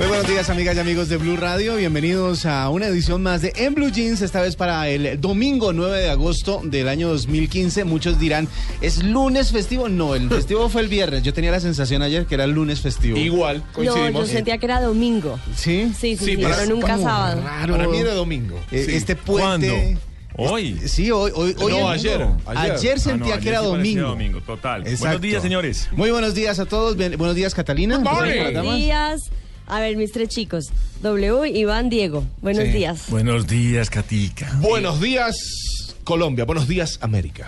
Muy buenos días, amigas y amigos de Blue Radio. Bienvenidos a una edición más de En Blue Jeans, esta vez para el domingo 9 de agosto del año 2015. Muchos dirán, ¿es lunes festivo? No, el festivo fue el viernes. Yo tenía la sensación ayer que era lunes festivo. Igual, No, coincidimos. yo sentía que era domingo. ¿Sí? Sí, sí, Sí, sí, para- pero nunca sábado. raro. Para mí era domingo. Eh, Sí. Este puente... ¿Cuándo? Hoy. Sí, hoy. hoy, hoy No, el- ayer, Ayer, ayer. Ah, sentía no, que era ayer sí parecía domingo. domingo, total. Exacto. Buenos días, señores. Muy buenos días a todos. Buenos días, Catalina. Buenos días. A ver, mis tres chicos. W, Iván, Diego. Buenos Sí. días. Buenos días, Katica. Buenos días, Colombia. Buenos días, América.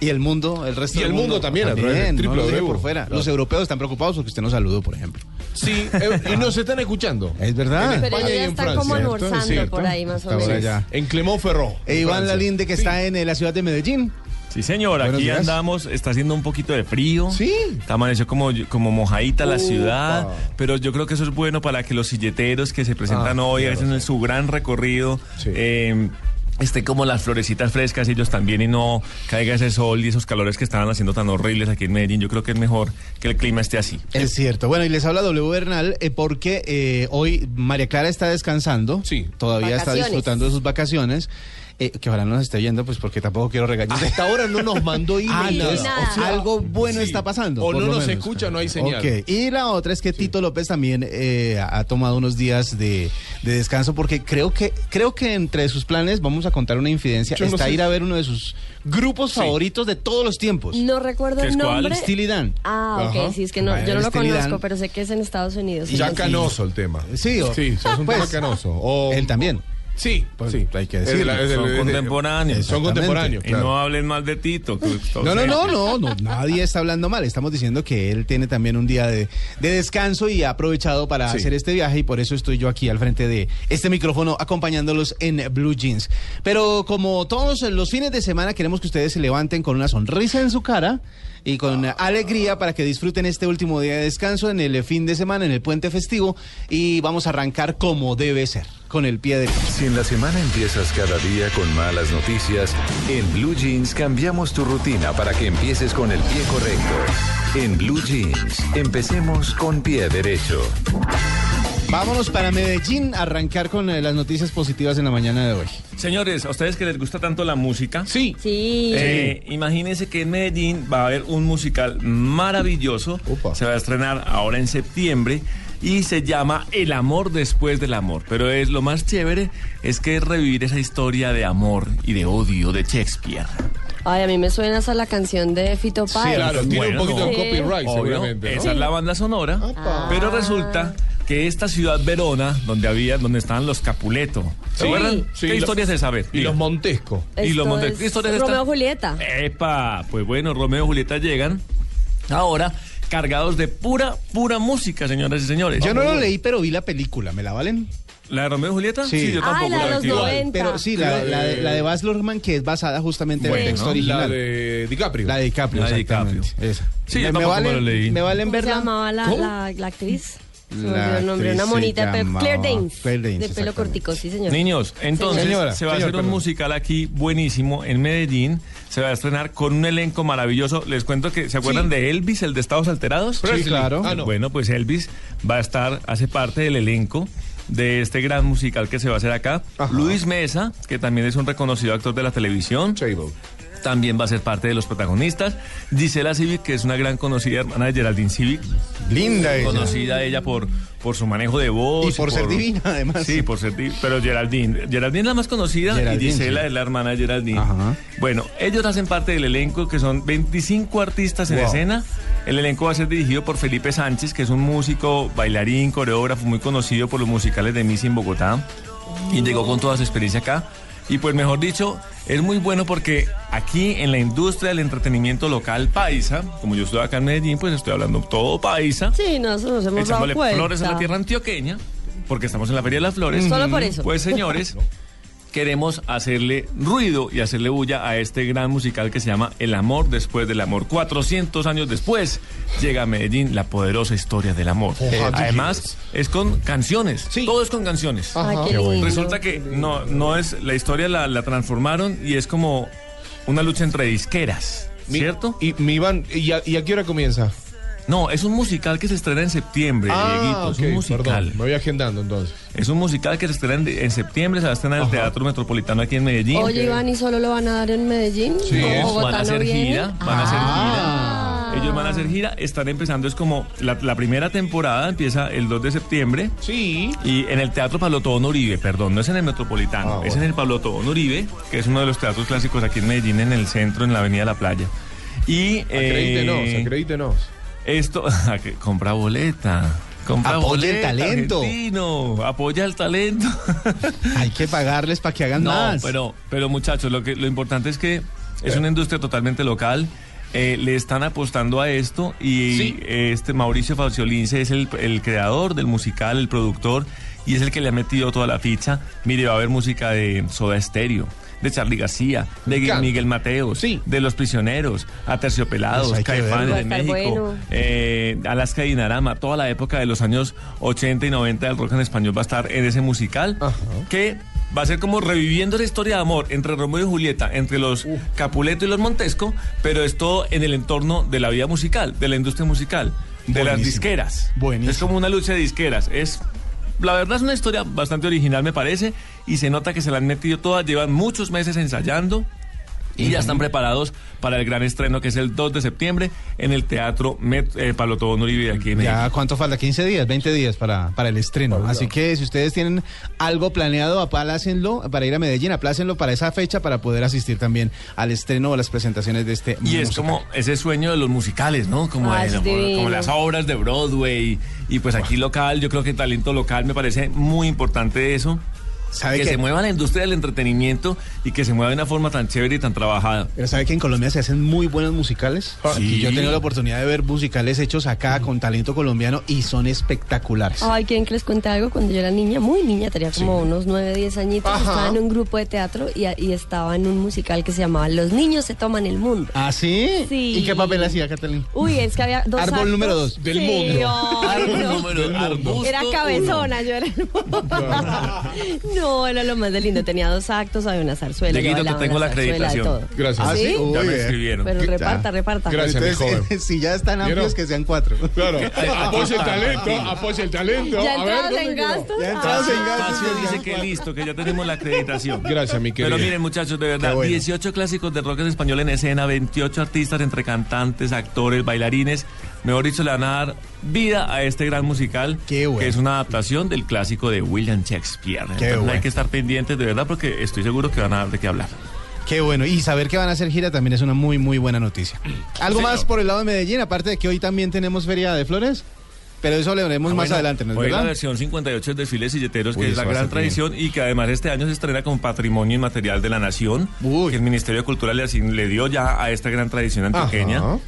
Y el mundo, el resto Y del el mundo también, a través del no lo por fuera. Claro. Los europeos están preocupados porque usted no saludó, por ejemplo. Sí, eh, y nos están escuchando. Es verdad. En Pero España ya y en está Francia. como almorzando ¿Cierto? por ahí, más o menos. En Clermont-Ferrand. E Iván Francia. Lalinde, que Sí. está en eh, la ciudad de Medellín. Sí, señor, Buenos aquí días. andamos, está haciendo un poquito de frío. Sí. Amaneció como, como mojadita la ciudad, pero yo creo que eso es bueno para que los silleteros que se presentan Ah, hoy, hacen su gran recorrido, Sí. eh, estén como las florecitas frescas ellos también y no caiga ese sol y esos calores que estaban haciendo tan horribles aquí en Medellín. Yo creo que es mejor que el clima esté así. Es cierto. Bueno, y les habla W Bernal eh, porque eh, hoy María Clara está descansando. Sí. Todavía está disfrutando de sus vacaciones. Eh, que ojalá no nos esté oyendo, pues porque tampoco quiero regañar. Hasta ahora no nos mandó email. Ah, no, nada. o sea, algo bueno Sí. está pasando. O no nos menos. escucha no hay señal. Ok. Y la otra es que Tito López también eh, ha tomado unos días de, de descanso porque creo que creo que entre sus planes vamos a contar una infidencia. Yo no está sé. ir a ver uno de sus grupos Sí. favoritos de todos los tiempos. No recuerdo ¿Qué el nombre. Steely Dan. Ah, ok, Ajá. sí, es que no, Bueno, yo no lo Steely Dan. conozco, pero sé que es en Estados Unidos. Ya canoso el tema. Sí, o- Sí, es un pues, tema canoso. O- Él también. Sí, Pues, sí. hay que Es de decirlo. la- es de- Son contemporáneos. Son contemporáneos, Y no hablen mal de Tito. que No, no, no, no, no, nadie está hablando mal. Estamos diciendo que él tiene también un día de, de descanso y ha aprovechado para Sí. hacer este viaje y por eso estoy yo aquí al frente de este micrófono acompañándolos en Blue Jeans. Pero como todos los fines de semana queremos que ustedes se levanten con una sonrisa en su cara y con alegría para que disfruten este último día de descanso en el fin de semana, en el puente festivo y vamos a arrancar como debe ser, con el pie derecho. Si en la semana empiezas cada día con malas noticias, en Blue Jeans cambiamos tu rutina para que empieces con el pie correcto. En Blue Jeans, empecemos con pie derecho. Vámonos para Medellín a arrancar con eh, las noticias positivas en la mañana de hoy. Señores, a ustedes que les gusta tanto la música, Sí. Sí. Eh, imagínense que en Medellín va a haber un musical maravilloso. Opa. Se va a estrenar ahora en septiembre y se llama El amor después del amor. Pero es lo más chévere es que es revivir esa historia de amor y de odio de Shakespeare. Ay, a mí me suena esa la canción de Fito Sí, Páez. claro, tiene Bueno, un poquito de no. copyright, Obvio, seguramente. ¿no? esa es la banda sonora. Pero resulta que esta ciudad Verona, donde había, donde estaban los Capuleto, ¿se Sí. acuerdan? Sí, ¿Qué lo- historia se sabe? Y los Montesco. y los Esto Monte- es ¿Qué historia es? Romeo y Julieta. Epa, pues bueno, Romeo y Julieta llegan ahora cargados de pura, pura música, señoras y señores. Yo no lo leí, pero vi la película. ¿Me la valen? ¿La de Romeo y Julieta? Sí. yo Ah, tampoco la de la los vi. Igual. 90. Pero sí, la, La de- la de, la Baz Luhrmann, que es basada justamente en el texto La original. de DiCaprio. La de DiCaprio, La de exactamente. DiCaprio. Esa. Sí, me, yo me tampoco me valen, lo leí. me valen ¿Cómo se verla. llamaba la, la, la actriz? La el nombre. Una monita, Claire Danes. Claire Danes, de pelo cortico, sí, señor. Niños, entonces Señora, se va a hacer un perdón. musical aquí buenísimo en Medellín. Se va a estrenar con un elenco maravilloso. Les cuento que, ¿se acuerdan Sí. de Elvis, el de Estados Alterados? Sí, claro. Ah, no. Bueno, pues Elvis va a estar, hace parte del elenco de este gran musical que se va a hacer acá. Ajá. Luis Mesa, que también es un reconocido actor de la televisión. Table. También va a ser parte de los protagonistas. Gisela Civic, que es una gran conocida hermana de Geraldine Civic. Linda ella. Conocida ella por, por su manejo de voz. Y por ser divina, además. Sí, por ser divina. Pero Geraldine. Geraldine es la más conocida Geraldine, y Gisela sí. es la hermana de Geraldine. Ajá. Bueno, ellos hacen parte del elenco, que son 25 artistas en Wow. escena. El elenco va a ser dirigido por Felipe Sánchez, que es un músico, bailarín, coreógrafo muy conocido por los musicales de Missy en Bogotá. Y llegó con toda su experiencia acá. Y pues mejor dicho, es muy bueno porque aquí en la industria del entretenimiento local paisa, como yo estoy acá en Medellín, pues estoy hablando todo paisa, Sí, nos, nos hemos dado echándole cuenta. flores a la tierra antioqueña, porque estamos en la Feria de las Flores. Solo por eso. Pues señores, queremos hacerle ruido y hacerle bulla a este gran musical que se llama El amor después del amor. 400 años después llega a Medellín la poderosa historia del amor. Eh, además, es con canciones. Todo es con canciones. Ay. Resulta que no, no es, la historia la, la transformaron y es como una lucha entre disqueras, Mi- ¿cierto? Y mi Iván, ¿y a, y a qué hora comienza? No, es un musical que se estrena en septiembre, Dieguito, es un musical. perdón, me voy agendando entonces. Es un musical que se estrena en, en septiembre, se va a estrenar en el Teatro Metropolitano aquí en Medellín. Oye, Iván, ¿y solo lo van a dar en Medellín? Sí, ¿Como es. Bogotá van a hacer viene? gira, van a hacer Ah. gira. Ellos van a hacer gira, están empezando, es como la, la primera temporada empieza el 2 de septiembre Sí. y en el Teatro Pablo Tobón Uribe, perdón, no es en el Metropolitano, Ah, bueno. es en el Pablo Tobón Uribe, que es uno de los teatros clásicos aquí en Medellín, en el centro, en la Avenida La Playa. Y Acredítenos, eh, acredítenos. Esto, compra boleta. Compra Apoya el talento. argentino, apoya el talento. Hay que pagarles para que hagan No, más. pero, pero muchachos, lo que lo importante es que es una industria totalmente local. eh, le están apostando a esto y Sí. este Mauricio Fauciolince es el, el creador del musical, el productor y es el que le ha metido toda la ficha. Mire, va a haber música de Soda Stereo, de Charlie García, de. Miguel Mateos, Sí. de Los Prisioneros, a Terciopelados, Eso hay que Caifanes de México, bueno. eh, Alaska y Dinarama, toda la época de los años 80 y 90 del rock en español va a estar en ese musical Ajá. que va a ser como reviviendo la historia de amor entre Romeo y Julieta, entre los Capuleto y los Montesco, pero es todo en el entorno de la vida musical, de la industria musical, de las disqueras. Buenísimo. Es como una lucha de disqueras. Es la verdad es una historia bastante original me parece y se nota que se la han metido todas, llevan muchos meses ensayando. Y ya están preparados para el gran estreno que es el 2 de septiembre en el Teatro Met, eh, Pablo Tobón Uribe aquí en Medellín. Ya, ¿cuánto falta? 15 días, 20 días para, para el estreno. Así que si ustedes tienen algo planeado, aplácenlo para ir a Medellín, aplácenlo para esa fecha para poder asistir también al estreno o las presentaciones de este Y es como ese sueño de los musicales, ¿no? Como, Ah, como, las obras de Broadway. Y pues aquí local, yo creo que talento local me parece muy importante eso. ¿Sabe que que- se mueva la industria del entretenimiento y que se mueva de una forma tan chévere y tan trabajada. Pero ¿sabe que en Colombia se hacen muy buenos musicales? Sí. Y yo he tenido la oportunidad de ver musicales hechos acá con talento colombiano y son espectaculares. Ay, ¿quieren que les cuente algo? Cuando yo era niña, muy niña, tenía como unos 9, 10 añitos, Ajá. estaba en un grupo de teatro y, y estaba en un musical que se llamaba Los niños se toman el mundo. ¿Ah, sí? Sí. ¿Y qué papel hacía, Catalina? Uy, es que había dos Árbol actos. número dos. Del Sí, mundo. ay, no. Número- arbusto Era uno. cabezona, yo era. no, era lo más de lindo. Tenía dos actos, había una zarzuela. Dieguito, te tengo la acreditación. Gracias. ¿Ah, sí? ¿Sí? Ya Uy, me eh. escribieron. Pero ¿Qué reparta, tal? reparta. Gracias, mi Entonces, joven. si ya están amplios, ¿Vieron? que sean cuatro. Claro. el talento, ay. apoya el talento. Ya entrados ¿dónde en gastos. Ya entrados en gastos. Casio dice que listo, que ya tenemos la acreditación. Gracias, mi querido. Pero miren, muchachos, de verdad, bueno. 18 clásicos de rock en español en escena, 28 artistas entre cantantes, actores, bailarines. Mejor dicho, le van a dar vida a este gran musical, Qué bueno. que es una adaptación del clásico de William Shakespeare. Entonces, bueno. hay que estar pendientes de verdad porque estoy seguro que van a dar de qué hablar. Qué bueno. Y saber que van a hacer gira también es una muy, muy buena noticia. ¿Algo más por el lado de Medellín? Aparte de que hoy también tenemos Feria de Flores. Pero eso lo veremos Ah, más bueno, adelante, ¿no es hoy la versión 58 del desfile de silleteros, Uy, que es la gran bien. tradición y que además este año se estrena como patrimonio inmaterial de la nación, Uy. que el Ministerio de Cultura le, dio ya a esta gran tradición antioqueña. Ajá.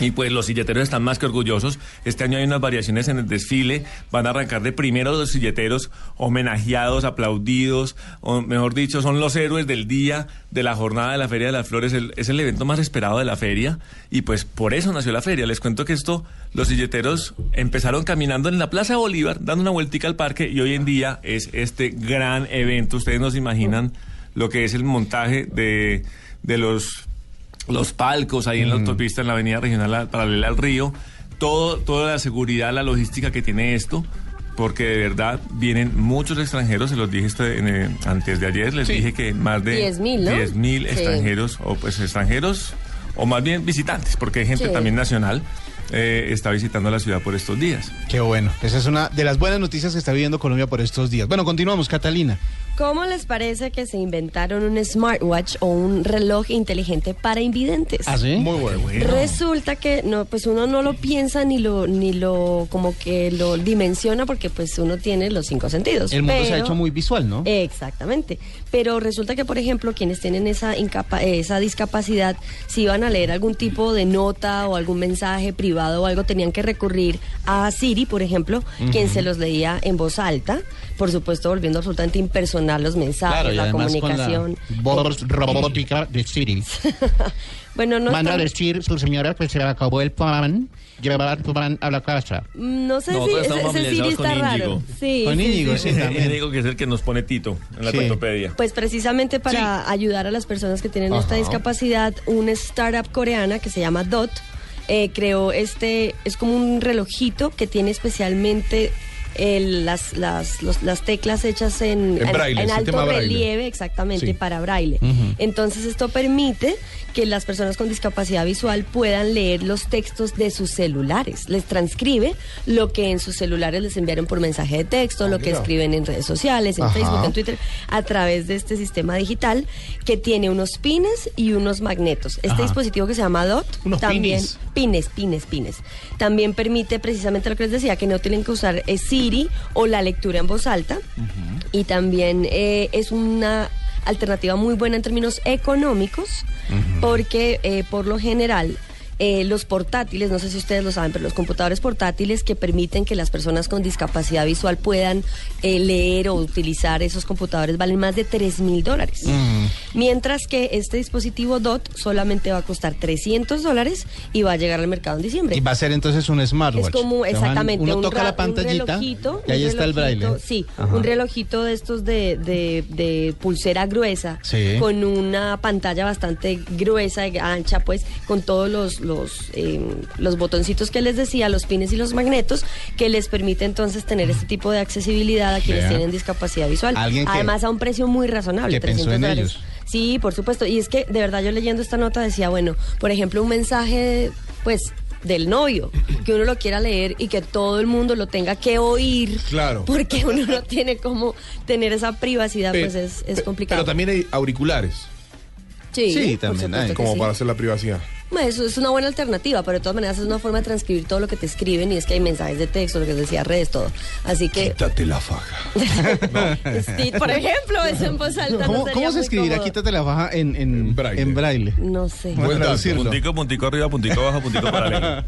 Y pues los silleteros están más que orgullosos. Este año hay unas variaciones en el desfile. Van a arrancar de primero los silleteros homenajeados, aplaudidos, o mejor dicho, son los héroes del día de la jornada de la Feria de las Flores. Es el evento más esperado de la feria. Y pues por eso nació la feria. Les cuento que esto, los silleteros empezaron caminando en la Plaza Bolívar, dando una vueltica al parque y hoy en día es este gran evento. Ustedes no se imaginan lo que es el montaje de, de los los palcos ahí en la autopista, en la avenida regional a- paralela al río, todo, toda la seguridad, la logística que tiene esto. porque de verdad vienen muchos extranjeros, se los dije este- en, eh, antes de ayer, les dije que más de 10.000, ¿no? 10.000 Sí. extranjeros, o pues extranjeros, o más bien visitantes, porque hay gente Sí. también nacional, eh, está visitando la ciudad por estos días. Qué bueno. Esa es una de las buenas noticias que está viviendo Colombia por estos días. Bueno, continuamos, Catalina. ¿Cómo les parece que se inventaron un smartwatch o un reloj inteligente para invidentes? ¿Ah, sí? Muy bueno. Resulta que no, pues uno no lo piensa ni lo, ni lo como que lo dimensiona porque pues uno tiene los cinco sentidos. El mundo se ha hecho muy visual, ¿no? Exactamente. Pero resulta que, por ejemplo, quienes tienen esa, incapa- eh, esa discapacidad, si iban a leer algún tipo de nota o algún mensaje privado o algo, tenían que recurrir a Siri, por ejemplo, quien se los leía en voz alta, por supuesto, volviendo absolutamente impersonal los mensajes, y la comunicación. con la voz robótica de Siri. Bueno, no, Manda a decir, su señora, pues se le acabó el pan, llevar tu pan a la casa. no sé Nosotros si estamos ese, ese Siri está con raro. Íñigo. Sí, Con sí, Íñigo, sí. sí, también. digo que es el que nos pone Tito en la Sí. ortopedia. Pues precisamente para ayudar a las personas que tienen esta discapacidad, una startup coreana que se llama DOT eh, creó este, es como un relojito que tiene especialmente el- las, las, los- las teclas hechas en, En braille, en alto braille. relieve, exactamente, Sí. para braille. Entonces esto permite que las personas con discapacidad visual puedan leer los textos de sus celulares. Les transcribe lo que en sus celulares les enviaron por mensaje de texto, lo que escriben en redes sociales, en Ajá. Facebook, en Twitter, a través de este sistema digital que tiene unos pines y unos magnetos. Este Ajá. dispositivo que se llama DOT Unos también pines. pines, pines, pines. También permite precisamente lo que les decía, que no tienen que usar eh, Siri o la lectura en voz alta. Y también eh, es una alternativa muy buena en términos económicos, porque eh, por lo general eh, los portátiles, no sé si ustedes lo saben, pero los computadores portátiles que permiten que las personas con discapacidad visual puedan eh, leer o utilizar esos computadores valen más de 3 mil dólares. Mientras que este dispositivo DOT solamente va a costar 300 dólares y va a llegar al mercado en diciembre. Y va a ser entonces un smartwatch. Es como exactamente Uno un, toca la un pantallita relojito, y ahí un está el braille. Sí, Ajá. un relojito de estos de, de- de pulsera gruesa, Sí. con una pantalla bastante gruesa, y ancha, pues, con todos los los, eh, los botoncitos que les decía, los pines y los magnetos, que les permite entonces tener este tipo de accesibilidad a quienes Vea. tienen discapacidad visual. Además a un precio muy razonable, que pensó 300 en dólares. ellos. Sí, por supuesto. Y es que de verdad yo leyendo esta nota decía, bueno, por ejemplo, un mensaje, pues del novio, que uno lo quiera leer y que todo el mundo lo tenga que oír. Claro. Porque uno no tiene cómo tener esa privacidad, Pe- pues es, es complicado. Pero también hay auriculares, sí, Sí, también hay. como sí. para hacer la privacidad. Bueno, Eso es una buena alternativa, pero de todas maneras es una forma de transcribir todo lo que te escriben y es que hay mensajes de texto, lo que decía redes, todo. Así que, Quítate la faja. sí, por ejemplo, eso en voz alta ¿Cómo, se escribirá? cómodo. Quítate la faja en, en, En braille. en braille. No sé. Voy a Buen dato. traducirlo. Puntico, puntico arriba, puntico abajo, puntico paralelo.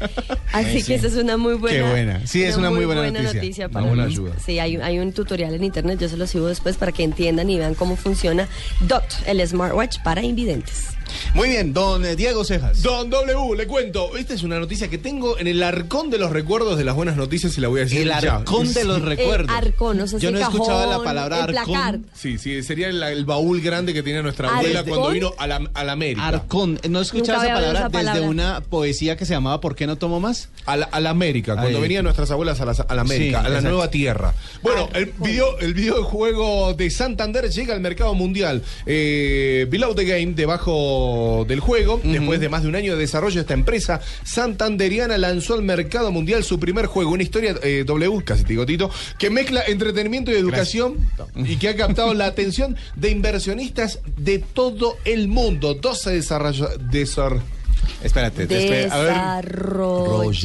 Así que esa es una muy buena. Qué buena. Sí, es una muy buena noticia. para Una buena mí. ayuda. Sí, hay, un- hay un tutorial en internet, yo se lo sigo después para que entiendan y vean cómo funciona DOT, el smartwatch para invidentes. Muy bien, don eh, Diego Cejas. Don W, le cuento. Esta es una noticia que tengo en el arcón de los recuerdos de las buenas noticias y la voy a decir El ya. arcón de los recuerdos. arcón, o sea, Yo no cajón, la palabra el arcón. placard. Sí, sí, sería el, el baúl grande que tenía nuestra abuela ¿Arcón? cuando vino a la, a la América. Arcón. ¿No he escuchado Nunca esa palabra esa desde palabra. una poesía que se llamaba ¿Por qué no tomo más? A la, a la América, cuando Ahí. venían nuestras abuelas a la, a la América, Sí, a la exacto. nueva tierra. Bueno, el, video, el videojuego de Santander llega al mercado mundial. Eh, Below the Game, debajo del juego, después de más de un año de desarrollo, esta empresa santanderiana lanzó al mercado mundial su primer juego, una historia eh, W, casi te digo Tito, que mezcla entretenimiento y educación y que ha captado la atención de inversionistas de todo el mundo. 12 desarrolladores. Espérate, espérate, a ver. Desarrolladores.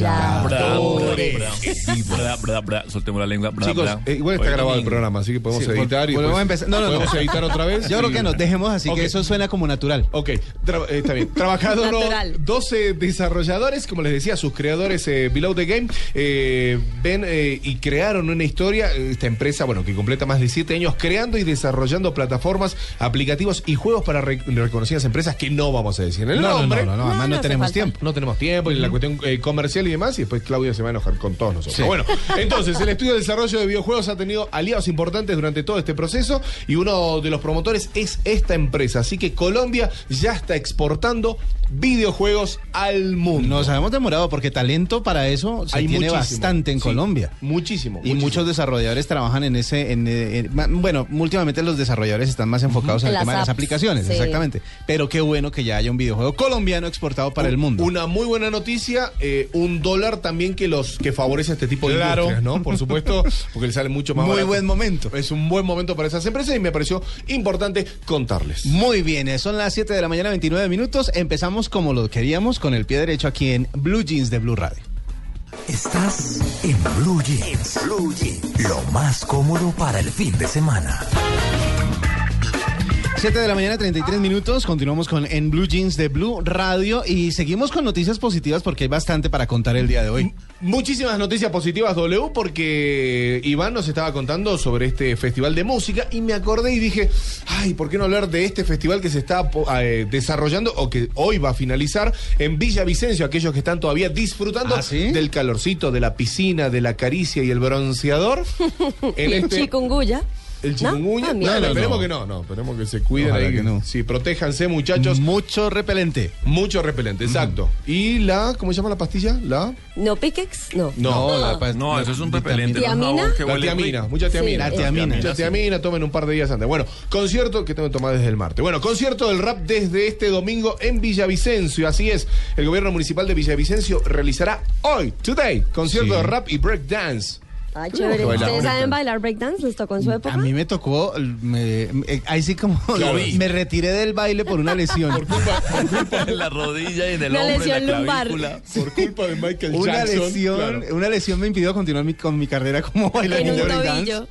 Soltemos la lengua. bra, Chicos, bra. eh, igual está Oye, grabado el programa, así que podemos Sí, editar y volvemos a empezar. No, no, no. podemos editar otra vez. Yo creo que nos dejemos así que eso suena como natural. Ok, Tra- eh, está bien. Trabajado Natural. 12 desarrolladores, como les decía, sus creadores eh, Below the Game, eh, ven eh, y crearon una historia. Esta empresa, bueno, que completa más de 7 años creando y desarrollando plataformas, aplicativos y juegos para re- reconocidas empresas que no vamos a decir el No, no, nombre. no, no, no, además no No, no, tenemos falta. tiempo. No tenemos tiempo, y la cuestión eh, comercial y demás, y después Claudia se va a enojar con todos nosotros. Sí. Bueno, entonces, el estudio de desarrollo de videojuegos ha tenido aliados importantes durante todo este proceso, y uno de los promotores es esta empresa. Así que Colombia ya está exportando videojuegos al mundo. Nos habíamos demorado porque talento para eso se Hay tiene muchísimo. bastante en Sí, Colombia. Muchísimo. Y muchísimo. muchos desarrolladores trabajan en ese, en, eh, en- bueno, últimamente los desarrolladores están más enfocados en En el las tema de las aplicaciones, sí. exactamente. Pero qué bueno que ya haya un videojuego colombiano exportado para el mundo. Una muy buena noticia, eh, un dólar también que los que favorece este tipo de Claro. industrias, ¿no? Por supuesto, porque le sale mucho más Muy barato. buen momento. Es un buen momento para esas empresas y me pareció importante contarles. Muy bien, eh, son las 7 de la mañana, 29 minutos. Empezamos como lo queríamos, con el pie derecho aquí en Blue Jeans de Blue Radio. Estás en Blue Jeans. Blue Jeans. Lo más cómodo para el fin de semana. 7 de la mañana, 33 minutos. Continuamos con En Blue Jeans de Blue Radio y seguimos con noticias positivas porque hay bastante para contar el día de hoy. Muchísimas noticias positivas, W, porque Iván nos estaba contando sobre este festival de música y me acordé y dije, ay, ¿por qué no hablar de este festival que se está po- eh, desarrollando o que hoy va a finalizar en Villavicencio? Aquellos que están todavía disfrutando ¿Ah, sí? del calorcito, de la piscina, de la caricia y el bronceador. en este- chikungunya. El ¿No? chikungunya. Ah, No, no, esperemos no. que no, no, esperemos que se cuiden Ojalá ahí. que no. Sí, protéjanse, muchachos. Mucho repelente. Mucho repelente, exacto. Y la, ¿cómo se llama la pastilla? La. ¿No Piquex? No. No, la No, la- eso es un repelente. no La tiamina, mucha tiamina. Sí, la tiamina. Mucha tiamina, tomen un par de días antes. Bueno, concierto que tengo que tomar desde el martes. Bueno, concierto del rap desde este domingo en Villavicencio. Así es, el gobierno municipal de Villavicencio realizará hoy, today, concierto Sí. de rap y break chévere. ¿Ustedes saben bailar breakdance? ¿Les tocó en su época? A mí me tocó, me- me- ahí sí como Lo vi. me retiré del baile por una lesión. en la rodilla y en el Una hombro, en lesión la lumbar. clavícula. Por culpa de Michael una Jackson. lesión, claro. una lesión me impidió continuar mi- con mi carrera como bailarín En de un breakdance. tobillo.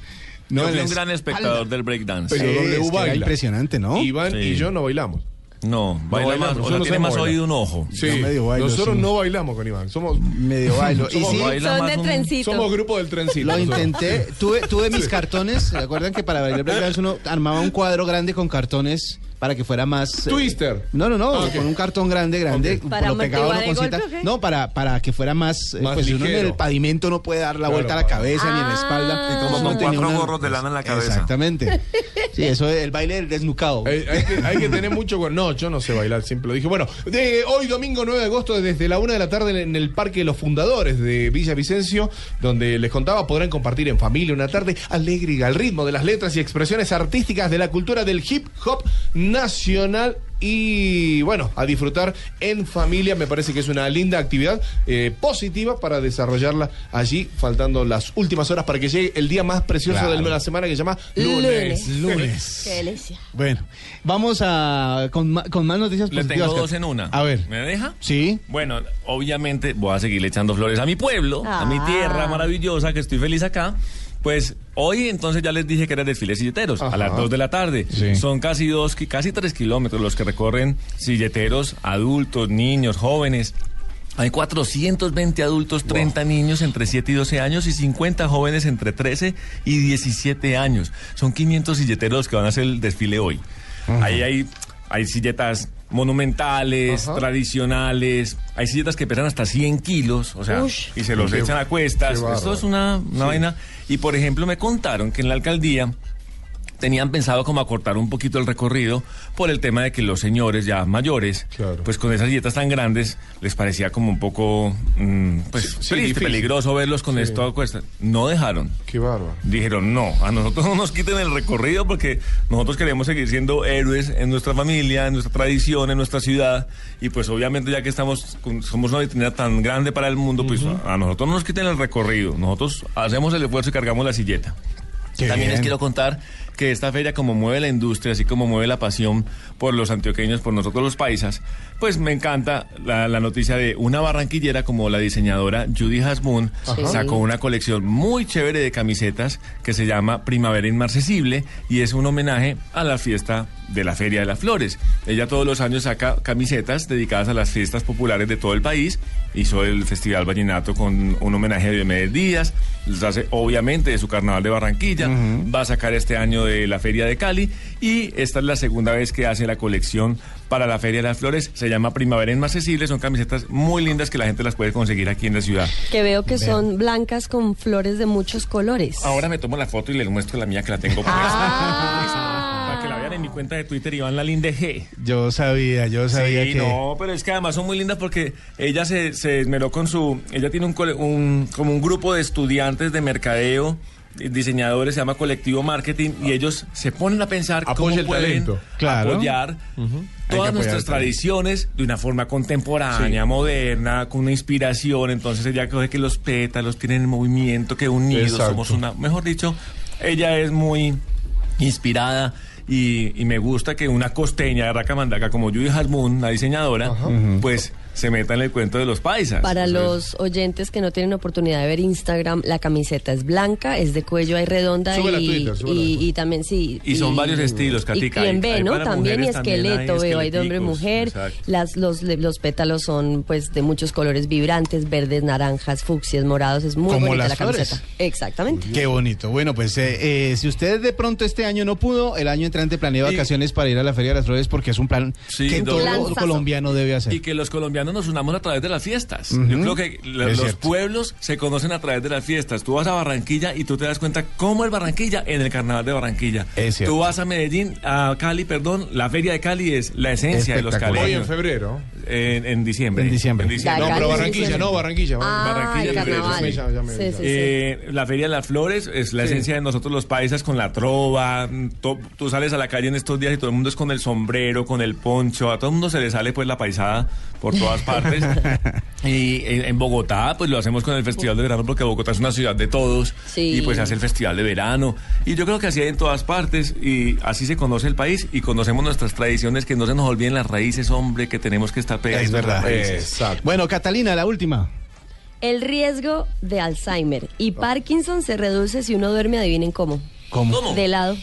No, Yo en fui un gran espectador del breakdance. Pero Sí, W es que era baila. impresionante, ¿no? Iván Sí. y yo no bailamos. No, baila bailamos, más, o sea, no tiene más oído un ojo. Sí, medio bailo, nosotros sí. no bailamos con Iván. Somos, Medio bailo. Y Somos sí, baila Son de un- trencito. somos grupo del trencito. Lo intenté, tuve, tuve mis cartones, ¿se acuerdan que para bailar breakdance uno armaba un cuadro grande con cartones para que fuera más... eh, Twister. no, no, no, Ah, con un cartón grande, grande. ¿Para lo golpe? No, para, para que fuera más, eh, Más pues uno en ligero. el pavimento no puede dar la Claro, vuelta a la para- cabeza ni en la Ah. espalda. Y como Entonces con cuatro gorros de lana en la cabeza. Exactamente. Sí, eso es el baile del desnucado. Hay, que, hay que tener mucho... No, yo no sé bailar, siempre lo dije. Bueno, de hoy domingo 9 de agosto, desde la una de la tarde en el Parque de los Fundadores de Villa Vicencio, donde les contaba, podrán compartir en familia una tarde alegre y al ritmo de las letras y expresiones artísticas de la cultura del hip hop nacional. Y bueno, a disfrutar en familia, me parece que es una linda actividad eh, positiva para desarrollarla allí, faltando las últimas horas para que llegue el día más precioso Claro. de la semana que se llama Lunes. lunes. Lunes. Qué delicia. Bueno, vamos a con, con más noticias Le positivas. tengo dos en una. A ver. ¿Me deja? Sí. Bueno, obviamente voy a seguirle echando flores a mi pueblo, a mi Ah. tierra maravillosa, que estoy feliz acá. Pues hoy entonces ya les dije que era desfile silleteros a las 2 de la tarde. Sí. Son casi dos, casi tres kilómetros los que recorren silleteros, adultos, niños, jóvenes. Hay 420 adultos, 30 niños entre 7 y 12 años y 50 jóvenes entre 13 y 17 años. Son 500 silleteros que van a hacer el desfile hoy. Ahí hay, hay silletas monumentales, Ajá. tradicionales, hay silletas que pesan hasta 100 kilos, o sea, Ush. y se los echan a cuestas. Esto es una, una vaina. Y por ejemplo, me contaron que en la alcaldía tenían pensado como acortar un poquito el recorrido por el tema de que los señores ya mayores, Claro. pues con esas dietas tan grandes, les parecía como un poco mm, pues Sí, triste, peligroso verlos con Sí. esto a cuestas. No dejaron. Qué bárbaro. Dijeron, no, a nosotros no nos quiten el recorrido porque nosotros queremos seguir siendo héroes en nuestra familia, en nuestra tradición, en nuestra ciudad. Y pues obviamente ya que estamos, con- somos una vitrina tan grande para el mundo, pues a, a nosotros no nos quiten el recorrido. Nosotros hacemos el esfuerzo y cargamos la silleta. Qué También les bien. quiero contar que esta feria, como mueve la industria, así como mueve la pasión por los antioqueños, por nosotros los paisas, pues me encanta la, la noticia de una barranquillera como la diseñadora Judy Hasmoon Ajá. sacó una colección muy chévere de camisetas que se llama Primavera Inmarcesible y es un homenaje a la fiesta de la Feria de las Flores. Ella todos los años saca camisetas dedicadas a las fiestas populares de todo el país. Hizo el Festival Vallenato con un homenaje de Diomedes Díaz. Les hace obviamente de su carnaval de Barranquilla. Barranquilla, va a sacar este año de la Feria de Cali y esta es la segunda vez que hace la colección para la Feria de las Flores. Se llama Primavera en Accesible, son camisetas muy lindas que la gente las puede conseguir aquí en la ciudad. Que veo que son blancas con flores de muchos colores. Ahora me tomo la foto y les muestro la mía que la tengo puesta. Para que la vean en mi cuenta de Twitter, Iván Lalinde G. Yo sabía, yo sabía Sí, que... no, pero es que además son muy lindas porque ella se, se esmeró con su... Ella tiene un, cole- un- como un grupo de estudiantes de mercadeo, diseñadores, se llama Colectivo Marketing, y ellos se ponen a pensar Apoya cómo pueden. Claro. apoyar todas nuestras tradiciones de una forma contemporánea, moderna, con una inspiración. Entonces ella coge que los pétalos tienen el movimiento, que unidos Exacto. somos una... Mejor dicho, ella es muy inspirada y, y me gusta que una costeña de Racamandaca como Judy Harmoon, la diseñadora, pues se meta en el cuento de los paisas. Para los oyentes que no tienen oportunidad de ver Instagram, la camiseta es blanca, es de cuello ahí redonda Súbela y, Twitter, súbela y, y también sí. Y son varios estilos, Y Katica, quien hay- ve, hay ¿no? También y mujeres, también hay esqueleto, veo, hay de hombre y mujer. exacto. Las, los, los pétalos son pues de muchos colores vibrantes, verdes, naranjas, fucsias, morados. Es muy Como bonita las la camiseta. flores. Exactamente. Qué bonito. Bueno, pues eh, eh, si usted de pronto este año no pudo, el año entrante planea Y- vacaciones para ir a la Feria de las Flores porque es un plan Sí, que todo Lanzazo. colombiano debe hacer. Y que los colombianos nos unamos a través de las fiestas. Yo creo que los cierto. pueblos se conocen a través de las fiestas. Tú vas a Barranquilla y tú te das cuenta cómo es Barranquilla en el carnaval de Barranquilla. Es cierto. Tú vas a Medellín, a Cali, perdón, la feria de Cali es la esencia de los Espectacular. Hoy en caleños. febrero. En, en diciembre. En diciembre. La No, Cali pero Barranquilla, diciembre. no, Barranquilla. Ah, Barranquilla, el febrero, carnaval. sí, ya- ya me- Sí, ya. sí, sí. Eh, la Feria de las Flores es la esencia de nosotros los paisas con la trova. to- tú sales a la calle en estos días y todo el mundo es con el sombrero, con el poncho. A todo el mundo se le sale pues la paisada por todas partes. y en, en Bogotá pues lo hacemos con el Festival de Verano porque Bogotá es una ciudad de todos. Sí. Y pues se hace el Festival de Verano. Y yo creo que así hay en todas partes y así se conoce el país y conocemos nuestras tradiciones que no se nos olviden las raíces, hombre, que tenemos que estar Es verdad. Exacto. Bueno, Catalina, la última. El riesgo de Alzheimer y Parkinson se reduce si uno duerme, adivinen cómo. ¿Cómo? De lado.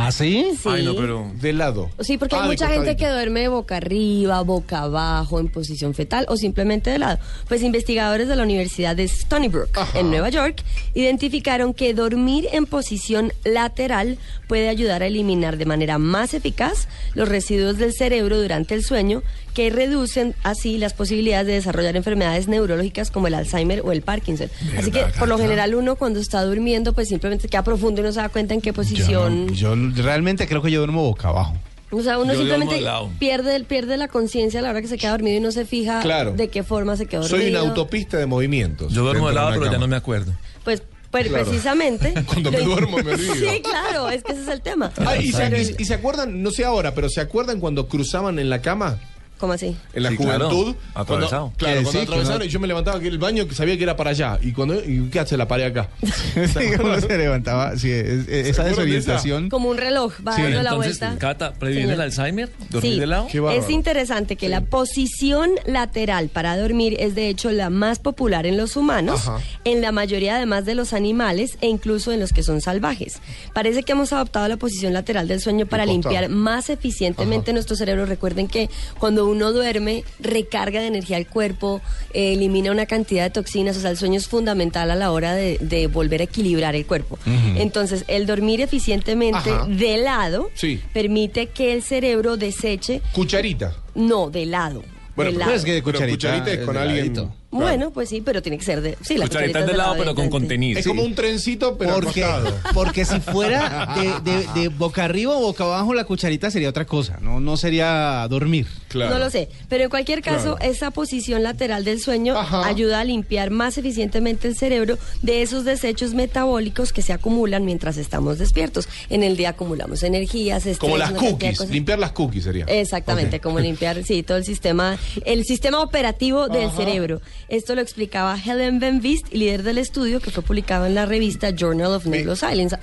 ¿Ah, sí? Sí. Ay, no, pero... De lado. Sí, porque Ah, hay de mucha gente que duerme boca arriba, boca abajo, en posición fetal o simplemente de lado. Pues investigadores de la Universidad de Stony Brook, Ajá. en Nueva York, identificaron que dormir en posición lateral puede ayudar a eliminar de manera más eficaz los residuos del cerebro durante el sueño, que reducen así las posibilidades de desarrollar enfermedades neurológicas como el Alzheimer o el Parkinson. Así que, por lo general, uno cuando está durmiendo, pues simplemente queda profundo y no se da cuenta en qué Yo, posición... no- yo realmente creo que yo duermo boca abajo. O sea, uno Yo simplemente pierde, pierde la conciencia a la hora que se queda dormido y no se fija Claro. de qué forma se quedó dormido. Soy una autopista de movimientos. Yo duermo de lado, pero ya no me acuerdo. Pues, pues Claro. precisamente. Cuando me duermo me olvido. Sí, claro, es que ese es el tema. Ah, y, se, Pero- y- y se acuerdan, no sé ahora, pero ¿se acuerdan cuando cruzaban en la cama? ¿Cómo así? En la Sí, claro. juventud. Atravesado. Cuando, claro, cuando atravesaron no- y yo me levantaba que el baño que sabía que era para allá. Y cuando y ¿qué hace la pared acá? Sí, uno se levantaba. Sí, es- es- esa desorientación. Como un reloj, va Sí. dando la Entonces, vuelta. Cata, ¿previene el Alzheimer? ¿Dormir Sí, de lado? Qué es interesante que la posición lateral para dormir es de hecho la más popular en los humanos, Ajá. en la mayoría además de los animales e incluso en los que son salvajes. Parece que hemos adoptado la posición lateral del sueño para limpiar más eficientemente nuestro cerebro. Recuerden que cuando uno duerme recarga de energía el cuerpo, eh, elimina una cantidad de toxinas, o sea, el sueño es fundamental a la hora de, de volver a equilibrar el cuerpo. Entonces, el dormir eficientemente Ajá. de lado Sí. permite que el cerebro deseche Cucharita. no, de lado. Bueno, de pero lado. pues que de Pero cucharita, cucharita es es con de alguien. ladito. Bueno, pues sí, pero tiene que ser de. Sí, la Cucharita cucharita de lado, pero con contenido. Es como un trencito, pero Porque, porque si fuera de, de- de boca arriba o boca abajo, la cucharita sería otra cosa. No, no sería dormir. Claro. No lo sé, pero en cualquier caso, Claro. esa posición lateral del sueño Ajá. ayuda a limpiar más eficientemente el cerebro de esos desechos metabólicos que se acumulan mientras estamos despiertos. En el día acumulamos energías, estrés, Como las cookies. cosas. Limpiar las cookies sería. Exactamente, como limpiar, sí, todo el sistema, el sistema operativo del Ajá. cerebro. Esto lo explicaba Helen Van Vist, líder del estudio que fue publicado en la revista Journal of Neuroscience.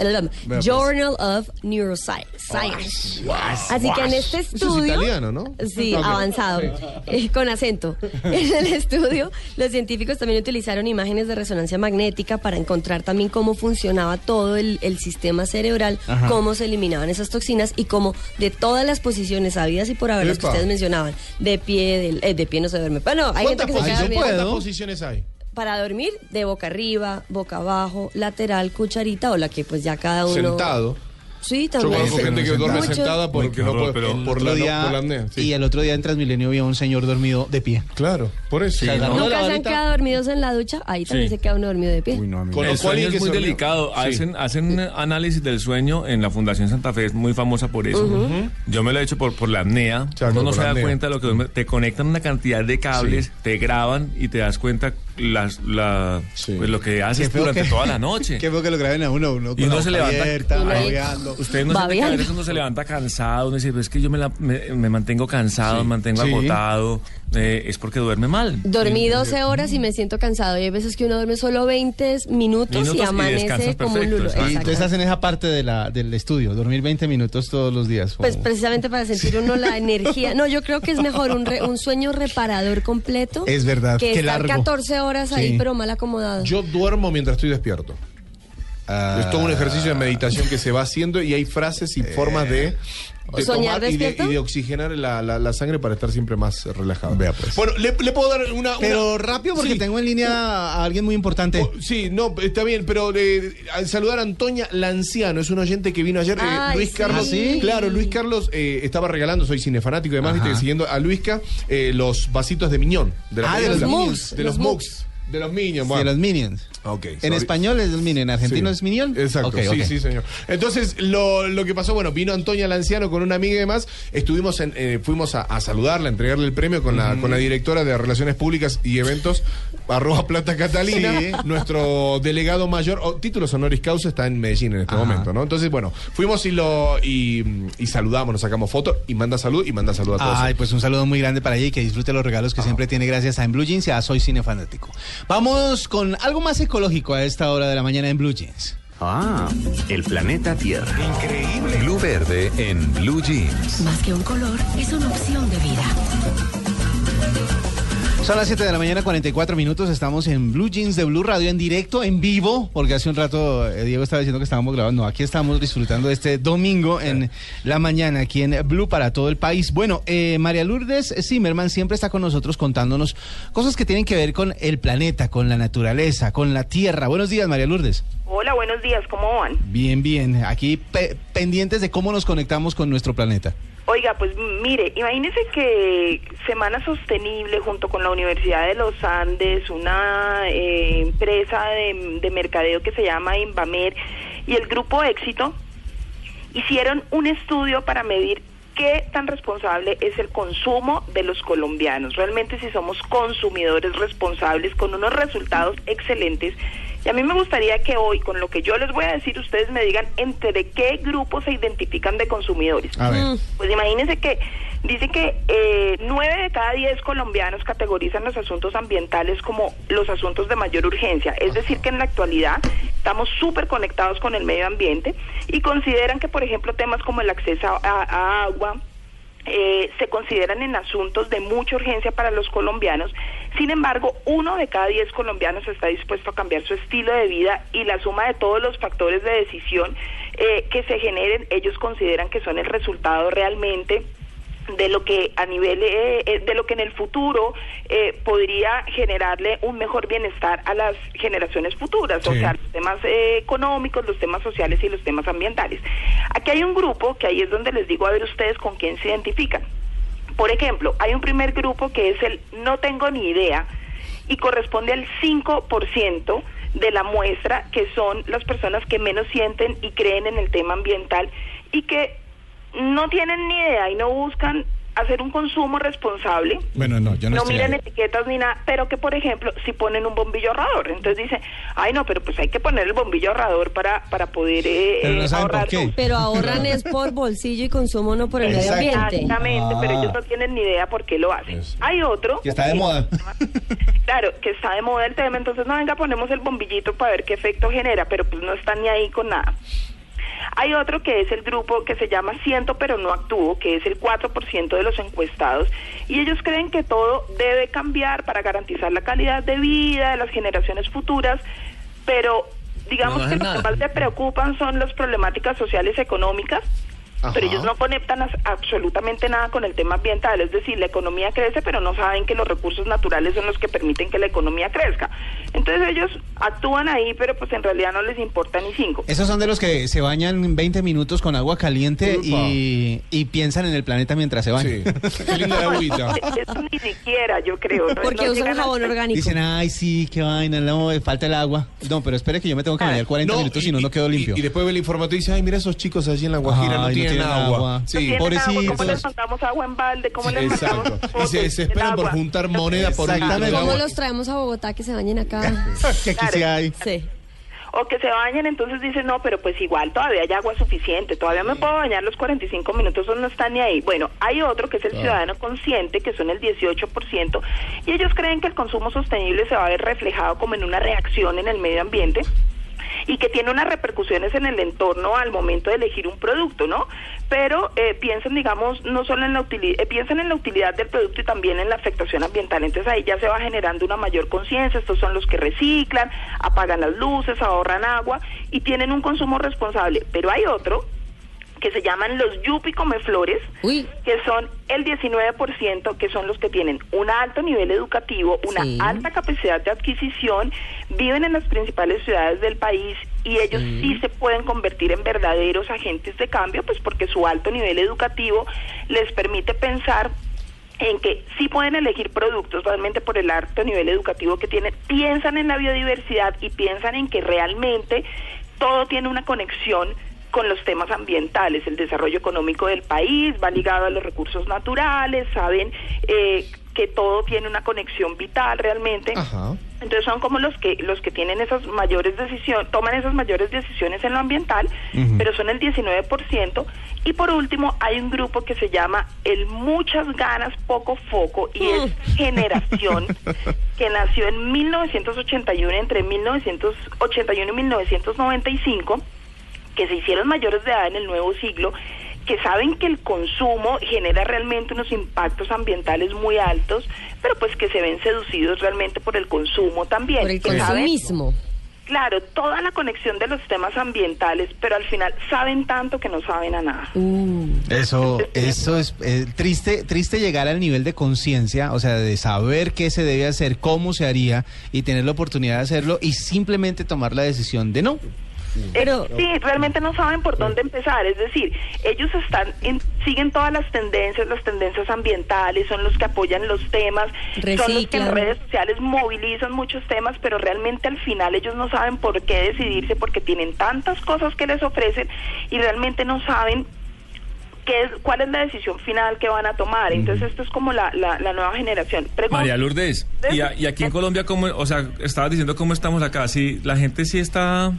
pues. Journal of Neuroscience. Así que en este Eso es estudio, italiano, ¿no? sí, avanzado, eh, con acento. En el estudio, los científicos también utilizaron imágenes de resonancia magnética para encontrar también cómo funcionaba todo el, el sistema cerebral, Ajá. cómo se eliminaban esas toxinas y cómo de todas las posiciones habidas y por haber las que ustedes mencionaban, de pie, eh, de pie no se duerme. Bueno, hay gente ¿Cuántas, que se queda dormida. Cuántas posiciones hay? para dormir de boca arriba, boca abajo, lateral, cucharita o la que pues ya cada uno... Sentado. Sí, Yo también. conozco gente que duerme Mucho. sentada porque no puede, Pero por, la, día- por la apnea, sí. Y el otro día en Transmilenio vi a un señor dormido de pie. Claro, por eso. Sí, ¿no? ¿Nunca se han quedado dormidos en la ducha? Ahí también Sí. se queda uno dormido de pie. Con El lo sueño cual es que muy delicado. Sí. Hacen, hacen análisis del sueño en la Fundación Santa Fe, es muy famosa por eso. Yo me lo he hecho por, por la apnea. Uno no se da cuenta de lo que duerme. Te conectan una cantidad de cables, te graban y te das cuenta las, la, Sí. pues, lo que haces durante que- toda la noche. Qué feo que lo graben a uno, uno Y uno la se levanta- abierta, babeando. Ustedes no veces uno se levanta cansado, uno dice, "Pero es que yo me, la- me, me mantengo cansado, me mantengo Sí. agotado, eh, es porque duerme mal. Dormí 12 horas y me siento cansado. Y hay veces que uno duerme solo 20 minutos, Minutos y y amanece descansas como un perfecto, lulo. exacto. Y Exacto. tú estás en esa parte de la, del estudio, dormir 20 minutos todos los días. Pues precisamente para sentir uno la energía. No, yo creo que es mejor un, re- un sueño reparador completo. Es verdad, Que estar largo. 14 horas ahí, Sí. pero mal acomodado. Yo duermo mientras estoy despierto. Ah, Es todo un ejercicio de meditación que se va haciendo y hay frases y formas de, de ¿Soñar tomar y de, despierto? y de oxigenar la, la- la sangre para estar siempre más relajado. Vea, pues. Bueno, le, le puedo dar una... Pero una- rápido porque Sí. tengo en línea a alguien muy importante. Oh, sí, no, está bien, pero eh, al saludar a Antonia Lanciano, es un oyente que vino ayer, eh, Ay, Luis sí. Carlos. ¿Ah, sí? Claro, Luis Carlos eh, estaba regalando, soy cinefanático y demás, viste, siguiendo a Luisca, eh, los vasitos de Miñón. De la Ah, de los. Minions. De los Los Mugs. De los Minions, de bueno. los Minions. Ok, En sorry. español es los Minions, en argentino Sí. es Minion. Exacto, sí, sí, señor. Entonces, lo, lo que pasó, bueno, vino Antonia Lanciano con una amiga y demás, estuvimos en, eh, fuimos a, a saludarla, a entregarle el premio con la, con la directora de Relaciones Públicas y Eventos, arroba Plata Catalina, Sí. nuestro delegado mayor, o títulos honoris causa está en Medellín en este Ajá. momento, ¿no? Entonces, bueno, fuimos y lo y, y saludamos, nos sacamos fotos y manda salud y manda salud a todos. Ay, pues un saludo muy grande para ella y que disfrute los regalos que siempre tiene gracias a En Blue Jeans y a Soy Cine Fanático. Vamos con algo más ecológico a esta hora de la mañana en Blue Jeans. Ah, el planeta Tierra. Increíble. Blue Verde en Blue Jeans. Más que un color, es una opción de vida. Son las 7 de la mañana, 44 minutos. Estamos en Blue Jeans de Blue Radio en directo, en vivo, porque hace un rato eh, Diego estaba diciendo que estábamos grabando. No, aquí estamos disfrutando de este domingo en la mañana, aquí en Blue para todo el país. Bueno, eh, María Lourdes Zimmerman siempre está con nosotros contándonos cosas que tienen que ver con el planeta, con la naturaleza, con la tierra. Buenos días, María Lourdes. Hola, buenos días, ¿cómo van? Bien, bien. Aquí pe- pendientes de cómo nos conectamos con nuestro planeta. Oiga, pues mire, imagínese que Semana Sostenible junto con la Universidad de los Andes, una eh, empresa de, de mercadeo que se llama Invamer y el Grupo Éxito hicieron un estudio para medir qué tan responsable es el consumo de los colombianos. Realmente si somos consumidores responsables con unos resultados excelentes. Y a mí me gustaría que hoy, con lo que yo les voy a decir, ustedes me digan entre qué grupos se identifican de consumidores. A ver. Pues imagínense que dice que eh, nueve de cada diez colombianos categorizan los asuntos ambientales como los asuntos de mayor urgencia. Es decir, que en la actualidad estamos súper conectados con el medio ambiente y consideran que, por ejemplo, temas como el acceso a, a agua, eh, se consideran en asuntos de mucha urgencia para los colombianos. Sin embargo, uno de cada diez colombianos está dispuesto a cambiar su estilo de vida y la suma de todos los factores de decisión eh, que se generen, ellos consideran que son el resultado realmente de lo que a nivel eh, eh, de lo que en el futuro eh, podría generarle un mejor bienestar a las generaciones futuras, o sea, los temas eh, económicos, los temas sociales y los temas ambientales. Aquí hay un grupo que ahí es donde les digo a ver ustedes con quién se identifican. Por ejemplo, hay un primer grupo que es el no tengo ni idea y corresponde al 5% de la muestra, que son las personas que menos sienten y creen en el tema ambiental y que no tienen ni idea y no buscan hacer un consumo responsable. Bueno, no, yo no, No estoy miran ahí. etiquetas ni nada, pero que por ejemplo si ponen un bombillo ahorrador, entonces dicen, ay no, pero pues hay que poner el bombillo ahorrador para para poder eh, Pero no eh, saben por ahorrar. qué. Pero ahorran es por bolsillo y consumo, no por el medio ambiente. Exactamente, pero Ah. ellos no tienen ni idea por qué lo hacen. Hay otro Que está de moda. Claro, que está de moda el tema, entonces no venga, ponemos el bombillito para ver qué efecto genera, pero pues no está ni ahí con nada. Hay otro que es el grupo que se llama Siento pero no actúo, que es el 4% de los encuestados, y ellos creen que todo debe cambiar para garantizar la calidad de vida de las generaciones futuras, pero digamos No, que lo que más le preocupan son las problemáticas sociales y pero ellos no conectan as- absolutamente nada con el tema ambiental, es decir, la economía crece, pero no saben que los recursos naturales son los que permiten que la economía crezca. Entonces ellos actúan ahí, pero pues en realidad no les importa ni cinco. Esos son de los que se bañan 20 minutos con agua caliente y, y piensan en el planeta mientras se bañan. Qué linda la agüita. Eso ni siquiera, yo creo. ¿no? Porque No usan a- jabón orgánico. Dicen, ay, sí, qué vaina, no, falta el agua. No, pero espere que yo me tengo que bañar 40 No, minutos, y- si no, no quedo limpio. Y, después ve el informativo y dice, ay, mira esos chicos allí en la Guajira, no, Ay, no tienen, tienen agua. agua. No Sí, tienen agua, ¿Cómo pobrecitos. les mandamos agua en balde? ¿Cómo les exacto. Y se desesperan por juntar moneda por un litro. ¿Cómo los traemos a Bogotá que se bañen acá? que aquí Claro. sí hay. Sí. O que se bañen, entonces dicen, no, pero pues igual todavía hay agua suficiente, todavía me puedo bañar los 45 minutos, eso no está ni ahí. Bueno, hay otro que es el ciudadano consciente, que son el 18%, y ellos creen que el consumo sostenible se va a ver reflejado como en una reacción en el medio ambiente y que tiene unas repercusiones en el entorno al momento de elegir un producto, ¿no? Pero eh, piensen, digamos, no solo en la utilidad, piensen en la utilidad del producto y también en la afectación ambiental. Entonces ahí ya se va generando una mayor conciencia. Estos son los que reciclan, apagan las luces, ahorran agua y tienen un consumo responsable. Pero hay otro que se llaman los yupi come flores, que son el 19%, que son los que tienen un alto nivel educativo, una Sí. alta capacidad de adquisición, viven en las principales ciudades del país y ellos sí se pueden convertir en verdaderos agentes de cambio, pues porque su alto nivel educativo les permite pensar en que sí pueden elegir productos realmente por el alto nivel educativo que tienen, piensan en la biodiversidad y piensan en que realmente todo tiene una conexión con los temas ambientales, el desarrollo económico del país va ligado a los recursos naturales, saben eh, que todo tiene una conexión vital realmente. Entonces son como los que los que tienen esas mayores decisiones, toman esas mayores decisiones en lo ambiental, pero son el 19%. Y por último, hay un grupo que se llama el muchas ganas, poco foco, y es generación que nació en 1981, entre 1981 y 1995, que se hicieron mayores de edad en el nuevo siglo, que saben que el consumo genera realmente unos impactos ambientales muy altos, pero pues que se ven seducidos realmente por el consumo también. Por el consumismo. Claro, toda la conexión de los temas ambientales, pero al final saben tanto que no saben a nada. Eso, eso es eh, triste, triste llegar al nivel de conciencia, o sea, de saber qué se debe hacer, cómo se haría y tener la oportunidad de hacerlo y simplemente tomar la decisión de no. Pero sí, realmente no saben por dónde empezar. Es decir, ellos están en- siguen todas las tendencias, las tendencias ambientales, son los que apoyan los temas, son los que en redes sociales movilizan muchos temas, pero realmente al final ellos no saben por qué decidirse porque tienen tantas cosas que les ofrecen y realmente no saben qué es, cuál es la decisión final que van a tomar. Entonces esto es como la, la, la nueva generación. María Lourdes, y, a- y aquí en Colombia, ¿cómo, o sea, estabas diciendo cómo estamos acá, sí, la gente sí está...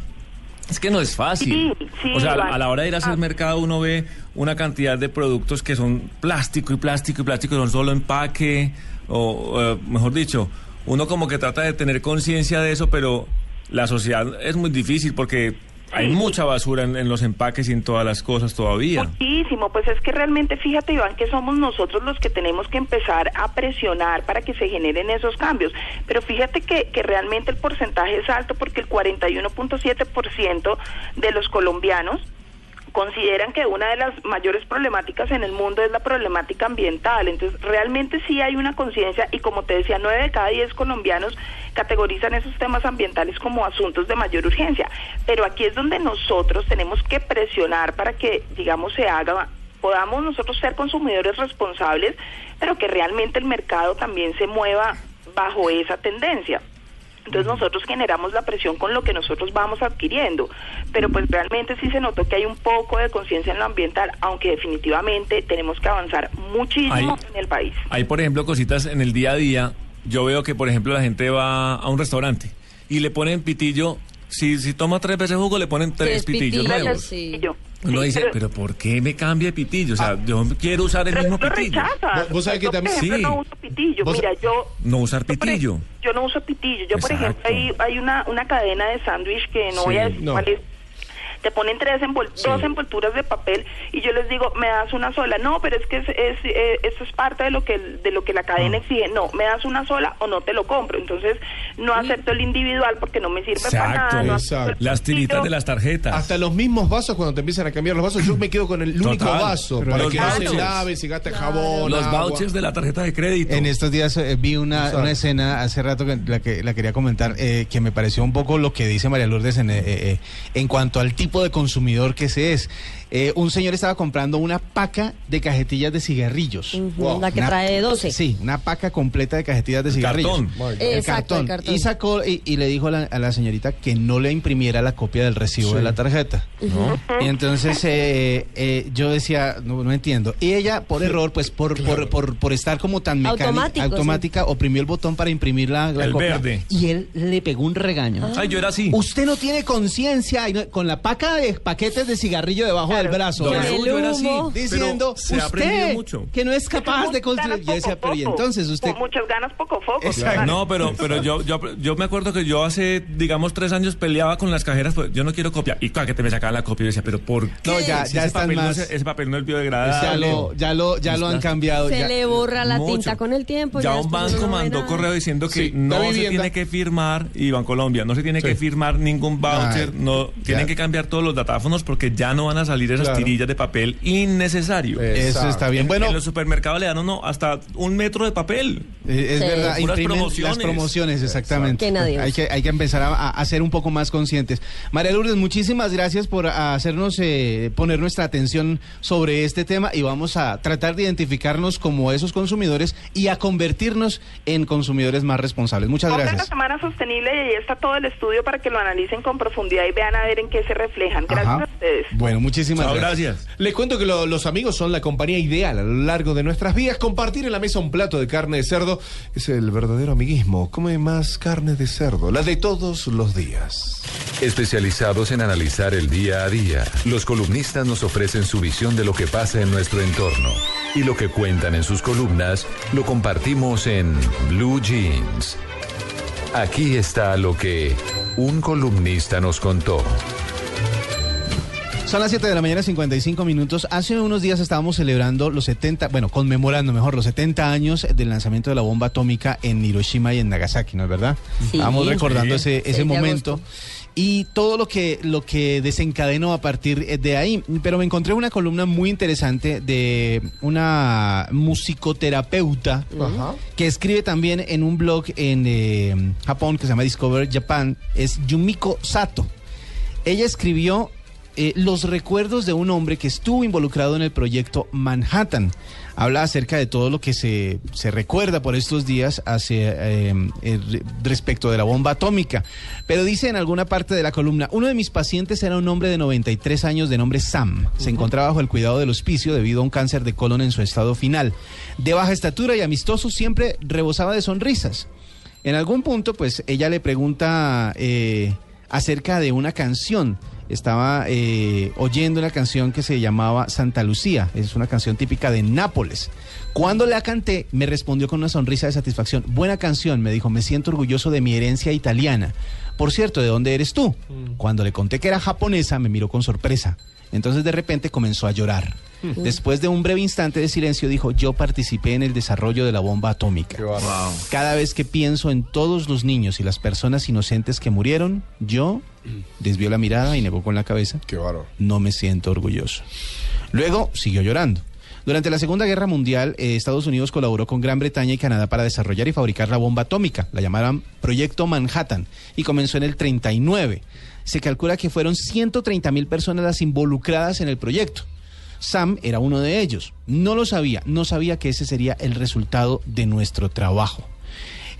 Es que no es fácil. Sí, sí, o sea, a la hora de ir a hacer Ah. mercado uno ve una cantidad de productos que son plástico y plástico y plástico, son solo empaque, o eh, mejor dicho, uno como que trata de tener conciencia de eso, pero la sociedad es muy difícil porque hay mucha basura en, los empaques y en todas las cosas todavía. Muchísimo, pues es que realmente fíjate Iván que somos nosotros los que tenemos que empezar a presionar para que se generen esos cambios, pero fíjate que, que realmente el porcentaje es alto porque el 41.7% de los colombianos consideran que una de las mayores problemáticas en el mundo es la problemática ambiental. Entonces, realmente sí hay una conciencia y como te decía, nueve de cada diez colombianos categorizan esos temas ambientales como asuntos de mayor urgencia. Pero aquí es donde nosotros tenemos que presionar para que, digamos, se haga podamos nosotros ser consumidores responsables, pero que realmente el mercado también se mueva bajo esa tendencia. Entonces nosotros generamos la presión con lo que nosotros vamos adquiriendo, pero pues realmente sí se notó que hay un poco de conciencia en lo ambiental, aunque definitivamente tenemos que avanzar muchísimo en el país. Hay, por ejemplo, cositas en el día a día. Yo veo que, por ejemplo, la gente va a un restaurante y le ponen pitillo. Si, si toma tres veces jugo, le ponen tres, pitillos nuevos. Uno Sí, dice, pero- pero, ¿por qué me cambia de pitillo? O sea, yo quiero usar el Pero mismo pitillo. rechazas. Vos sabés que también- Sí. no uso pitillo. Vos- Mira, yo No usar pitillo. yo no uso pitillo. Yo, por ejemplo, hay, hay una, una cadena de sándwich que no voy a decir No. cuál es. Te ponen tres envol dos envolturas de papel y yo les digo, me das una sola. No, pero es que es, es, eh, esto es parte de lo que de lo que la cadena exige. No, me das una sola o no te lo compro. Entonces, no acepto el individual porque no me sirve para nada. no Las tiritas de las tarjetas. Hasta los mismos vasos, cuando te empiezan a cambiar los vasos, yo me quedo con el único vaso para los que no se lave, se gaste jabón. Los agua. vouchers de la tarjeta de crédito. En estos días eh, vi una, una escena hace rato que la, que la quería comentar eh, que me pareció un poco lo que dice María Lourdes en, eh, eh, en cuanto al tipo de consumidor que se es. Eh, un señor estaba comprando una paca de cajetillas de cigarrillos. Ujú, la que Una- trae 12. Sí, una paca completa de cajetillas de cigarrillos. cartón. El Exacto, cartón. el cartón. Y sacó y, y le dijo a la, a la señorita que no le imprimiera la copia del recibo de la tarjeta. Y entonces eh, eh, yo decía, no, no entiendo. Y ella, por error, pues por, por, por, por estar como tan mecánica, Automático, automática, oprimió el botón para imprimir la, la El copia. verde. Y él le pegó un regaño. Ay, yo era así. Usted no tiene conciencia con la paca de paquetes de cigarrillo debajo del brazo. Don era así. Diciendo, se ha aprendido usted mucho. que no es capaz de construir. Yo decía, pero y entonces usted... Con muchas ganas, poco foco. Exacto. claro. No, pero, pero yo, yo, yo me acuerdo que yo hace, digamos, tres años peleaba con las cajeras, pues yo no quiero copia. Y claro, que te me sacaban la copia y yo decía, pero ¿por qué? No, ya- Si ya ese, están papel no más- es- ese papel no es ya biodegradable. lo, ya lo, ya lo han cambiado. Se ya- le borra la Mucho. tinta con el tiempo. Ya un banco no mandó nada. correo diciendo que Sí, no se tiene que firmar, y Bancolombia, no se tiene que firmar ningún voucher, Ay, no tienen ya. que cambiar todos los datáfonos porque ya no van a salir esas Claro. tirillas de papel innecesario. Eso está bien. En- Bueno, en los supermercados le dan uno hasta un metro de papel. Eh, Es Sí. verdad, promociones. las promociones, exactamente. Que nadie Hay que, hay que empezar a, a ser un poco más conscientes. María Lourdes, muchísimas gracias por hacernos eh, poner nuestra atención sobre este tema y vamos a tratar de identificarnos como esos consumidores y a convertirnos en consumidores más responsables. Muchas Pongan la gracias. Semana Sostenible y ahí está todo el estudio para que lo analicen con profundidad y vean a ver en qué se reflejan. Gracias Ajá. a ustedes. Bueno, muchísimas Chao, gracias. gracias. Les cuento que lo- los amigos son la compañía ideal a lo largo de nuestras vidas. Compartir en la mesa un plato de carne de cerdo es el verdadero amiguismo. Come más carne de cerdo, la de todos los días. Especializados en analizar el día a día, los columnistas nos ofrecen su visión de lo que pasa en nuestro entorno. Y lo que cuentan en sus columnas lo compartimos en Blue Jeans. Aquí está lo que un columnista nos contó. Son las 7 de la mañana, 55 minutos. Hace unos días estábamos celebrando los 70, bueno, conmemorando mejor los 70 años del lanzamiento de la bomba atómica en Hiroshima y en Nagasaki, ¿no es verdad? Sí. Estábamos recordando Sí. ese, ese 6 de momento. agosto. Y todo lo que, lo que desencadenó a partir de ahí. Pero me encontré una columna muy interesante de una musicoterapeuta que escribe también en un blog en eh, Japón que se llama Discover Japan. Es Yumiko Sato. Ella escribió eh, los recuerdos de un hombre que estuvo involucrado en el proyecto Manhattan. Habla acerca de todo lo que se, se recuerda por estos días hacia, eh, eh, re- respecto de la bomba atómica. Pero dice en alguna parte de la columna, uno de mis pacientes era un hombre de 93 años de nombre Sam. Se encontraba bajo el cuidado del hospicio debido a un cáncer de colon en su estado final. De baja estatura y amistoso siempre rebosaba de sonrisas. En algún punto, pues ella le pregunta acerca de una canción. Estaba eh, oyendo una canción que se llamaba Santa Lucía. Es una canción típica de Nápoles. Cuando la canté, me respondió con una sonrisa de satisfacción. Buena canción, me dijo, me siento orgulloso de mi herencia italiana. Por cierto, ¿de dónde eres tú? Cuando le conté que era japonesa, me miró con sorpresa. Entonces de repente comenzó a llorar. Después de un breve instante de silencio dijo, yo participé en el desarrollo de la bomba atómica. Cada vez que pienso en todos los niños y las personas inocentes que murieron, yo desvió la mirada y negó con la cabeza. Qué bárbaro. No me siento orgulloso. Luego siguió llorando. Durante la Segunda Guerra Mundial, eh, Estados Unidos colaboró con Gran Bretaña y Canadá para desarrollar y fabricar la bomba atómica. La llamaban Proyecto Manhattan y comenzó en el 39. Se calcula que fueron 130 mil personas las involucradas en el proyecto. Sam era uno de ellos. No lo sabía, no sabía que ese sería el resultado de nuestro trabajo.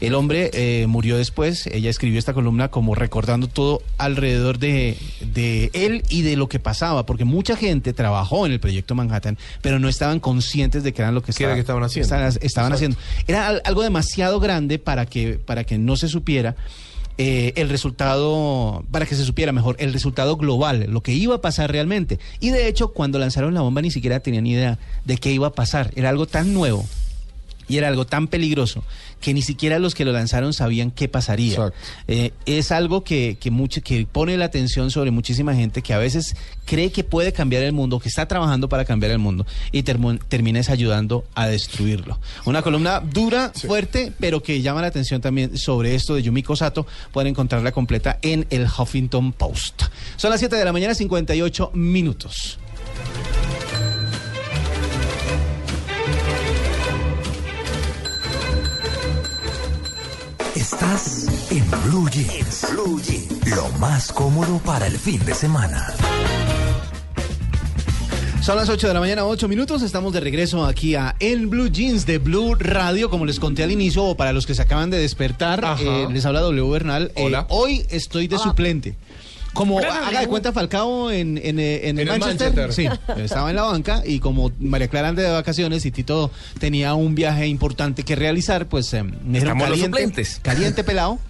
El hombre eh, murió después, ella escribió esta columna como recordando todo alrededor de, de él y de lo que pasaba, porque mucha gente trabajó en el proyecto Manhattan, pero no estaban conscientes de que eran lo que, ¿Qué era que estaban haciendo? Estaban, haciendo. Era al- algo demasiado grande para que, para que no se supiera. Eh, el resultado, para que se supiera mejor, el resultado global, lo que iba a pasar realmente. Y de hecho, cuando lanzaron la bomba ni siquiera tenían idea de qué iba a pasar. Era algo tan nuevo y era algo tan peligroso que ni siquiera los que lo lanzaron sabían qué pasaría. Eh, es algo que, que, mucho, que pone la atención sobre muchísima gente que a veces cree que puede cambiar el mundo, que está trabajando para cambiar el mundo y termo- termina es ayudando a destruirlo. Una columna dura, fuerte, pero que llama la atención también sobre esto de Yumiko Sato. Pueden encontrarla completa en el Huffington Post. Son las 7 de la mañana, 58 minutos. Estás en Blue Jeans. Blue Jeans. Lo más cómodo para el fin de semana. Son las 8 de la mañana, 8 minutos. Estamos de regreso aquí a En Blue Jeans de Blue Radio. Como les conté al inicio, o para los que se acaban de despertar, eh, les habla W Bernal. Eh, Hola. hoy estoy de suplente. Como haga de cuenta Falcao en, en, eh, en el En el Manchester. Manchester. Sí, estaba en la banca y como María Clara anda de vacaciones y Tito tenía un viaje importante que realizar, pues eh, los caliente, suplentes. caliente pelado.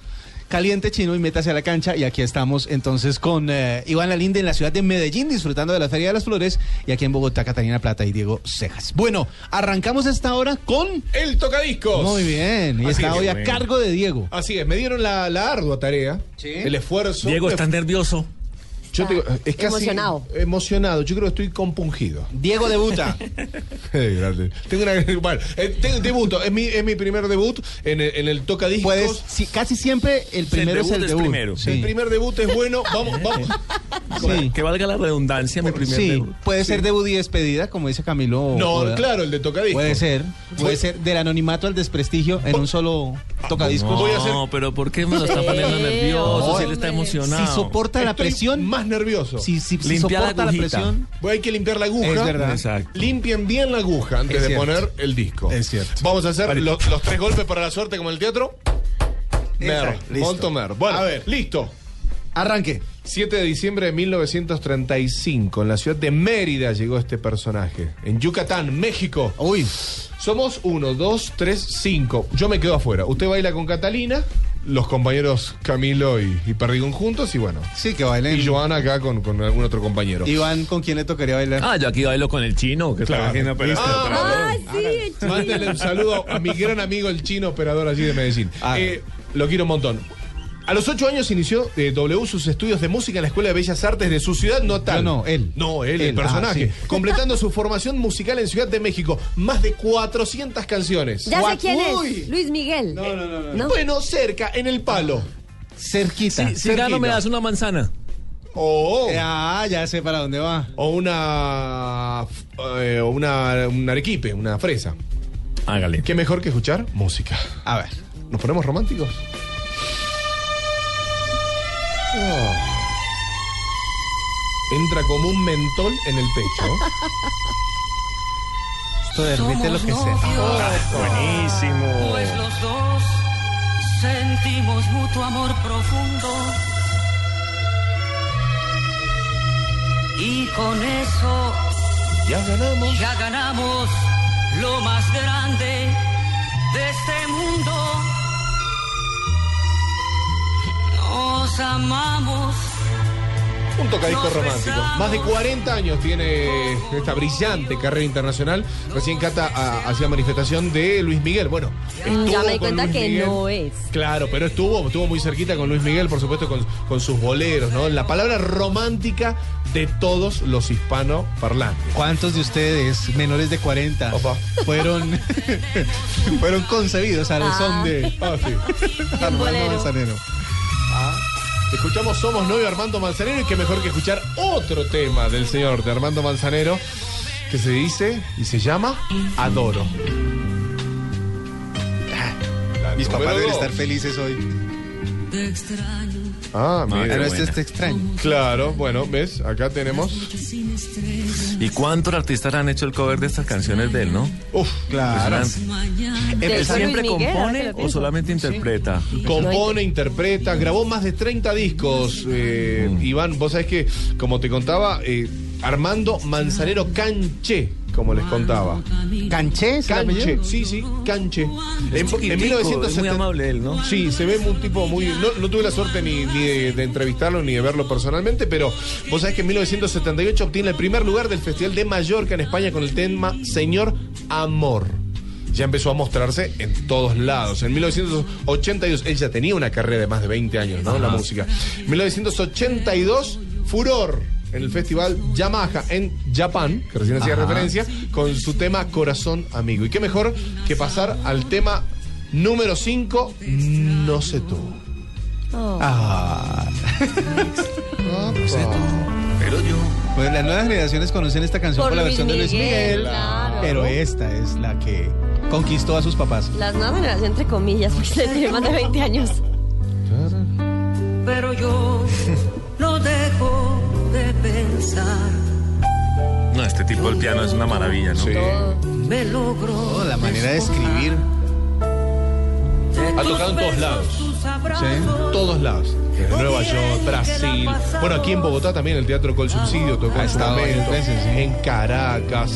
Caliente chino y métase a la cancha y aquí estamos entonces con eh, Iván Lalinde en la ciudad de Medellín disfrutando de la Feria de las Flores y aquí en Bogotá Catalina Plata y Diego Cejas. Bueno, arrancamos esta hora con... El tocadiscos. Muy bien, y Así está es, hoy a bueno. cargo de Diego. Así es, me dieron la, la ardua tarea, el esfuerzo. Diego, Me- ¿estás nervioso? Yo te- es casi Emocionado. Emocionado. Yo creo que estoy compungido. Diego debuta. Tengo una, bueno, eh, te- debuto. Es mi, es mi primer debut en el, en el tocadiscos. Sí, casi siempre el primero es debut el es debut. primero. Sí. El primer debut es bueno. Vamos, vamos. Sí. Que valga la redundancia, mi primer Sí, debut. puede ser debut y despedida, como dice Camilo. No, Pueda. claro, el de tocadiscos. Puede ser. Puede Voy- ser del anonimato al desprestigio en un solo tocadiscos. No, Voy a hacer- pero ¿por qué me lo está poniendo nervioso si él está emocionado? Si soporta la Estoy presión, más nervioso. si, si, si la soporta la, agujita. presión, Pues hay que limpiar la aguja. Es verdad. Exacto. Limpien bien la aguja antes Es de cierto. poner el disco. Es cierto. Vamos a hacer Vale. los tres golpes para la suerte como en el teatro. Mer, molto mer. Bueno, A ver. listo. arranque. 7 de diciembre de 1935, en la ciudad de Mérida llegó este personaje. En Yucatán, México. Uy, Somos uno, dos, tres, cinco. Yo me quedo afuera. Usted baila con Catalina, los compañeros Camilo y, y Perdigón juntos, y bueno. sí, que bailen. Y Joana acá con, con algún otro compañero. Iván, ¿con quién le tocaría bailar? Ah, yo aquí bailo con el chino, que Claro. está haciendo pero Ah, operador. Ah, sí, Mándele un saludo a mi gran amigo, el chino operador allí de Medellín. Ah. Eh, lo quiero un montón. A los ocho años inició eh, W sus estudios de música en la Escuela de Bellas Artes de su ciudad natal. Yo no, él. No, él, Él, el personaje. ah, sí. Completando su formación musical en Ciudad de México. Más de 400 canciones. Ya sé quién Uy. es. Luis Miguel. No, no, no, no. Bueno, cerca, en el palo. Cerquita. Si, si gano, me das una manzana. O, Ah, ya sé para dónde va. o una, eh, una. Un arequipe, una fresa. Hágale. ¿Qué mejor que escuchar? Música. A ver. ¿Nos ponemos románticos? Oh. Entra como un mentol en el pecho. Esto derrite lo que sea. Buenísimo. Pues los dos sentimos mutuo amor profundo. Y con eso Ya ganamos. ya ganamos lo más grande de este mundo. Nos amamos. Un tocadisco romántico. Más de 40 años tiene esta brillante carrera internacional. Recién Cata ah, hacía manifestación de Luis Miguel. Bueno, estuvo Ya me di cuenta Luis que Miguel. no es. Claro, pero estuvo, estuvo muy cerquita con Luis Miguel, por supuesto, con, con sus boleros, ¿no? La palabra romántica de todos los hispanoparlantes. ¿Cuántos de ustedes menores de 40 Opa. fueron fueron concebidos al Ah. son de Ah, sí. Armando bolero. Manzanero? Escuchamos Somos Novio Armando Manzanero y qué mejor que escuchar otro tema del señor de Armando Manzanero que se dice y se llama Adoro. Mis papás deben estar felices hoy. Te extraño. Ah, mira. Pero este está extraño. Claro, bueno, ves, acá tenemos. ¿Y cuántos artistas han hecho el cover de estas canciones de él, no? Uf, Claro. ¿Él siempre Miguel, compone o solamente interpreta? compone, interpreta, grabó más de 30 discos. eh, Iván, vos sabés que, como te contaba, eh, Armando Manzanero Canché, como les contaba. ¿Canché? sí, sí, Canche. En, en chiquitico, 1970 es muy amable él, ¿no? Sí, se ve un tipo muy. No, no tuve la suerte ni, ni de, de entrevistarlo ni de verlo personalmente, pero vos sabés que en 1978 obtiene el primer lugar del Festival de Mallorca en España con el tema Señor Amor. ya empezó a mostrarse en todos lados. En 1982, él ya tenía una carrera de más de 20 años, ¿no? En la música. 1982, Furor en el festival Yamaha en Japón, que recién hacía Ajá. referencia, con su tema Corazón Amigo. Y qué mejor que pasar al tema número 5, No sé tú. Ah. Pero yo. Pues las nuevas generaciones conocen esta canción por, Por la Luis versión de Luis Miguel, claro. pero esta es la que conquistó a sus papás. Las nuevas generaciones, entre comillas, porque tiene más de 20 años. Pero yo no dejo de pensar. No, este tipo del piano es una maravilla, ¿no? Sí. Me logro. Oh, la manera de escribir. Ha tocado en todos lados. En todos lados. Desde Nueva York, Brasil. Bueno, aquí en Bogotá también el Teatro Col Subsidio tocó Ha en su estado varias momento. veces, sí. En Caracas.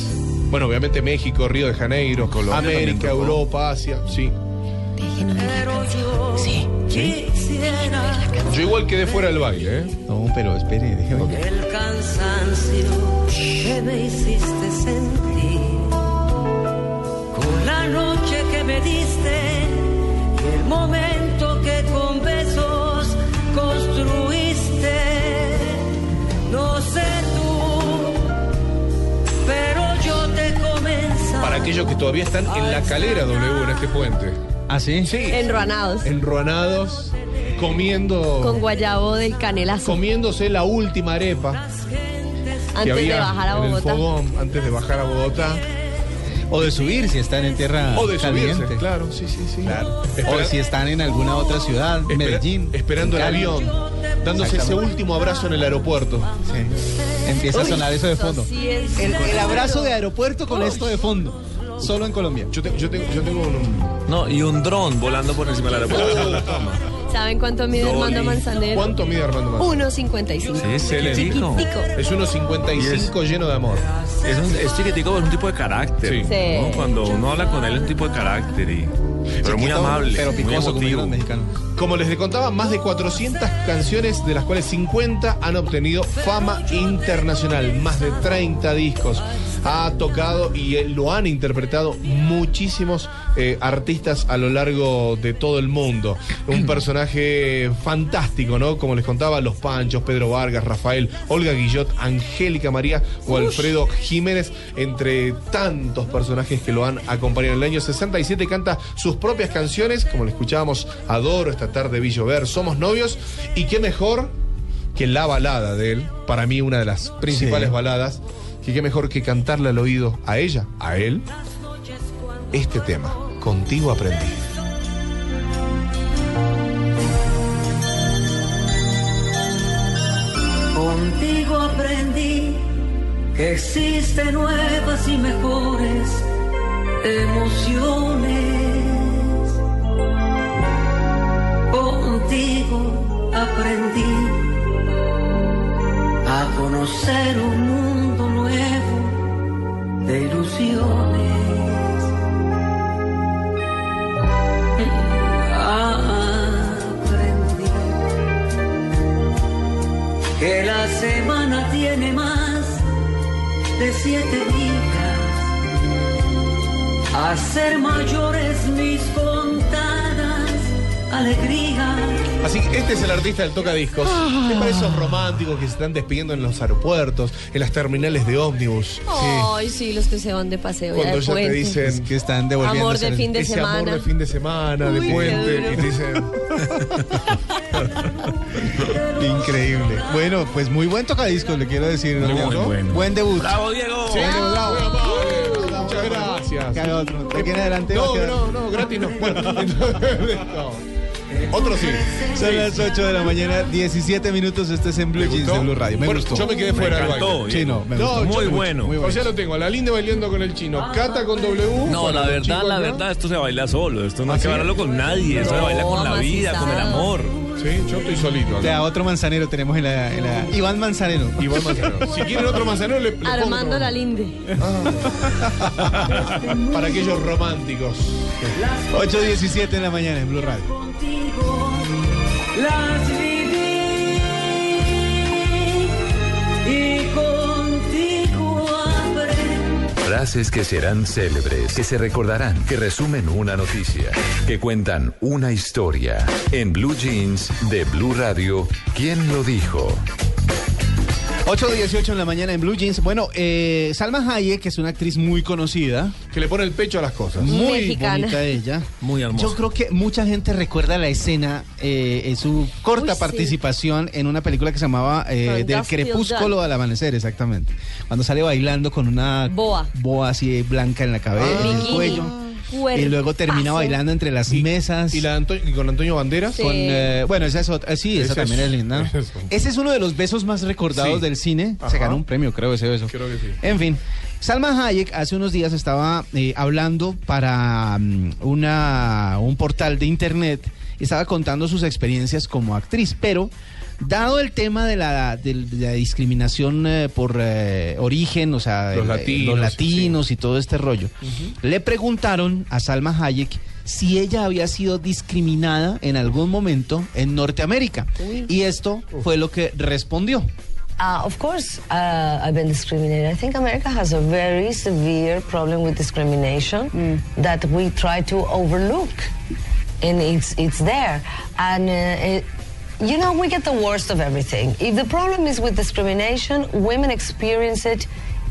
Bueno, obviamente México, Río de Janeiro, Colombia América, tocó. Europa, Asia. Sí. Pero yo quisiera Yo igual quedé fuera del baile, ¿eh? No, pero espere, déjeme. el cansancio que me hiciste sentir. Con la noche que me diste y el momento que con besos construiste. No sé tú, pero yo te comenzaba. Para aquellos que todavía están en la calera W en este puente. ¿Ah, sí? Sí. Enruanados. Enruanados, comiendo. Con guayabo del canelazo. comiéndose la última arepa que Antes había de bajar a en el Bogotá. fogón, antes de bajar a Bogotá. O de subir si están en tierra O de subirse, caliente. claro, sí, sí, sí. Claro. Espera- O si están en alguna otra ciudad, espera- Medellín. Esperando el avión, dándose ese último abrazo en el aeropuerto. Sí. Empieza a sonar eso de fondo. sí es- El, el abrazo de aeropuerto con esto de fondo. Solo en Colombia. Yo, te- yo tengo, yo tengo un. No, y un dron volando por encima del aeropuerto. ¿Saben cuánto mide Dolly. Armando Manzanero? ¿Cuánto mide Armando Manzanero? 1.55. Sí, es Excelente. chiquitico. Chiquitico. Es 1.55 lleno de amor. Es, un, es chiquitico, es un tipo de carácter. Sí. Sí. ¿no? Cuando uno habla con él es un tipo de carácter. Y, pero muy amable, Pero muy picoso, como mexicanos. Como les contaba, más de 400 canciones, de las cuales 50 han obtenido fama internacional. Más de 30 discos. Ha tocado y eh, lo han interpretado muchísimos eh, artistas a lo largo de todo el mundo. Un personaje fantástico, ¿no? Como les contaba, Los Panchos, Pedro Vargas, Rafael, Olga Guillot, Angélica María o Alfredo Jiménez, entre tantos personajes que lo han acompañado. En el año 67 canta sus propias canciones, como le escuchábamos, Adoro, Esta tarde vi llover, Somos novios, y qué mejor que la balada de él, para mí una de las principales Sí. baladas, que qué mejor que cantarle al oído a ella, a él, este tema, Contigo aprendí. Contigo aprendí que existen nuevas y mejores emociones. Contigo aprendí a conocer un mundo de ilusiones. Aprendí que la semana tiene más de siete días. A ser mayores mis contadas alegrías. Así que este es el artista del tocadiscos. Es para esos románticos que se están despidiendo en los aeropuertos, en las terminales de ómnimos. Ay, sí, los que se van de paseo. ya Cuando de ya te dicen Que están devolviendo. Amor de fin de ese semana. amor de fin de semana, de Uy, puente, y te dicen, Increíble. Bueno, pues muy buen tocadiscos, le quiero decir. ¿no? Muy ¿No? bueno. Buen debut. ¡Bravo, Diego! Sí, Bravo, bravo, bravo. bravo, muchas gracias. ¿De aquí en adelante No, no, no, gratis no. Bueno, entonces, no. Otro sí. Son las 8 de la mañana, 17 minutos. Este es en Blue ¿Le Jeans de Blue Radio. Me Bueno, gustó. Yo me quedé fuera del encantó, baile. Sí, no, me No, gustó. yo Muy bueno. muy O bueno. sea, lo tengo, a la linda bailando con el chino, Cata con W. No, con la verdad, la verdad, esto se baila solo. Esto no hay ¿Ah, que bailarlo con nadie. Esto se baila con la vida, con el amor. Sí, yo estoy solito acá. Ya, otro manzanero tenemos en la, en la- Iván Manzanero. Iván Manzanero. Si quieren otro manzanero, le, le pongo Armando otro. la Linde. Para aquellos románticos. 8.17 en la mañana en Blue Radio. Las viví y contigo. Frases que serán célebres, que se recordarán, que resumen una noticia, que cuentan una historia. En Blue Jeans de Blue Radio, ¿quién lo dijo? 8.18 en la mañana en Blue Jeans. Bueno, eh, Salma Hayek, que es una actriz muy conocida. Que le pone el pecho a las cosas. Muy Mexicana. bonita ella. Muy hermosa. Yo creo que mucha gente recuerda la escena eh, en su corta Uy, sí. participación en una película que se llamaba eh, Del crepúsculo al amanecer, exactamente. Cuando sale bailando con una Boa. boa así blanca en la cabeza, en el cuello. Y luego termina bailando entre las mesas. ¿Y, la Anto- y con Antonio Banderas? Sí. Con, eh, bueno, esa es otra. eh, sí, esa Ese también es- es, linda. ese es- Ese es uno de los besos más recordados Sí. del cine. Ajá. Se ganó un premio, creo, ese beso. Creo que sí. En fin, Salma Hayek hace unos días estaba eh, hablando para mm, una, un portal de internet y estaba contando sus experiencias como actriz, pero dado el tema de la, de la discriminación eh, por eh, origen, o sea, Los el- latinos, los latinos y todo este rollo, le preguntaron a Salma Hayek si ella había sido discriminada en algún momento en Norteamérica. Y esto fue lo que respondió. Uh, of course, uh, I've been discriminated. I think America has a very severe problem with discrimination that we try to overlook, and it's it's there. And uh, it, you know, we get the worst of everything. If the problem is with discrimination, women experience it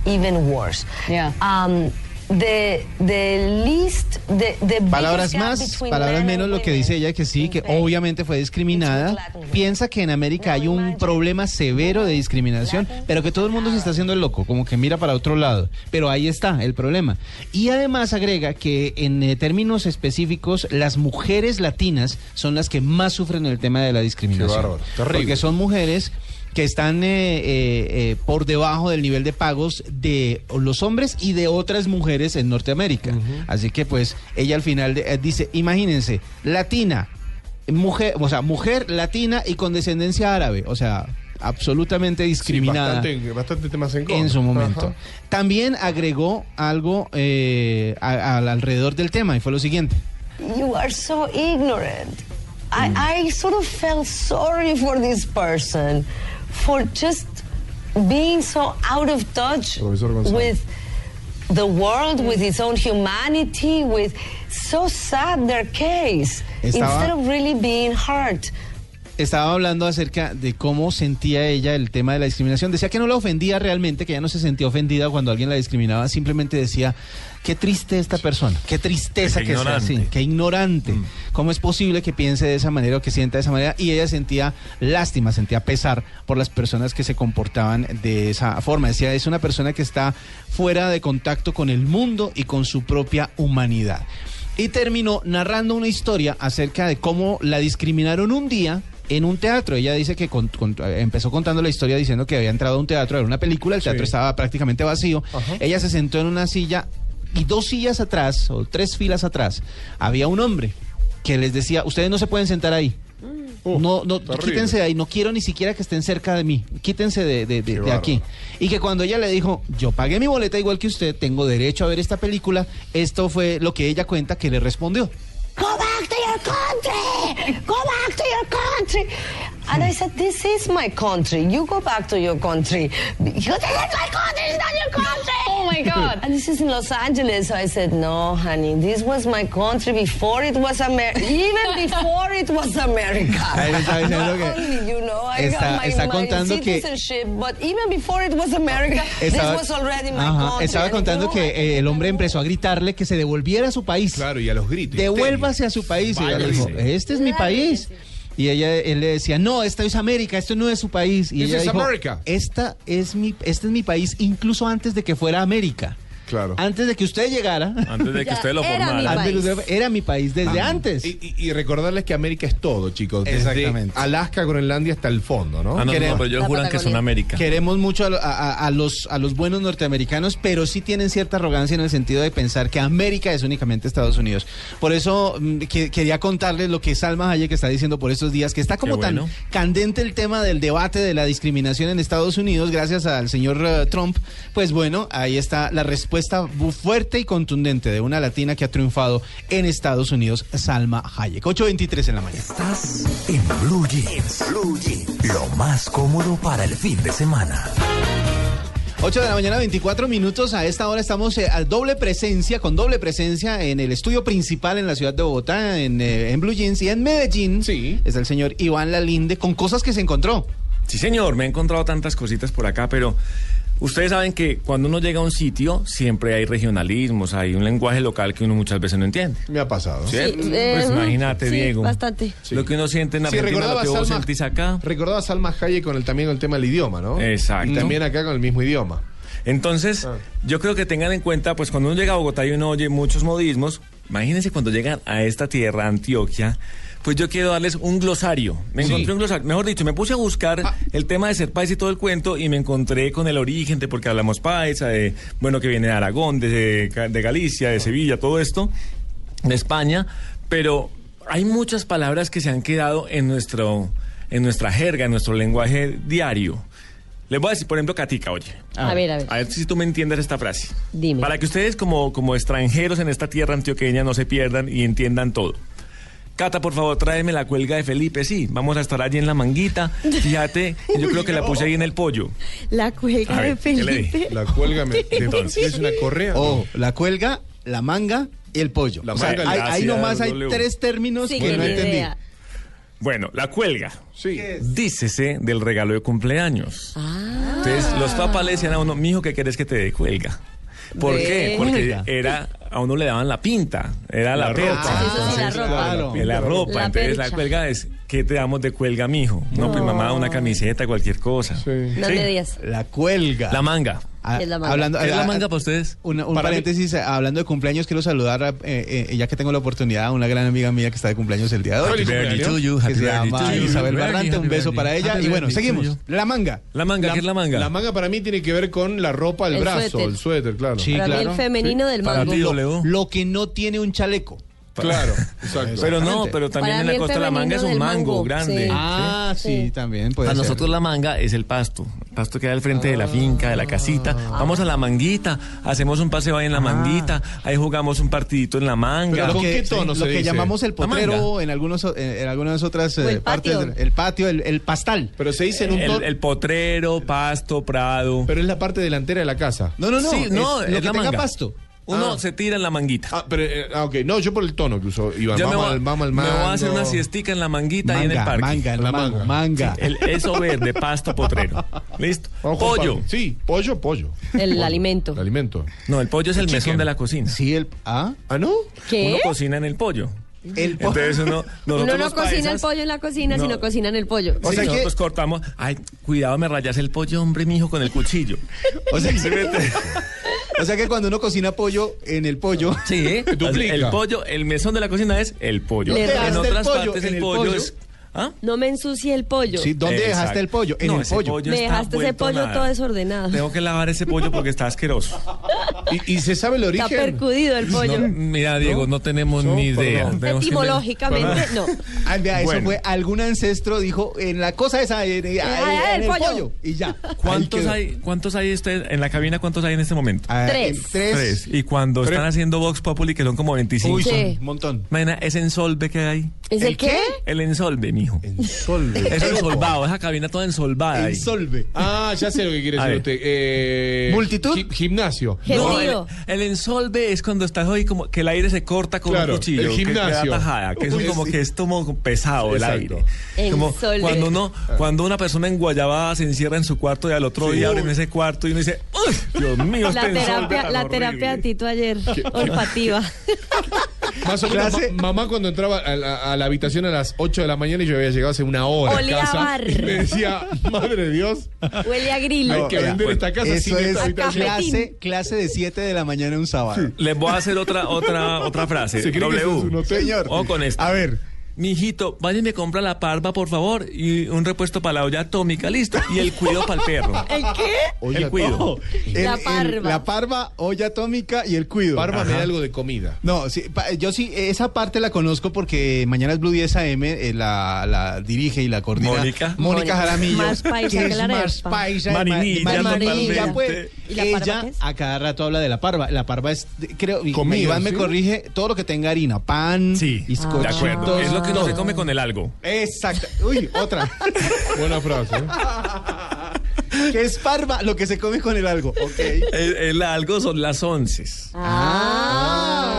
even worse. Yeah. Um, the the least the the Palabras más, palabras men menos, lo que dice ella que sí, que obviamente fue discriminada. Piensa que en América hay un problema severo de discriminación, pero que todo el mundo se está haciendo el loco, como que mira para otro lado. Pero ahí está el problema. Y además agrega que en eh, términos específicos, las mujeres latinas son las que más sufren el tema de la discriminación. bárbaro, terrible. Porque son mujeres que están eh, eh, eh, por debajo del nivel de pagos de los hombres y de otras mujeres en Norteamérica. Así que pues ella al final de- eh, dice, imagínense, latina, mujer, o sea, mujer latina y con descendencia árabe, o sea, absolutamente Sí, discriminada bastante, bastante temas en contra. en su momento. Ajá. También agregó algo eh, a- al alrededor del tema y fue lo siguiente. you are so ignorant. I, I sort of felt sorry for this person for just being so out of touch with the world, with its own humanity, with so sad their case, Estaba- instead of really being hurt. estaba hablando acerca de cómo sentía ella el tema de la discriminación. Decía que no la ofendía realmente, que ella no se sentía ofendida cuando alguien la discriminaba, simplemente decía, qué triste esta persona, qué tristeza Qué que sea así, ignorante. qué ignorante. ¿Cómo es posible que piense de esa manera o que sienta de esa manera? Y ella sentía lástima, sentía pesar por las personas que se comportaban de esa forma. Decía, es una persona que está fuera de contacto con el mundo y con su propia humanidad. Y terminó narrando una historia acerca de cómo la discriminaron un día en un teatro. Ella dice que con- con- empezó contando la historia diciendo que había entrado a un teatro, era una película, el teatro Sí. estaba prácticamente vacío. Ajá. Ella se sentó en una silla y dos sillas atrás, o tres filas atrás, había un hombre que les decía, ustedes no se pueden sentar ahí. Uh, no, no, terrible. quítense de ahí, no quiero ni siquiera que estén cerca de mí, quítense de, de- de- aquí. Y que cuando ella le dijo, yo pagué mi boleta igual que usted, tengo derecho a ver esta película, esto fue lo que ella cuenta que le respondió. Go back to your country! Go back to your country! And I said, This is my country. You go back to your country. You this is my country, it's not your country! Oh my God. And this is in Los Angeles. So I said, No, honey, this was my country before it was America. Even before it was America. Ahí está diciendo Not que only, you know, I está- got my, está my contando que- citizenship, but even before it was America, Estaba, this was already my Ajá, country. estaba And contando que eh, el hombre empezó a gritarle que se devolviera a su país. Claro, y a los gritos. Devuélvase a su país. Y dijo, este es mi país. Y ella, él le decía, no, esta es América, esto no es su país. Y This ella dijo, esta es mi, este es mi país, incluso antes de que fuera América. Claro. Antes de que usted llegara. Antes de que usted lo era mi antes país. usted- era mi país desde antes. Y, y- y recordarles que América es todo, chicos. Desde Exactamente. Alaska, Groenlandia hasta el fondo, ¿no? Ah, no, no, Queremos- pero ellos juran que son. América. Queremos mucho a, a- a los, a los buenos norteamericanos, pero sí tienen cierta arrogancia en el sentido de pensar que América es únicamente Estados Unidos. Por eso mm, que- quería contarles lo que Salma Hayek está diciendo por estos días, que está como bueno. tan candente el tema del debate de la discriminación en Estados Unidos gracias al señor eh, Trump. Pues bueno, ahí está la respuesta bu- fuerte y contundente de una latina que ha triunfado en Estados Unidos, Salma Hayek. 8.23 en la mañana. Estás en Blue Jeans. Blue Jeans. Lo más cómodo para el fin de semana. 8 de la mañana, 24 minutos. A esta hora estamos eh, a doble presencia, con doble presencia en el estudio principal en la ciudad de Bogotá, en, eh, en Blue Jeans y en Medellín. Sí. Está el señor Iván Lalinde con cosas que se encontró. Sí, señor, me he encontrado tantas cositas por acá, pero ustedes saben que cuando uno llega a un sitio siempre hay regionalismos, hay un lenguaje local que uno muchas veces no entiende. Me ha pasado. Eh, pues imagínate, sí, Diego. bastante. Lo que uno siente en Sí, Argentina, lo recordaba que vos Salma, sentís acá. recordaba Salma Hayek con el, también con el tema del idioma, ¿no? Exacto. Y también acá con el mismo idioma. Entonces, Ah. yo creo que tengan en cuenta, pues cuando uno llega a Bogotá y uno oye muchos modismos, imagínense cuando llegan a esta tierra, Antioquia, pues yo quiero darles un glosario. Me Sí. encontré un glosario. Mejor dicho, me puse a buscar Ah. el tema de ser paisa y todo el cuento y me encontré con el origen de por qué hablamos paisa, de, bueno, que viene de Aragón, de, de Galicia, de Sevilla, todo esto, de España, pero hay muchas palabras que se han quedado en nuestro, en nuestra jerga, en nuestro lenguaje diario. Les voy a decir, por ejemplo, Catica, oye. A ver, a ver. A ver si tú me entiendes esta frase. Dime. Para que ustedes como, como extranjeros en esta tierra antioqueña no se pierdan y entiendan todo. Cata, por favor, tráeme la cuelga de Felipe. Sí, vamos a estar allí en la manguita. Fíjate, yo creo que la puse ahí en el pollo. La cuelga de. Felipe. La cuelga me, Entonces. es una correa. Oh, la cuelga, la manga y el pollo. La o sea, manga, hay- la ahí nomás hay W. tres términos Sí, que que no entendí. idea. Bueno, la cuelga. Sí. Dícese del regalo de cumpleaños. Ah. Entonces, los papás le decían a uno, mijo, ¿qué querés que te dé cuelga? ¿Por qué? Porque era, a uno le daban la pinta, era la, La percha. ropa. Ah, eso sí, la Entonces, ropa. claro. que la ropa, La entonces la cuelga es, ¿qué te damos de cuelga, mijo? No, pues mamá, una camiseta, cualquier cosa. Sí. Sí. La cuelga. La manga. Ah, ¿Qué es la manga? Hablando, ¿Qué es la ah, manga ah, para ustedes? una- un Para mí- paréntesis, eh, hablando de cumpleaños, quiero saludar, a, eh, eh, ya que tengo la oportunidad, a una gran amiga mía que está de cumpleaños el día de hoy. Feliz cumpleaños. que se llama Isabel Barrante, un beso para ella. Y bueno, seguimos. La manga. La manga, ¿qué es la manga? La manga para mí tiene que ver con la ropa, el, El brazo, suéter. el suéter, claro. Sí, Para mí el femenino del Para mango. ti. Lo que no tiene un chaleco. Claro, exacto. Pero no, pero también Para en la costa la manga es un mango, mango, grande. sí. Ah, sí, también puede Para ser. nosotros la manga es el pasto. El pasto queda al frente de la finca, de la casita. Vamos a la manguita, hacemos un paseo ahí en la manguita, ahí jugamos un partidito en la manga. Pero lo ¿con que, qué tono lo se que dice? llamamos el potrero en algunos en, en algunas otras el eh, partes patio. del el patio el, el pastal Pero se dice en un el, el potrero, pasto, prado. Pero es la parte delantera de la casa. no no no Sí, no, es lo es que la tenga manga. pasto Uno Ah. se tira en la manguita. Ah, pero, eh, ah, ok. No, yo por el tono que usó Iván. Yo vamos, al, vamos al me voy a hacer mango. una siestica en la manguita y en el manga parque. manga La hermano, manga. manga El, eso verde, pasto, potrero. ¿Listo? Pollo. Sí, pollo, pollo. El Pollo. alimento. El alimento. No, el pollo es el El mesón de la cocina. sí el ah ¿Ah, no? ¿Qué? Uno cocina en el pollo. El po- Entonces uno, nosotros Uno no cocina el pollo en la cocina, No. sino cocina en el pollo. O sea que- nosotros cortamos. Ay, cuidado, me rayas el pollo, hombre, mijo, con el cuchillo. o sea, que cuando uno cocina pollo en el pollo Sí, ¿eh? Duplica. El pollo, el mesón de la cocina es el pollo. Le en otras pollo partes en el el pollo, pollo. es. ¿Ah? No me ensucie el pollo. sí dónde Exacto. dejaste el pollo en No, el ese pollo me está dejaste ese pollo nada. todo desordenado. Tengo que lavar ese pollo porque está asqueroso. ¿Y, y se sabe el Está origen? percudido el pollo. No, mira, Diego, no, tenemos No, ni idea. Tenemos Etimológicamente, no. Ah, vea, eso Bueno. fue algún ancestro dijo en la cosa esa en, en- ah, en el el pollo. pollo y ya ¿Cuántos hay, ¿Cuántos hay usted en la cabina? ¿Cuántos hay en este momento? Ah, Tres. tres. Tres. Y cuando Tres. están haciendo Vox Populi, que son como 25. Uy, Sí. son un montón. Imagina ese ensolve que hay. ¿Es el qué? El ensolve, mijo. Ensolve. Es ensolvado, esa cabina toda ensolvada. ahí. Ensolve. Ah, ya sé lo que quiere decir usted. Eh, ¿Multitud? gi- gimnasio. No, el, ensolve es cuando estás hoy como que el aire se corta con Claro, un cuchillo. el que gimnasio. tajada, que es como que es como pesado el aire. Como Ensolve. cuando uno, cuando una persona en Guayabada se encierra en su cuarto y al otro Sí. día Uy. abren ese cuarto y uno dice, ¡Uy, Dios mío, La este terapia, la horrible". terapia de Tito ayer, olfativa. Más o menos, ma- mamá cuando entraba a la, a la habitación a las 8 de la mañana y yo había llegado hace una hora Olía a casa. bar. Y me decía, madre de Dios, Huele a grillo. hay que vender esta casa sin Eso esta es habitación. cafetín. clase, clase de 7 de la mañana un sábado. Les voy a hacer otra, otra, otra frase. ¿Se cree que eso es un W. hotel? Señor. O con esta. A ver. Mijito, vaya y me compra la parva, por favor, y un repuesto para la olla atómica, listo. Y el cuido para el perro. ¿El qué? el cuido. El- La el- parva. la parva, olla atómica y el cuido. Parva me da algo de comida. No, sí, pa- yo sí, esa parte la conozco porque mañana es Blue 10 AM, eh, la, la dirige y la coordina Mónica. Mónica. Jaramillo. Más paisa que la más paisa. Marinilla, ma- marinilla, pues. ¿Y la parva Ella a cada rato habla de la parva. La parva es, creo, y Comida, Iván me corrige, todo lo que tenga harina, pan, Sí, bizcochitos. de acuerdo. Es lo que uno se come con el algo. Exacto. Uy, otra. Buena frase. ¿eh? ¿Qué es parva? Lo que se come con el algo. Ok. El, el algo son las onces. Ah.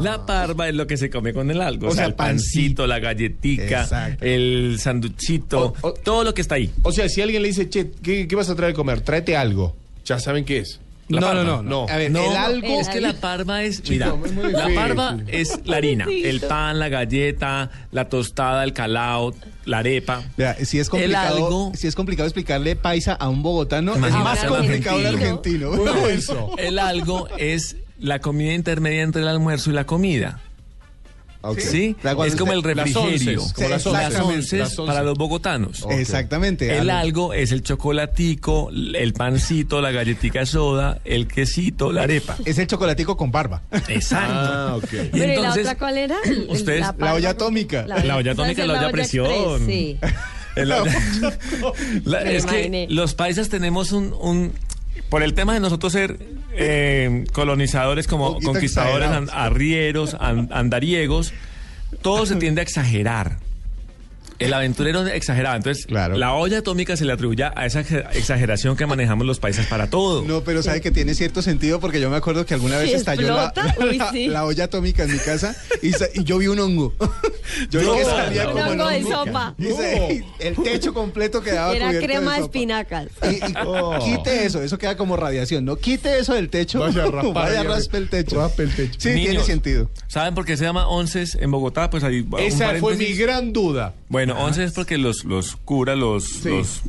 La parva es lo que se come con el algo. O O sea, sea, el pancito, la galletica, Exacto. el sanduchito, O- o- todo lo que está ahí. O sea, si alguien le dice, che, ¿qué, qué vas a traer de comer? Tráete algo. Ya saben qué es. La no, no, no, no. A ver, No, el algo. es que la parva es, Chico, mira, la parva es la harina, el pan, la galleta, la tostada, el calao, la arepa. Vea, si es complicado, algo- si es complicado explicarle paisa a un bogotano, es más complicado un argentino. argentino. Bueno, eso. El algo es la comida intermedia entre el almuerzo y la comida. Ok. ¿Sí? Es como el las refrigerio. onces, como las las onces. Las para los bogotanos. Exactamente. El algo. algo es el chocolatico, el pancito, la galletica soda, el quesito, la arepa. Es el chocolatico con barba. Exacto. Ah, ok. Y Pero ¿y la entonces, otra cuál era? Ustedes- la, La olla atómica. La olla atómica, la olla a presión. express, sí. la- es que los paisas tenemos un, un- por el tema de nosotros ser eh, colonizadores como conquistadores, an- arrieros, an- andariegos, todo se tiende a exagerar. El aventurero exageraba. Entonces, Claro. la olla atómica se le atribuye a esa ex- exageración que manejamos los países para todo. No, pero sabe que tiene cierto sentido porque yo me acuerdo que alguna vez estalló la, explota, uy, la- sí. la olla atómica en mi casa y, yo vi un hongo. Yo vi que salía no, como Un el hongo de sopa. Y se- el techo completo quedaba Era cubierto crema de sopa. espinacas. Y, y Oh. quite eso, eso queda como radiación, ¿no? Quite eso del techo. Vaya a raspar Vaya, raspe el techo. raspe el techo. Sí, tiene sentido. ¿Saben por qué se llama onces en Bogotá? Pues ahí Esa fue mi gran duda. Bueno, once es porque los, los curas, los, Sí. los,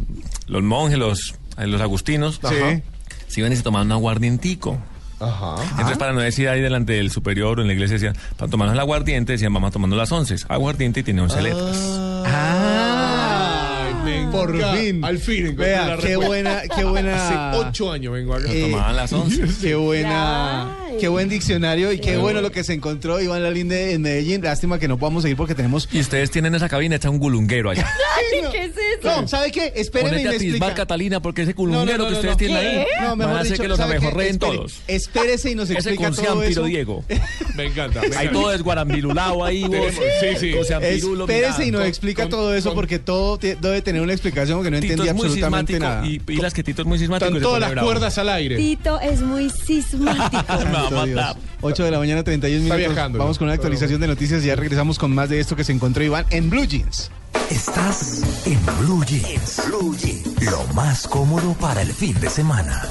los monjes, los, eh, los agustinos, Ajá. se iban y se tomaban un aguardientico. Ajá. Entonces, para no decir ahí delante del superior o en la iglesia, decían, para tomarnos el aguardiente, decían, vamos tomando las once. Aguardiente y tiene once letras. Ah, por fin. Al fin Vea, qué buena, qué buena. Hace ocho años vengo acá. Eh, Tomaban las once. Qué buena. Qué buen diccionario y qué bueno lo que se encontró Iván Lalinde en Medellín. Lástima que no podamos seguir porque tenemos. Y ustedes tienen esa cabina hecha un gulunguero allá. Ay, ¿qué es eso? No, ¿sabe qué? Espéreme y me a explica. Catalina, porque ese No, no, gulunguero no, que ustedes no. tienen ahí No, van mejor a hacer dicho, que los Espere, todos. Espérese y nos Ese explica con todo eso. Diego. Me encanta. encanta. todo es guarambirulao ahí, vos. Sí, sí. O sea, pirulo, Espérese y nos explica todo eso porque todo debe tener una explicación porque no entendí es muy absolutamente nada. y, las que Tito es muy sismático. todas las cuerdas al aire. Tito es muy sismático. Santo Dios. matar. 8 de la mañana, 31 Está minutos. viajando, Vamos ¿no? con una actualización de noticias y ya regresamos con más de esto que se encontró Iván en Blue Jeans. Estás en Blue Jeans. Blue Jeans. Lo más cómodo para el fin de semana.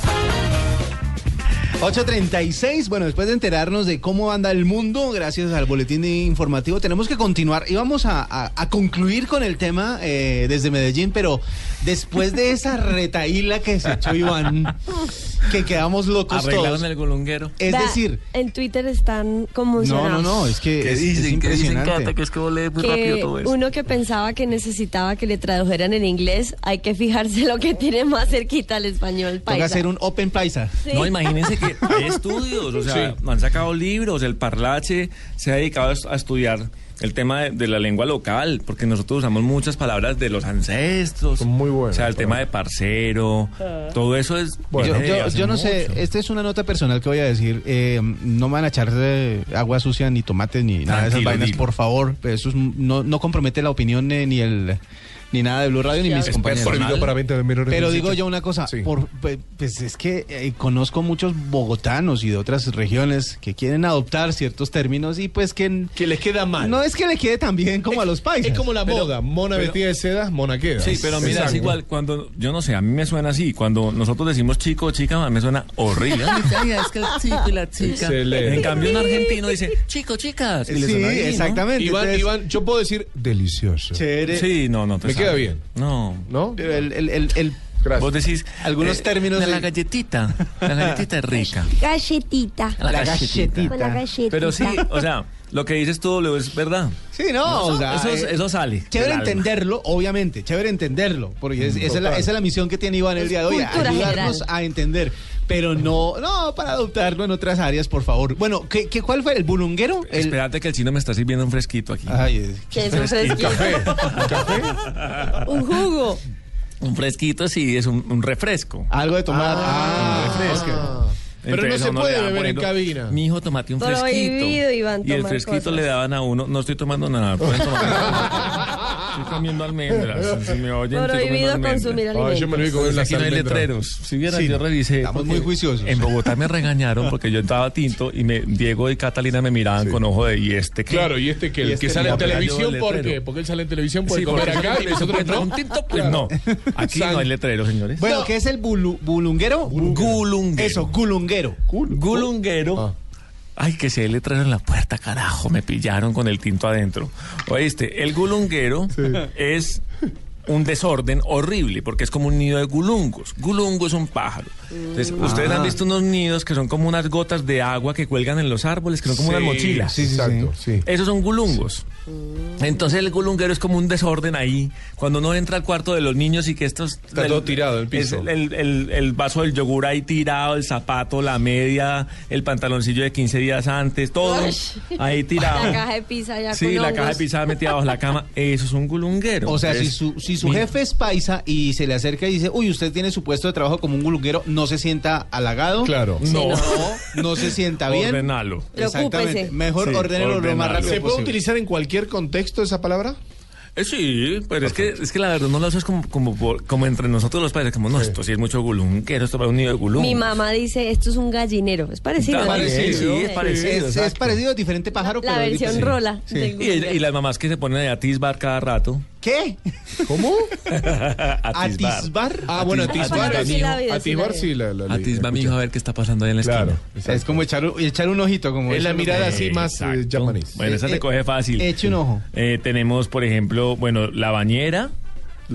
8.36, bueno, después de enterarnos de cómo anda el mundo, gracias al boletín informativo, tenemos que continuar y vamos a, a- a concluir con el tema eh, desde Medellín, pero después de esa retaíla que se echó Iván, que quedamos locos Arreglaron todos. el gulunguero. Es decir, En Twitter están no, conmocionados. no, no, es que ¿Qué es, es dicen? ¿Qué dicen, impresionante. Cata? Que es que rápido que todo eso. uno que pensaba que necesitaba que le tradujeran en inglés, hay que fijarse lo que tiene más cerquita al español Toca paisa. hacer un open paisa. Sí. No, imagínense que hay estudios, o sea, Sí. han sacado libros, el Parlache se ha dedicado a est- a estudiar el tema de, de la lengua local, porque nosotros usamos muchas palabras de los ancestros. Son muy buenas, O sea, el tema de parcero, todo eso es... Bueno, yo, no sé, esta es una nota personal que voy a decir. eh, no me van a echar de agua sucia, ni tomates, ni nada de esas vainas, dilo. por favor. Eso es- no, no compromete la opinión eh, ni el ni nada de Blue Radio ni mis Es compañeros. para Pero 18. digo yo una cosa, Sí. por, pues, es que eh, conozco muchos bogotanos y de otras regiones que quieren adoptar ciertos términos y pues que Que les queda mal. no es que le quede tan bien como a los países. Es como la Pero- moda. Mona pero- vestida de seda, mona queda. Sí, pero mira, es igual cuando, yo no sé, a mí me suena así, cuando nosotros decimos chico o chica, me suena horrible. Es que el chico y la chica. Excelente. En cambio, un argentino dice, chico, chicas. y le Sí, bien, ¿no? exactamente. Iván, entonces, Iván, yo puedo decir delicioso. chévere. Sí, no, no te. Queda bien. No. ¿No? Pero el, el, el, el- Gracias. Vos decís Algunos términos de la galletita. La galletita es rica. Galletita. La, La galletita. galletita. Con la galletita. Pero sí, o sea, lo que dices tú Leo, es verdad. Sí, no, o sea, eso, eh, eso sale. Chévere del alma. entenderlo, obviamente, chévere entenderlo, porque es- esa, es la, esa es la misión que tiene Iván el Es día de hoy, ayudarnos general. a entender, pero no, no para adoptarlo en otras áreas, por favor. Bueno, ¿qué, qué, cuál fue el bulunguero? El, Espérate que el chino me está sirviendo un fresquito aquí. Ay, Que es un fresquito. un jugo. Un fresquito, sí, es un, un refresco. algo de tomar. Ah, Ah, refresca. Pero no se puede beber en cabina. Mi hijo, tomate un fresquito. Prohibido, Iván, y el fresquito cosas. le daban a uno. No estoy tomando nada. pueden tomar. Estoy comiendo almendras. Si me oyen, Prohibido consumir almendras. alimentos. yo me olvidé comer Pues unas aquí no hay almendras. letreros. Si vieran, Sí, yo revisé. estamos muy juiciosos. En Bogotá me regañaron porque yo estaba tinto y me, Diego y Catalina me miraban con ojo de ¿y este qué? Claro, y este que, Y el este que sale en televisión, ¿por qué? Porque él sale en televisión, puede Sí, comer porque acá y nosotros puede no. un tinto, pues Claro. no. Aquí San- no hay letreros, señores. Bueno, ¿qué es el bulu- bulunguero? Gulunguero. Eso, gulunguero. Gulunguero. Ah. Ay, que si hay letrero en la puerta, carajo, me pillaron con el tinto adentro. Oíste, el gulunguero es un desorden horrible porque es como un nido de gulungos. Gulungo es un pájaro. Entonces, ustedes Ah. han visto unos nidos que son como unas gotas de agua que cuelgan en los árboles, que son como Sí, unas mochilas. Sí, sí, exacto, sí. Esos son gulungos. Entonces el gulunguero es como un desorden ahí. Cuando uno entra al cuarto de los niños y que estos... Está todo tirado el piso. es El, el- el vaso del yogur ahí tirado, el zapato, la media, el pantaloncillo de 15 días antes, todo ahí tirado. La caja de pizza ya Sí, con la caja de pizza metida bajo la cama. Eso es un gulunguero. O sea, si su, si su jefe es paisa y se le acerca y dice, uy, usted tiene su puesto de trabajo como un gulunguero, no se sienta halagado. Claro. No. No, no se sienta bien. Ordenalo. Exactamente. Mejor Sí, ordénelo lo más rápido ¿Se puede posible. utilizar en cualquier contexto esa palabra? Eh, sí, pero es que, es que la verdad no lo haces como, como, por- como entre nosotros los padres, como no, esto sí es mucho gulunguero, esto para un nido de gulungos. Mi mamá dice, esto es un gallinero. Es parecido. Está ¿no? parecido, sí, es parecido. Es, parecido, diferente pájaro, La pero es versión rola. Sí. del Y, y las mamás que se ponen a atisbar cada rato. ¿Qué? ¿Cómo? ¿Atisbar? Ah, bueno, Atisbar, atisbar. sí la sí la Atisbar sí mijo, a ver qué está pasando ahí en la Claro. esquina. Es como echar, un- echar un ojito. Como Es la mirada ¿no? así más eh, japonés. Bueno, esa Eh, se eh, coge fácil. eche un ojo. Eh, tenemos, por ejemplo, bueno, la bañera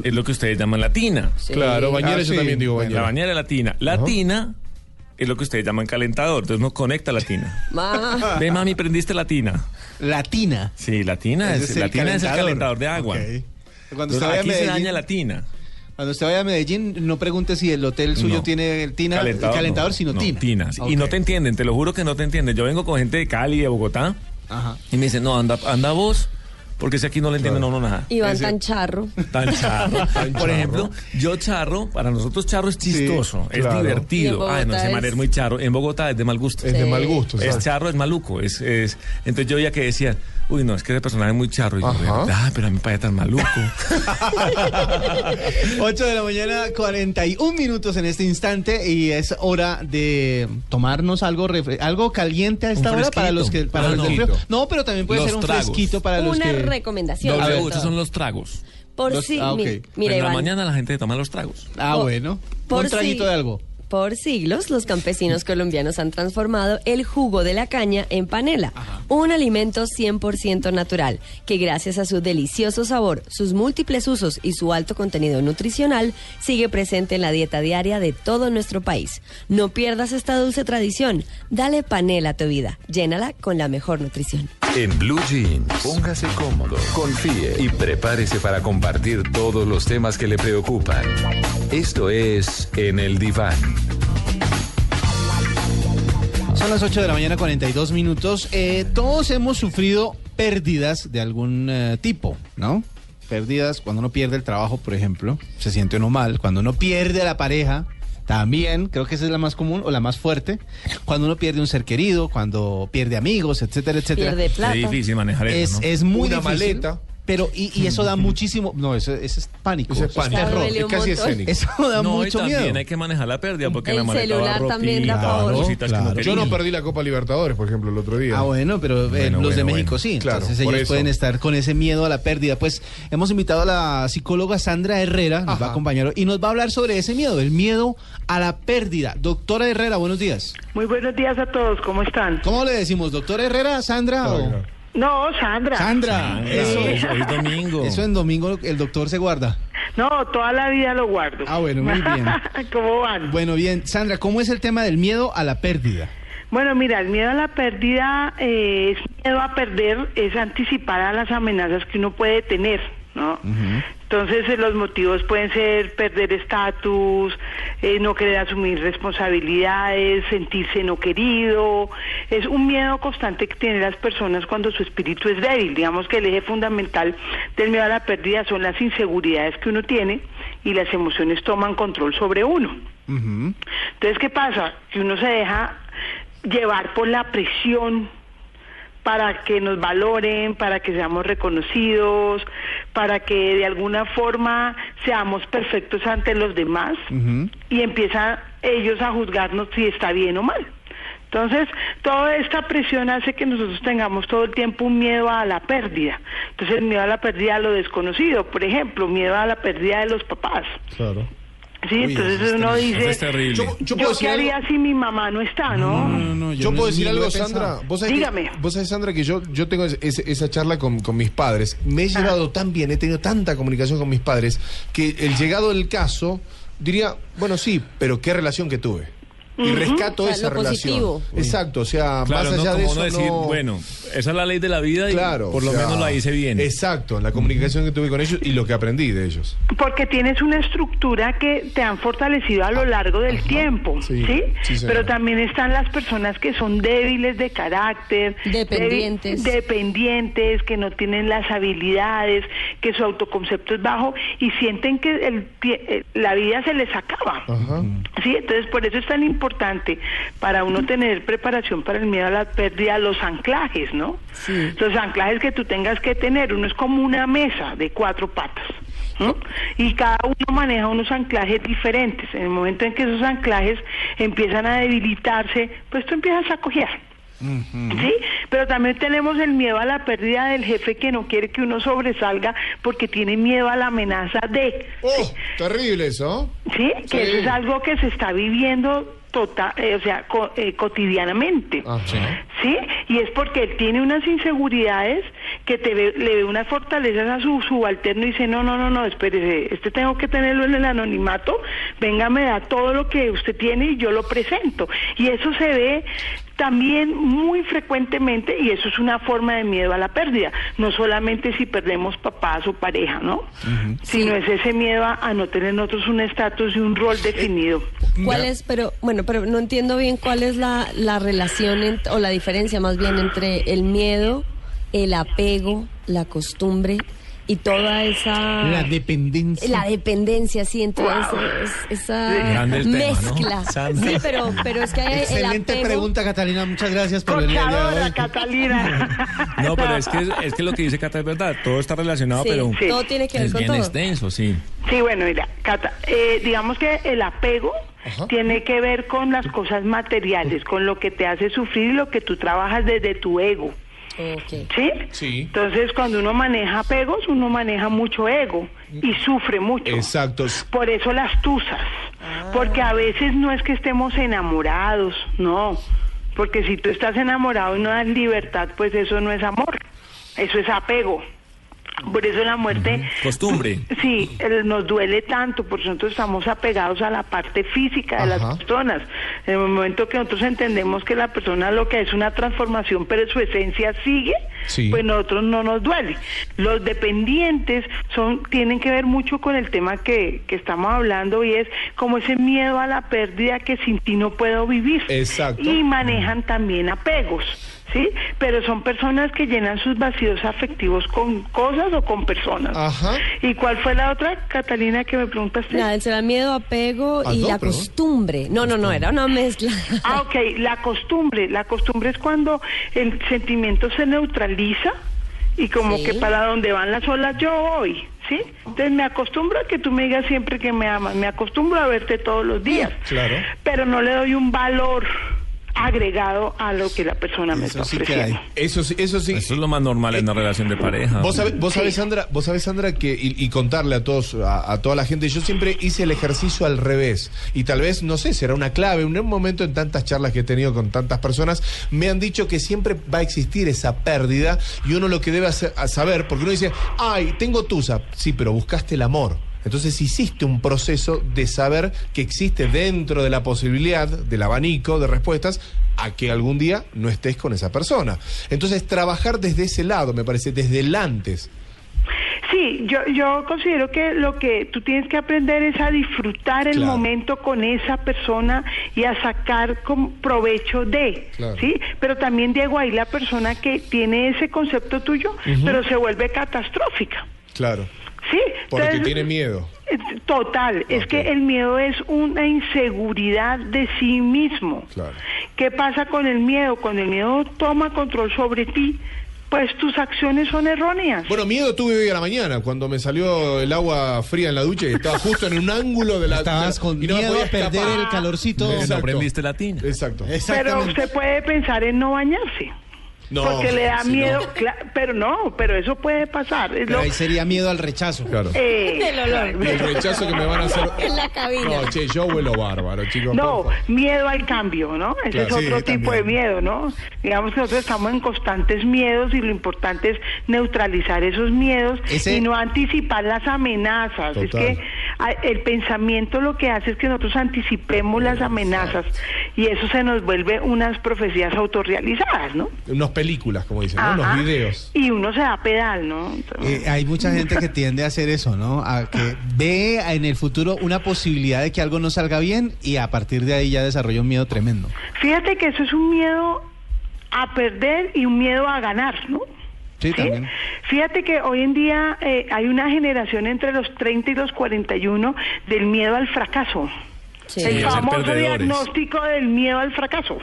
es lo que ustedes llaman latina. Claro, bañera Ah, yo sí. también digo La bañera. bañera latina. Latina es lo que ustedes llaman calentador. Entonces uno conecta la tina. Ma- Ve, mami, prendiste la tina. Latina. Sí, la tina Ese es, es el la tina es el calentador. calentador de agua. Ok. Cuando usted vaya a se Medellín, daña la tina. cuando usted vaya a Medellín, no pregunte si el hotel suyo No. tiene el tina, calentador, calentador no, sino no, tina. Ok. Y no te entienden, te lo juro que no te entienden. Yo vengo con gente de Cali, de Bogotá, Ajá. y me dicen, no, anda, anda vos, porque si aquí no le entienden a uno nada. Iván Ese- tan charro. Tan charro. Tan Por charro. ejemplo, yo charro, para nosotros charro es chistoso, es claro. Y divertido. Ay, no sé, es- man, es muy charro. En Bogotá es de mal gusto. Es de mal gusto. Es ¿sabes? charro, es maluco. Es, es... Entonces yo ya que decía, uy, no, es que ese personaje es muy charro. Y yo, ah, pero a mí me parece tan maluco. 8 de la mañana, 41 minutos en este instante y es hora de tomarnos algo algo caliente a esta hora para los que para Ah, los del no. frío. No, pero también puede Los ser un tragos. fresquito para los Una que recomendación. No, sobre me gustan todo. son los tragos. Por los- sí, ah, ok. mi- mira, en la Iván, mañana la gente toma los tragos. Ah, bueno. por un traguito si- de algo. Por siglos, los campesinos colombianos han transformado el jugo de la caña en panela, un alimento 100% natural, que gracias a su delicioso sabor, sus múltiples usos y su alto contenido nutricional, sigue presente en la dieta diaria de todo nuestro país. No pierdas esta dulce tradición. Dale panela a tu vida. Llénala con la mejor nutrición. En Blue Jeans, póngase cómodo, confíe y prepárese para compartir todos los temas que le preocupan. Esto es En el Diván. Son las 8 de la mañana, 42 minutos. Eh, todos hemos sufrido pérdidas de algún eh, tipo, ¿no? Pérdidas cuando uno pierde el trabajo, por ejemplo, se siente uno mal. Cuando uno pierde a la pareja, también, creo que esa es la más común o la más fuerte. Cuando uno pierde un ser querido, cuando pierde amigos, etcétera, etcétera. Pierde plata. Es difícil manejar Es, eso, ¿no? es muy Una difícil. maleta. Pero, y, y eso da muchísimo. No, eso, eso es pánico. Ese es eso pánico. terror. Es casi escénico. Eso da no, y mucho también miedo. hay que manejar la pérdida porque El la maleta celular va también da que Claro. Yo no perdí la Copa Libertadores, por ejemplo, el otro día. Ah, bueno, pero eh, Bueno, los de México bueno. sí. Claro, Entonces ellos eso. pueden estar con ese miedo a la pérdida. Pues hemos invitado a la psicóloga Sandra Herrera, nos va a acompañar y nos va a hablar sobre ese miedo, el miedo a la pérdida. Doctora Herrera, buenos días. Muy buenos días a todos, ¿cómo están? ¿Cómo le decimos? ¿Doctora Herrera, Sandra o...? No, Sandra. Sandra, eso. es domingo. Eso en domingo el doctor se guarda. No, toda la vida lo guardo. Ah, bueno, muy bien. ¿Cómo van? Bueno, bien. Sandra, ¿cómo es el tema del miedo a la pérdida? Bueno, mira, el miedo a la pérdida eh, es miedo a perder, es anticipar a las amenazas que uno puede tener, ¿no? Entonces eh, los motivos pueden ser perder estatus, eh, no querer asumir responsabilidades, sentirse no querido. Es un miedo constante que tienen las personas cuando su espíritu es débil. Digamos que el eje fundamental del miedo a la pérdida son las inseguridades que uno tiene y las emociones toman control sobre uno. Entonces, ¿qué pasa? Que uno se deja llevar por la presión para que nos valoren, para que seamos reconocidos, para que de alguna forma seamos perfectos ante los demás y empiezan ellos a juzgarnos si está bien o mal. Entonces, toda esta presión hace que nosotros tengamos todo el tiempo un miedo a la pérdida. Entonces, el miedo a la pérdida a lo desconocido, por ejemplo, miedo a la pérdida de los papás. Claro. Sí, entonces uno dice, Yo, yo ¿yo qué haría algo, si mi mamá no está, no? yo puedo decir algo, Sandra. ¿Vos sabés Dígame. Que, vos sabés, Sandra, que yo, yo tengo esa charla con, con mis padres. Me he llevado tan bien, he tenido tanta comunicación con mis padres, que el llegado del caso diría, bueno, sí, pero qué relación que tuve. Y rescato O sea, esa lo relación. positivo. Exacto, o sea, Claro, más no allá de como eso. decir, no- bueno, esa es la ley de la vida y Claro, por lo o sea, menos la hice bien. Exacto, en la comunicación que tuve con ellos y lo que aprendí de ellos. Porque tienes una estructura que te han fortalecido a lo largo del tiempo, ¿sí? sí, señora. Pero también están las personas que son débiles de carácter, Dependientes. débil- dependientes, que no tienen las habilidades, que su autoconcepto es bajo y sienten que el eh, la vida se les acaba. Sí, entonces por eso es tan importante para uno tener preparación para el miedo a la pérdida, los anclajes, ¿no? Los anclajes que tú tengas que tener, uno es como una mesa de cuatro patas. ¿no? Y cada uno maneja unos anclajes diferentes. En el momento en que esos anclajes empiezan a debilitarse, pues tú empiezas a cojear. ¿Sí? Pero también tenemos el miedo a la pérdida del jefe que no quiere que uno sobresalga porque tiene miedo a la amenaza de. Oh, terrible eso. Sí, que Sí. eso es algo que se está viviendo total, o sea, co- eh, cotidianamente. ¿Sí? Y es porque él tiene unas inseguridades que te ve- le ve unas fortalezas a su subalterno y dice, no, no, no, no, espérese, este tengo que tenerlo en el anonimato, venga, me da todo lo que usted tiene y yo lo presento. Y eso se ve también muy frecuentemente y eso es una forma de miedo a la pérdida, no solamente si perdemos papás o pareja, ¿no? Sino es ese miedo a, a no tener nosotros un estatus y un rol definido. ¿Cuál es, pero bueno, pero no entiendo bien cuál es la, la relación ent- o la diferencia más bien entre el miedo, el apego, la costumbre y toda esa... La dependencia. La dependencia, sí, entonces es- esa mezcla. Sí, pero, pero es que hay el Excelente apego... pregunta, Catalina. Muchas gracias por venir hoy. Catalina. No, pero es que, es que lo que dice Cata es verdad, todo está relacionado, Sí, pero sí. Todo tiene que ver es con bien todo. extenso, sí. Sí, bueno, mira, Cata, eh, digamos que el apego tiene que ver con las cosas materiales, con lo que te hace sufrir y lo que tú trabajas desde tu ego. ¿Sí? Sí. Entonces, cuando uno maneja apegos, uno maneja mucho ego y sufre mucho. Exacto. Por eso las tusas. Porque a veces no es que estemos enamorados, no. Porque si tú estás enamorado y no das libertad, pues eso no es amor. Eso es apego. Por eso la muerte Costumbre. Sí, el- nos duele tanto, porque nosotros estamos apegados a la parte física de las personas. En el momento que nosotros entendemos que la persona lo que es una transformación, pero su esencia sigue, Sí. pues nosotros no nos duele. Los dependientes son tienen que ver mucho con el tema que, que estamos hablando y es como ese miedo a la pérdida que sin ti no puedo vivir. Exacto. Y manejan también apegos. ¿Sí? Pero son personas que llenan sus vacíos afectivos con cosas o con personas. Ajá. ¿Y cuál fue la otra, Catalina, que me preguntaste? Nada, será miedo, apego Ah, y no, la perdón. costumbre. No, no, no, era una mezcla. Ah, ok, la costumbre. La costumbre es cuando el sentimiento se neutraliza y como Sí. que para donde van las olas yo voy, ¿sí? Entonces me acostumbro a que tú me digas siempre que me amas, me acostumbro a verte todos los días, Claro. pero no le doy un valor agregado a lo que la persona me está ofreciendo. Eso sí, eso sí. Eso es lo más normal en una relación de pareja. Vos sabés, vos sabés, Sandra, vos sabés, Sandra, que, y, y contarle a todos, a, a toda la gente, yo siempre hice el ejercicio al revés. Y tal vez, no sé, será una clave. En un momento en tantas charlas que he tenido con tantas personas, me han dicho que siempre va a existir esa pérdida y uno lo que debe hacer- a saber, porque uno dice, ay, tengo tusa. Sí, pero buscaste el amor. Entonces hiciste un proceso de saber que existe dentro de la posibilidad, del abanico de respuestas, a que algún día no estés con esa persona. Entonces trabajar desde ese lado, me parece, desde el antes. Sí, yo, yo considero que lo que tú tienes que aprender es a disfrutar el Claro. momento con esa persona y a sacar con provecho de, Claro. ¿sí? Pero también, Diego, ahí la persona que tiene ese concepto tuyo, pero se vuelve catastrófica, Claro. ¿Sí? Porque Entonces, tiene miedo. eh, Total, es que el miedo es una inseguridad de sí mismo. Claro. ¿Qué pasa con el miedo? Cuando el miedo toma control sobre ti, pues tus acciones son erróneas. Bueno, miedo tuve hoy a la mañana cuando me salió el agua fría en la ducha y estaba justo en un ángulo de la Estabas con y no me miedo podía a perder escapar. el calorcito. Latín. Exacto. Pero usted puede pensar en no bañarse. No, porque le da sí, miedo, no. cla- pero no, pero eso puede pasar. Es lo- ahí sería miedo al rechazo. Claro. Eh, Del olor. El rechazo que me van a hacer. En la cabina. No, che, yo huelo bárbaro, chicos. No, por favor. miedo al cambio, ¿no? Ese Claro, es sí, otro tipo de también. miedo, ¿no? Digamos que nosotros estamos en constantes miedos y lo importante es neutralizar esos miedos Ese- y no anticipar las amenazas. Es Total. que el pensamiento lo que hace es que nosotros anticipemos las amenazas y eso se nos vuelve unas profecías autorrealizadas, ¿no? Unas películas, como dicen, ¿no? Unos videos. Y uno se da pedal, ¿no? Eh, hay mucha gente que tiende a hacer eso, ¿no? A que ve en el futuro una posibilidad de que algo no salga bien y a partir de ahí ya desarrolla un miedo tremendo. Fíjate que eso es un miedo a perder y un miedo a ganar, ¿no? Sí, también. Fíjate que hoy en día eh, hay una generación entre los 30 y los 41 del miedo al fracaso. Sí. El famoso diagnóstico del miedo al fracaso.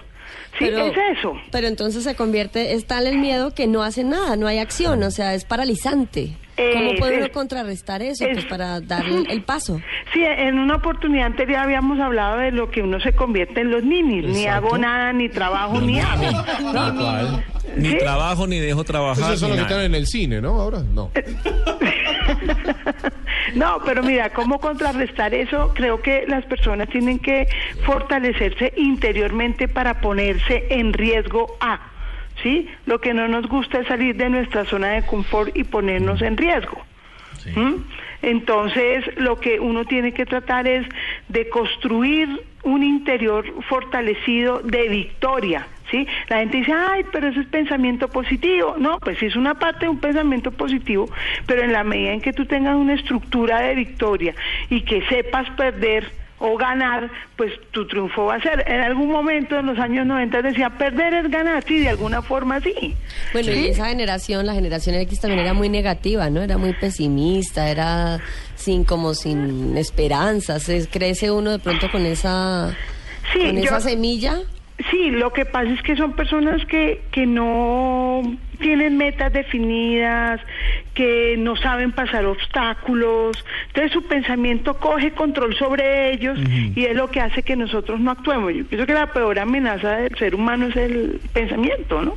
Sí, Pero- es eso. Pero entonces se convierte, es tal el miedo que no hace nada, no hay acción, o sea, es paralizante. ¿Cómo Eh, puede uno contrarrestar eso? es- Pues para darle el paso. Sí, en una oportunidad anterior habíamos hablado de lo que uno se convierte en los ninis. Ni hago nada, ni trabajo, ni hago. Cual. Ni Sí. trabajo, ni dejo trabajar. Ni los que están en el cine, ¿no? Ahora no. No, pero mira, ¿cómo contrarrestar eso? Creo que las personas tienen que fortalecerse interiormente para ponerse en riesgo a, ¿sí? Lo que no nos gusta es salir de nuestra zona de confort y ponernos en riesgo. ¿Mm? Entonces, lo que uno tiene que tratar es de construir un interior fortalecido de victoria, ¿sí? La gente dice, ay, pero eso es pensamiento positivo. No, pues sí es una parte de un pensamiento positivo, pero en la medida en que tú tengas una estructura de victoria y que sepas perder o ganar, pues tu triunfo va a ser. En algún momento en los años 90 decía, perder es ganar, sí, de alguna forma sí. Bueno, y esa generación, la generación X también era muy negativa, ¿no? Era muy pesimista, era sin como sin esperanzas. Es- crece uno de pronto con esa Sí, con yo- esa semilla. Sí, lo que pasa es que son personas que, que no tienen metas definidas, que no saben pasar obstáculos, entonces su pensamiento coge control sobre ellos y es lo que hace que nosotros no actuemos. Yo pienso que la peor amenaza del ser humano es el pensamiento, ¿no?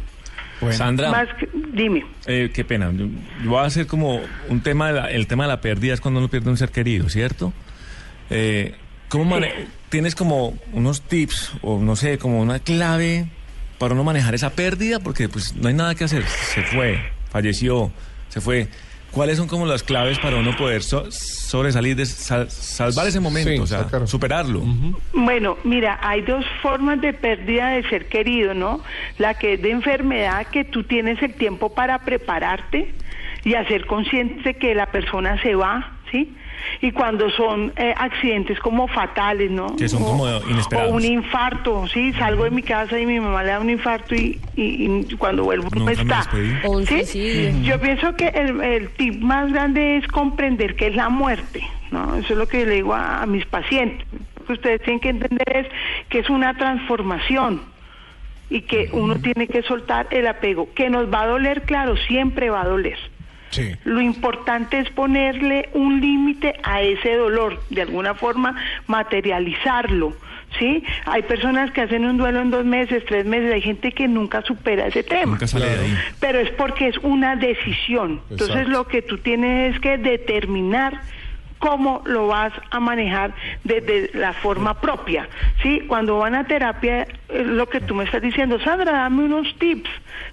Sandra, Más que- dime. eh, qué pena. Yo, yo voy a hacer como un tema, de la- el tema de la pérdida es cuando uno pierde un ser querido, ¿cierto? Eh, ¿Cómo mane- tienes como unos tips o no sé, como una clave para uno manejar esa pérdida? Porque pues no hay nada que hacer. Se fue, falleció, se fue. ¿Cuáles son como las claves para uno poder so- sobresalir, de sal- salvar ese momento, Sí, o sea, superarlo? Bueno, mira, hay dos formas de pérdida de ser querido, ¿no? La que es de enfermedad, que tú tienes el tiempo para prepararte y hacer consciente que la persona se va, ¿sí? Y cuando son eh, accidentes como fatales, ¿no? Que son como inesperados. O un infarto, ¿sí? Salgo de mi casa y mi mamá le da un infarto y, y- y cuando vuelvo no Nunca me está. O ¿Sí? suicidio. Yo pienso que el, el tip más grande es comprender qué es la muerte, ¿no? Eso es lo que le digo a, a mis pacientes. Lo que ustedes tienen que entender es que es una transformación y que uno tiene que soltar el apego. Que nos va a doler, claro, siempre va a doler. Sí. Lo importante es ponerle un límite a ese dolor, de alguna forma materializarlo, ¿sí? Hay personas que hacen un duelo en dos meses, tres meses, hay gente que nunca supera ese tema. Nunca sale de ahí. Pero es porque es una decisión. Entonces Exacto. lo que tú tienes es que determinar cómo lo vas a manejar desde la forma propia. ¿sí? Cuando van a terapia, lo que tú me estás diciendo, Sandra, dame unos tips.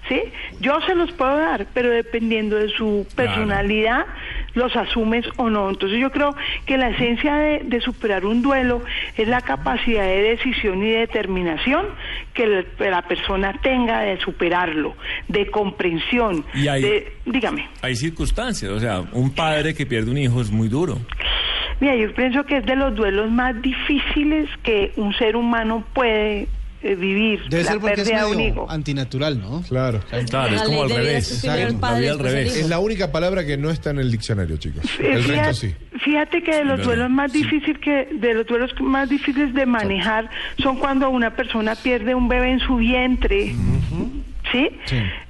¿sí? Yo se los puedo dar, pero dependiendo de su personalidad, los asumes o no. Entonces yo creo que la esencia de, de superar un duelo es la capacidad de decisión y de determinación que la persona tenga de superarlo, de comprensión, Y de, dígame. Hay circunstancias, o sea, un padre que pierde un hijo es muy duro. Mira, yo pienso que es de los duelos más difíciles que un ser humano puede eh, vivir. Debe la ser porque es pérdida de un medio hijo. antinatural, ¿no? Claro. Claro, es como al revés. al revés. Es la única palabra que no está en el diccionario, chicos. Eh, El fíjate, resto sí. fíjate que de los duelos más difíciles que de los duelos más difíciles de manejar son cuando una persona pierde un bebé en su vientre. ¿sí?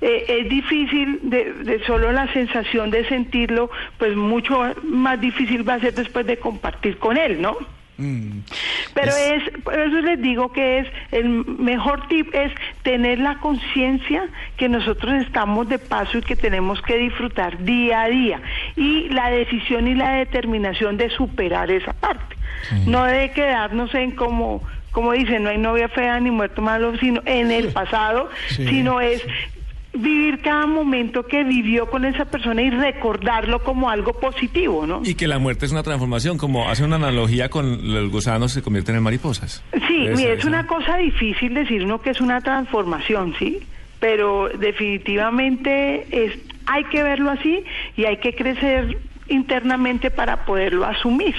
Eh, es difícil de, de solo la sensación de sentirlo, pues mucho más difícil va a ser después de compartir con él, ¿no? Pero es, por eso les digo que es el mejor tip es tener la conciencia que nosotros estamos de paso y que tenemos que disfrutar día a día. Y la decisión y la determinación de superar esa parte, no de quedarnos en como como dicen, no hay novia fea ni muerto malo, sino en el pasado, Sí. sino es vivir cada momento que vivió con esa persona y recordarlo como algo positivo, ¿no? Y que la muerte es una transformación, como hace una analogía con los gusanos se convierten en mariposas. Sí, Esa- es esa- una cosa difícil decir uno que es una transformación, ¿sí? Pero definitivamente es, hay que verlo así y hay que crecer internamente para poderlo asumir.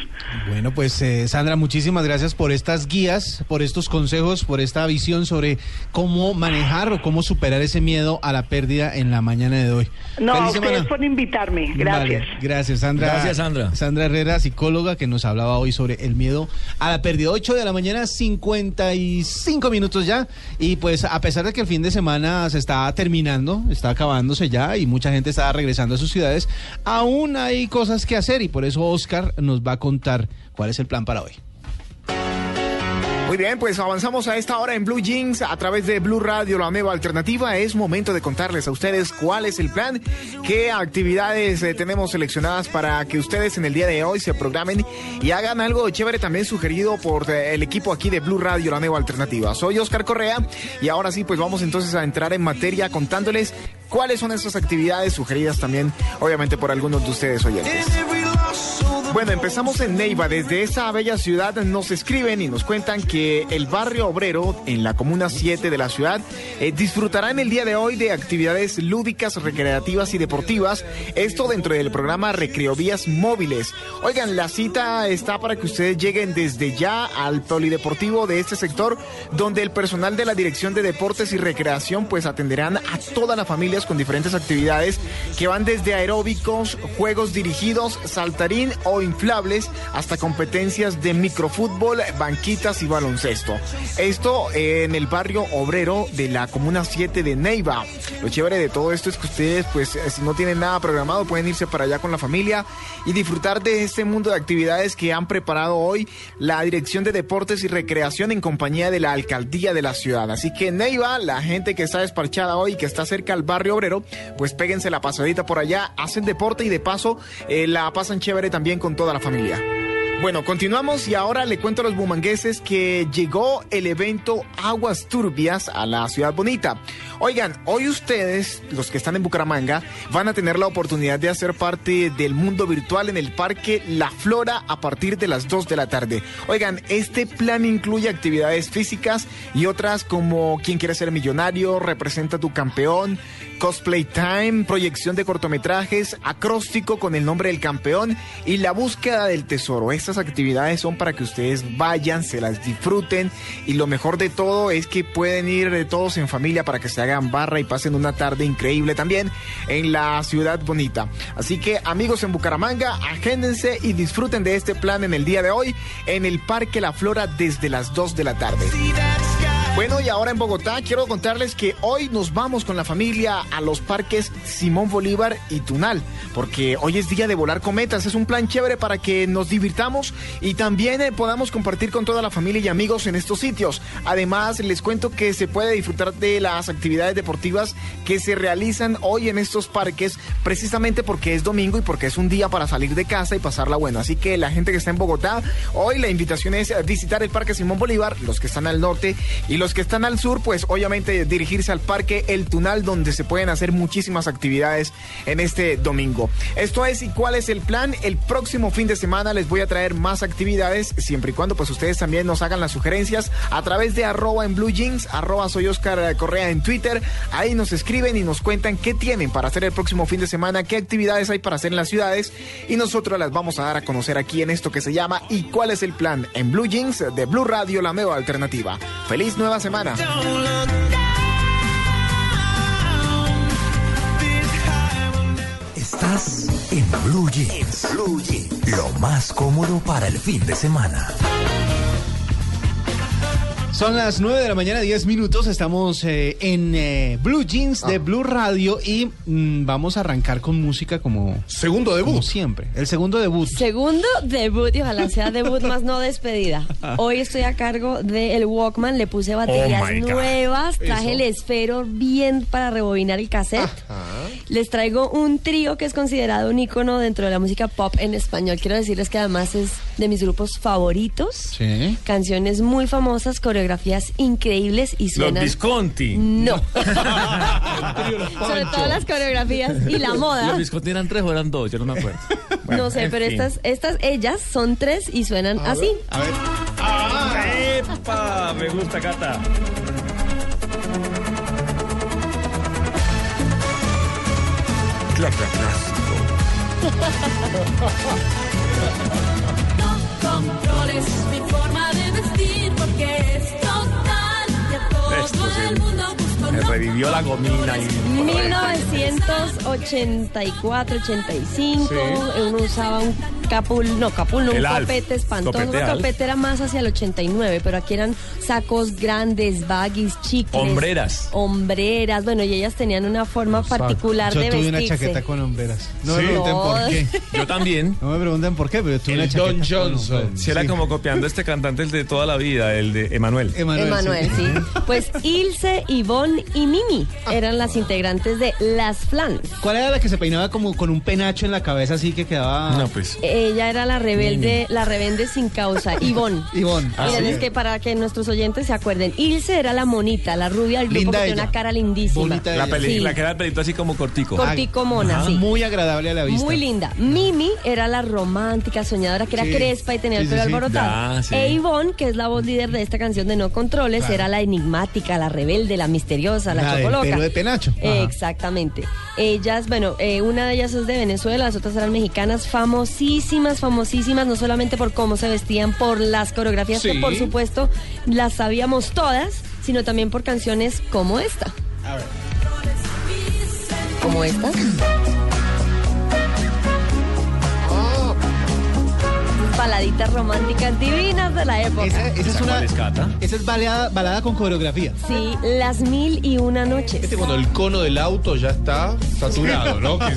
Bueno, pues eh, Sandra, muchísimas gracias por estas guías, por estos consejos, por esta visión sobre cómo manejar o cómo superar ese miedo a la pérdida en la mañana de hoy. No, Feliz ustedes semana. por invitarme. Gracias. Vale, gracias, Sandra. Gracias, Sandra. Sandra Herrera, psicóloga, que nos hablaba hoy sobre el miedo a la pérdida. 8 de la mañana, 55 minutos ya. Y pues, a pesar de que el fin de semana se está terminando, está acabándose ya y mucha gente está regresando a sus ciudades, aún hay cosas que hacer y por eso Oscar nos va a contar cuál es el plan para hoy. Muy bien, pues avanzamos a esta hora en Blue Jeans a través de Blue Radio, la nueva alternativa. Es momento de contarles a ustedes cuál es el plan, qué actividades eh, tenemos seleccionadas para que ustedes en el día de hoy se programen y hagan algo chévere también sugerido por eh, el equipo aquí de Blue Radio, la nueva alternativa. Soy Oscar Correa y ahora sí, pues vamos entonces a entrar en materia contándoles cuáles son esas actividades sugeridas también, obviamente, por algunos de ustedes oyentes. Bueno, empezamos en Neiva. Desde esa bella ciudad nos escriben y nos cuentan que el barrio obrero en la comuna 7 de la ciudad eh, disfrutará en el día de hoy de actividades lúdicas, recreativas y deportivas. Esto dentro del programa Recreovías Móviles. Oigan, la cita está para que ustedes lleguen desde ya al polideportivo de este sector, donde el personal de la Dirección de Deportes y Recreación pues atenderán a todas las familias con diferentes actividades que van desde aeróbicos, juegos dirigidos, o inflables, hasta competencias de microfútbol, banquitas y baloncesto. Esto en el barrio obrero de la Comuna 7 de Neiva. Lo chévere de todo esto es que ustedes, pues, eh, si no tienen nada programado, pueden irse para allá con la familia y disfrutar de este mundo de actividades que han preparado hoy la Dirección de Deportes y Recreación en compañía de la Alcaldía de la ciudad. Así que Neiva, la gente que está desparchada hoy, que está cerca al barrio obrero, pues péguense la pasadita por allá, hacen deporte y de paso eh, la pasan chévere también con toda la familia. Bueno, continuamos y ahora le cuento a los bumangueses que llegó el evento Aguas Turbias a la Ciudad Bonita. Oigan, hoy ustedes, los que están en Bucaramanga, van a tener la oportunidad de hacer parte del mundo virtual en el Parque La Flora a partir de las 2 de la tarde. Oigan, este plan incluye actividades físicas y otras como Quién quiere ser millonario, Representa tu campeón, Cosplay Time, proyección de cortometrajes, acróstico con el nombre del campeón y la búsqueda del tesoro. Estas actividades son para que ustedes vayan, se las disfruten y lo mejor de todo es que pueden ir eh, todos en familia para que se hagan barra y pasen una tarde increíble también en la ciudad bonita. Así que amigos en Bucaramanga, agéndense y disfruten de este plan en el día de hoy en el Parque La Flora desde las 2 de la tarde. Bueno, y ahora en Bogotá quiero contarles que hoy nos vamos con la familia a los parques Simón Bolívar y Tunal, porque hoy es día de volar cometas. Es un plan chévere para que nos divirtamos y también eh, podamos compartir con toda la familia y amigos en estos sitios. Además, les cuento que se puede disfrutar de las actividades deportivas que se realizan hoy en estos parques, precisamente porque es domingo y porque es un día para salir de casa y pasarla bueno. Así que la gente que está en Bogotá, hoy la invitación es visitar el Parque Simón Bolívar, los que están al norte y los que están al sur, pues obviamente dirigirse al Parque El Tunal, donde se pueden hacer muchísimas actividades en este domingo. Esto es y cuál es el plan. El próximo fin de semana les voy a traer más actividades, siempre y cuando pues ustedes también nos hagan las sugerencias a través de arroba en blue jeans, arroba soy Oscar Correa en Twitter. Ahí nos escriben y nos cuentan qué tienen para hacer el próximo fin de semana, qué actividades hay para hacer en las ciudades y nosotros las vamos a dar a conocer aquí en esto que se llama y cuál es el plan en Blue Jeans de Blue Radio, la nueva alternativa. Feliz nueva semana. Estás en Blue Jeans. Blue Jeans. Lo más cómodo para el fin de semana. Son las 9 de la mañana, 10 minutos. Estamos eh, en eh, Blue Jeans de Blue Radio y mm, vamos a arrancar con música como. Segundo debut. Como siempre. El segundo debut. Segundo debut y ojalá sea debut más no despedida. Hoy estoy a cargo del Walkman, le puse baterías Oh nuevas, traje Eso. el esfero bien para rebobinar el cassette. Les traigo un trío que es considerado un icono dentro de la música pop en español. Quiero decirles que además es de mis grupos favoritos. Sí. Canciones muy famosas, coreografías increíbles y Los suenan... Visconti. No. Sobre todo las coreografías y la moda. Los Visconti eran tres o eran dos, yo no me acuerdo. Bueno, no sé, pero fin. estas, estas, ellas son tres y suenan así. A ver. ¡Epa! Me gusta, Cata. controles y a sí. el Me revivió la gomina y... 1984-85, Sí. uno usaba un capul, no capul, no, un El Alf. copete espantoso. Copete Un Alf. copete era más hacia el 89, pero aquí eran sacos grandes, baggies, chicles. Hombreras. Hombreras, bueno, y ellas tenían una forma particular Yo de tuve vestirse. una chaqueta con hombreras. No ¿Sí? me pregunten por qué. Yo también. No me pregunten por qué, pero tuve El una chaqueta Don con Johnson. hombreras. Si era Sí. como copiando a este cantante el de toda la vida, el de Emanuel. Emanuel, Emanuel, sí. Pues Ilse, Ivonne y Mimi eran las integrantes de Las Flans. ¿Cuál era la que se peinaba como con un penacho en la cabeza así que quedaba? No, pues. Ella era la rebelde, la rebelde sin causa, Ivonne. Ivonne. Miren, Ah, es sí. que para que nuestros oyentes se acuerden, Ilse era la monita, la rubia del grupo Linda que ella. una cara lindísima. Bonita La, ella. peli- Sí. la que era el pelito así como cortico. Cortico mona, Ajá, sí. Muy agradable a la vista. Muy linda. Mimi era la romántica, soñadora, que era Sí. crespa y tenía el Sí, pelo sí, sí. alborotado. Ya, sí. E Ivonne, que es la voz líder de esta canción de No Controles, Claro. era la enigmática, la rebelde, la misteriosa, la, La del chocoloca. pelo de penacho. Ajá. Exactamente. Ellas, bueno, eh, una de ellas es de Venezuela, las otras eran mexicanas, famosísimas, famosísimas, no solamente por cómo se vestían, por las coreografías que por supuesto las sabíamos todas, sino también por canciones como esta. A ver. Como esta. Baladitas románticas divinas de la época. Esa, esa es ¿Esa una. cuál es, Cata? Esa es balada, balada con coreografía. Sí, las mil y una noches. Este cuando el cono del auto ya está saturado, ¿no? Que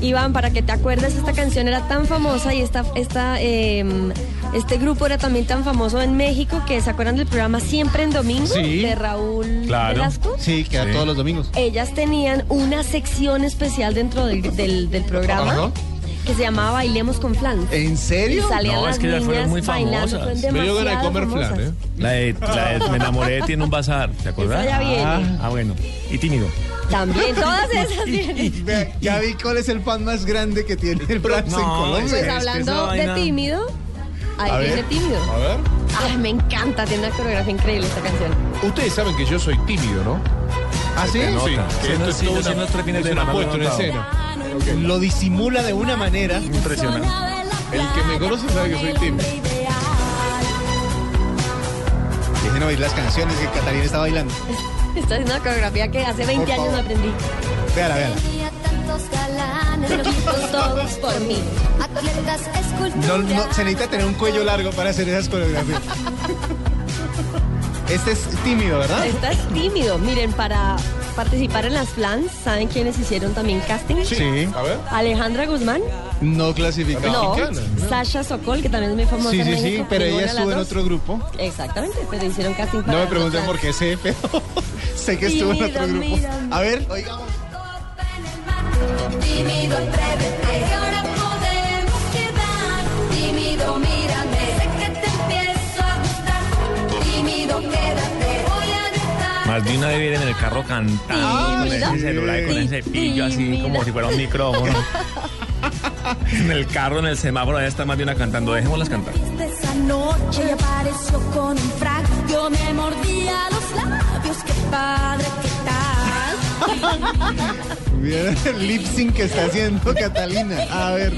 Iván, para que te acuerdes, esta canción era tan famosa y esta, esta, eh, este grupo era también tan famoso en México que se acuerdan del programa Siempre en Domingo Sí. de Raúl Claro. Velasco. Sí, queda Sí. todos los domingos. Ellas tenían una sección especial dentro del, del- del programa Ajá. Que se llamaba Bailemos con Flan. ¿En Y serio? salían No, las es que ellas fueron muy famosas. Me dio ganas de comer famosas. flan, ¿eh? La de, la de Me enamoré tiene un bazar, ¿te acuerdas? Esa ya viene. Ah, ah, bueno. Y tímido. También, todas esas vienen. Vea, Ya vi cuál es el fan más grande que tiene el Bronx en No, Colombia. Pues es que hablando de tímido, ahí A viene ver. tímido. A ver. Ay, me encanta, tiene una coreografía increíble esta canción. Ustedes saben que yo soy tímido, ¿no? ¿Ah, sí? Sí, esto no, es sí una- es una puesta en escena. Lo disimula de una manera. Impresionante. El que me conoce sabe que soy tímido. Dejen oír las canciones que Catalina está bailando. Esta es una coreografía que hace 20 Por años favor. me aprendí. Véala, véala. tantos galanes, loquitos Todos por mí. atletas No, no, se necesita tener un cuello largo para hacer esas coreografías. Este es tímido, ¿verdad? Esta es tímido. Miren, para participar en las flans, ¿saben quiénes hicieron también casting? Sí. A ver. Alejandra Guzmán, No clasificado. no. Sasha Sokol, que también es muy famosa Sí, en sí, sí, pero ella estuvo en otro grupo. Exactamente, pero hicieron casting para No me pregunten por qué sé, pero sé que estuvo en otro grupo. mira. A ver, oigamos. Tímido, Más de una vez viene en el carro cantando con Tímida. ese celular y con ese pillo así como si fuera un micrófono. en el carro, en el semáforo, ahí está más de una cantando. Dejémoslas cantar. Esa noche ella apareció con un frac. Yo me mordía los labios. Qué padre, qué tal. Miren el lip sync que está haciendo Catalina. A ver,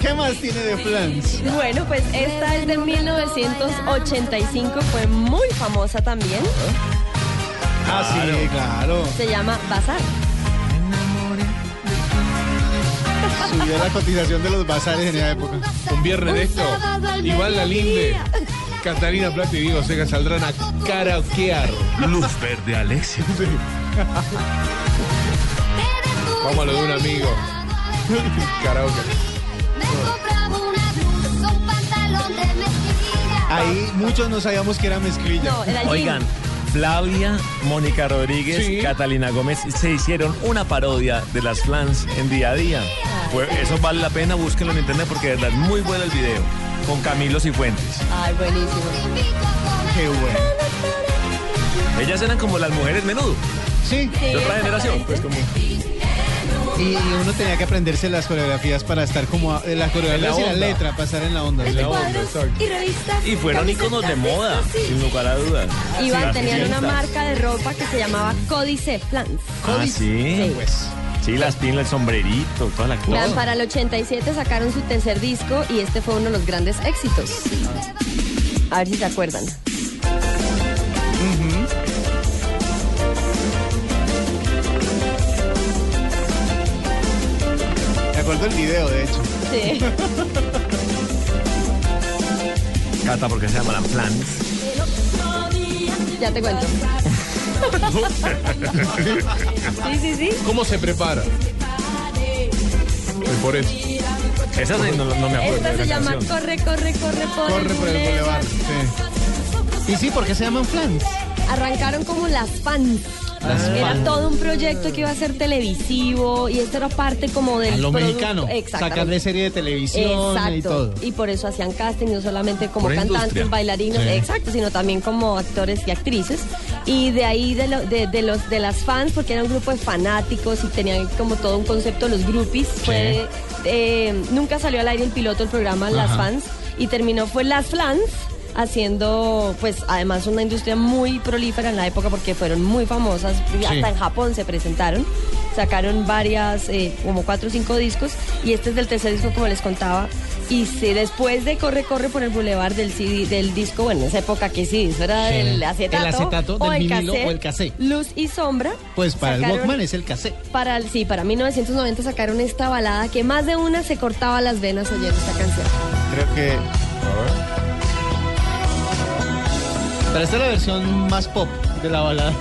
¿qué más tiene de flans? Bueno, pues esta es de 1985, fue muy famosa también. Ah, sí, claro. Se llama Bazar. Subió la cotización de los bazares en esa época. Un viernes de esto. Iván la linde. Catalina Plata y Diego Seca saldrán a karaokear. Luz verde, Alexia. Vamos a lo de un amigo. Karaoke. Ahí muchos no sabíamos que era mezclilla. Oigan, Flavia, Mónica Rodríguez, Sí. Catalina Gómez se hicieron una parodia de las flans en día a día. Fue- eso vale la pena, búsquenlo en internet porque de verdad es muy bueno el video. Con Camilo Cifuentes. Ay, buenísimo. Qué bueno. Ellas eran como las mujeres menudo. Sí. De otra generación. Pues como. Y uno tenía que aprenderse las coreografías para estar como a- eh, las coreografías y la letra, para estar en la onda. En la onda, Y revistas. Y fueron íconos de moda, sin lugar a dudas. Iván, Sí, tenían una marca de ropa que se llamaba Códice Flans. Ah, sí. Sí, las pilas, el sombrerito, toda la cosa. para el 87 sacaron su tercer disco y este fue uno de los grandes éxitos. A ver si se acuerdan. Me acuerdo el video, de hecho. Sí. Cata, ¿por qué se llaman flans? Ya te cuento. Sí, sí, sí. ¿Cómo se prepara? Eh, Por eso. Esa sí, no, no me acuerdo Esta de se la llama canción. Corre, corre, corre por Corre el por el boulevard. Sí. Y sí, ¿por qué se llaman flans? Arrancaron como las fans. Era todo un proyecto que iba a ser televisivo y esto era parte como del A lo mexicano. Sacarle serie de televisión Exacto. y todo. Y por eso hacían casting, no solamente como cantantes, industria. bailarinos, Sí. exacto, sino también como actores y actrices. Y de ahí de, lo- de, de los de las fans, porque era un grupo de fanáticos y tenían como todo un concepto los groupies. Fue, eh, nunca salió al aire el piloto del programa Las Ajá. Fans y terminó fue Las Flans haciendo pues además una industria muy prolífera en la época porque fueron muy famosas y hasta en Japón se presentaron sacaron varias eh, como cuatro o cinco discos y este es del tercer disco como les contaba y se, después de corre corre por el bulevar del CD del disco bueno en esa época que sí ¿verdad? Sí. el acetato, El acetato o del el vinilo cassette, o el cassette. luz y sombra Pues para el Walkman es el cassette. para el- sí para 1990 sacaron esta balada que más de una se cortaba las venas oyendo esta canción Creo que. Pero esta es la versión más pop de la balada.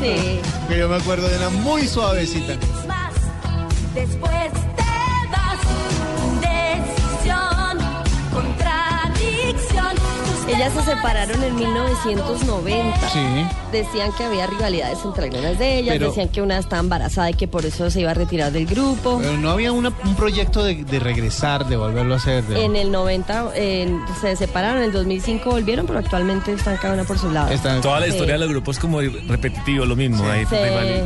Sí. que yo me acuerdo de una muy suavecita. Más, después te Ellas se separaron en 1990. Sí. Decían que había rivalidades entre algunas de ellas, Pero- decían que una estaba embarazada y que por eso se iba a retirar del grupo. Pero no había una- un proyecto de, de regresar, de volverlo a hacer. de- En el 90 en- se separaron, en el 2005 volvieron, pero actualmente están cada una por su lado. Toda la Sí. historia de los grupos es como repetitivo, lo mismo. Ahí Sí.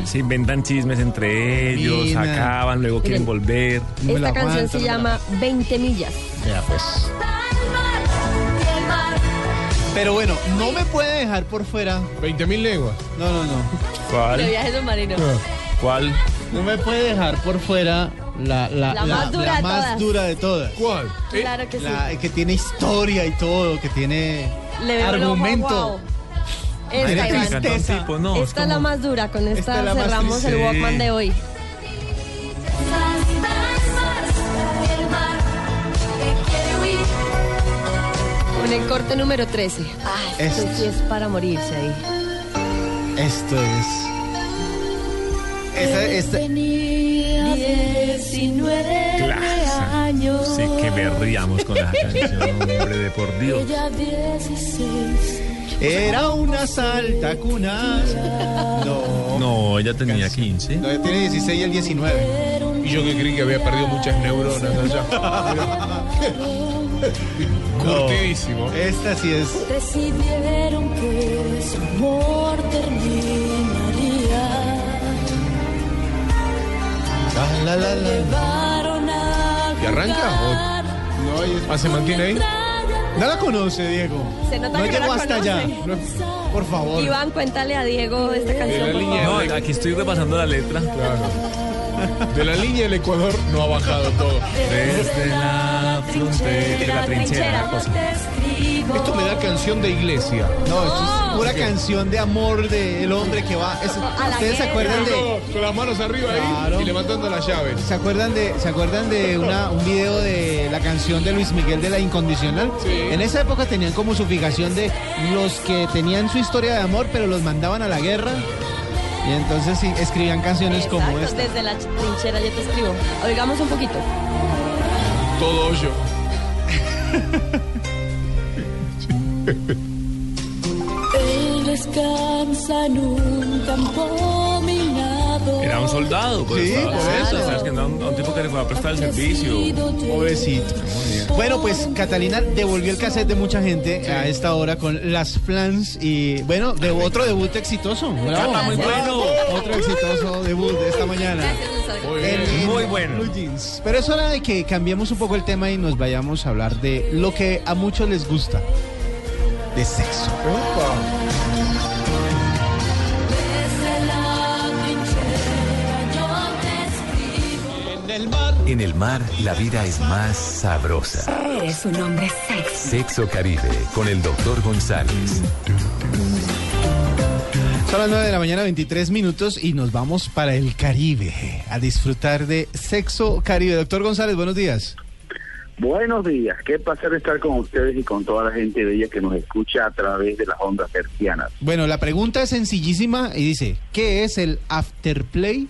se inventan chismes entre ellos, acaban, luego quieren Miren, volver. Esta canción se llama 20 millas. Ya, pues. Pero bueno, no me puede dejar por fuera. 20 mil leguas. No, no, no. ¿Cuál? De viajes submarinos. ¿Cuál? No me puede dejar por fuera la, la, La más dura la de más todas. dura de todas. ¿Cuál? Claro que sí. La que tiene historia y todo, que tiene Le argumento. Esta, Tiene Iván. tristeza. tipo, no, es Esta es la más dura, con esta, Esta cerramos el. Walkman de hoy. Con el corte número 13. Ah, esto Esto. sí es para morirse ahí. Esto es. Esta, esta, Tenía 19 Clasa. años. Sí que berríamos con la canción, hombre, de por Dios. Ella 16. era una salta cuna. No. No, ella tenía 15. No, ella tiene 16 y el 19. Y yo que creí que había perdido muchas neuronas allá. Curtidísimo. Esta sí es. Decidieron que su amor terminaría. La, la, la, la. Llevaron a ¿Y arranca? jugar. No, y es- ¿Ah, se mantiene ahí? no la conoce, Diego. Se nota no que no llegó la hasta conoce. allá. No, por favor. Iván, cuéntale a Diego esta canción, la por línea favor. No, aquí estoy repasando la letra. Claro. De la línea del Ecuador no ha bajado todo. Desde la frontera, de la trinchera, la. Esto me da canción de iglesia. No, esto es pura ¿Qué? canción de amor del hombre que va. es- A la ¿Ustedes se acuerdan de.? Con las manos arriba Claro. ahí y levantando las llaves. ¿Se acuerdan de, ¿se acuerdan de una, un video de la canción de Luis Miguel de la Incondicional? En esa época tenían como su fijación de los que tenían su historia de amor, pero los mandaban a la guerra. Y entonces sí, escribían canciones como esta. desde la trinchera yo te escribo. Oigamos un poquito. Todo hoyo. Él descansa en un campo. Era un soldado, pues. Sí, estaba- por eso. ¿Sabes que no? Un, un tipo que le fue a prestar el servicio. Pobrecito. Bueno, pues Catalina devolvió el cassette de mucha gente a esta hora con las flans y bueno, de otro debut exitoso. Bravo. Cata, muy bueno. Otro exitoso debut de esta mañana. En Muy bueno. Blue Jeans. Pero es hora de que cambiemos un poco el tema y nos vayamos a hablar de lo que a muchos les gusta. De sexo. Desde En el mar, la vida es más sabrosa. Eres un hombre sexy. Sexo Caribe con el doctor González. Son las 9 de la mañana, 23 minutos y nos vamos para el Caribe a disfrutar de Sexo Caribe. Doctor González, buenos días. Buenos días, qué placer estar con ustedes y con toda la gente bella que nos escucha a través de las ondas hercianas. Bueno, la pregunta es sencillísima y dice, ¿qué es el afterplay?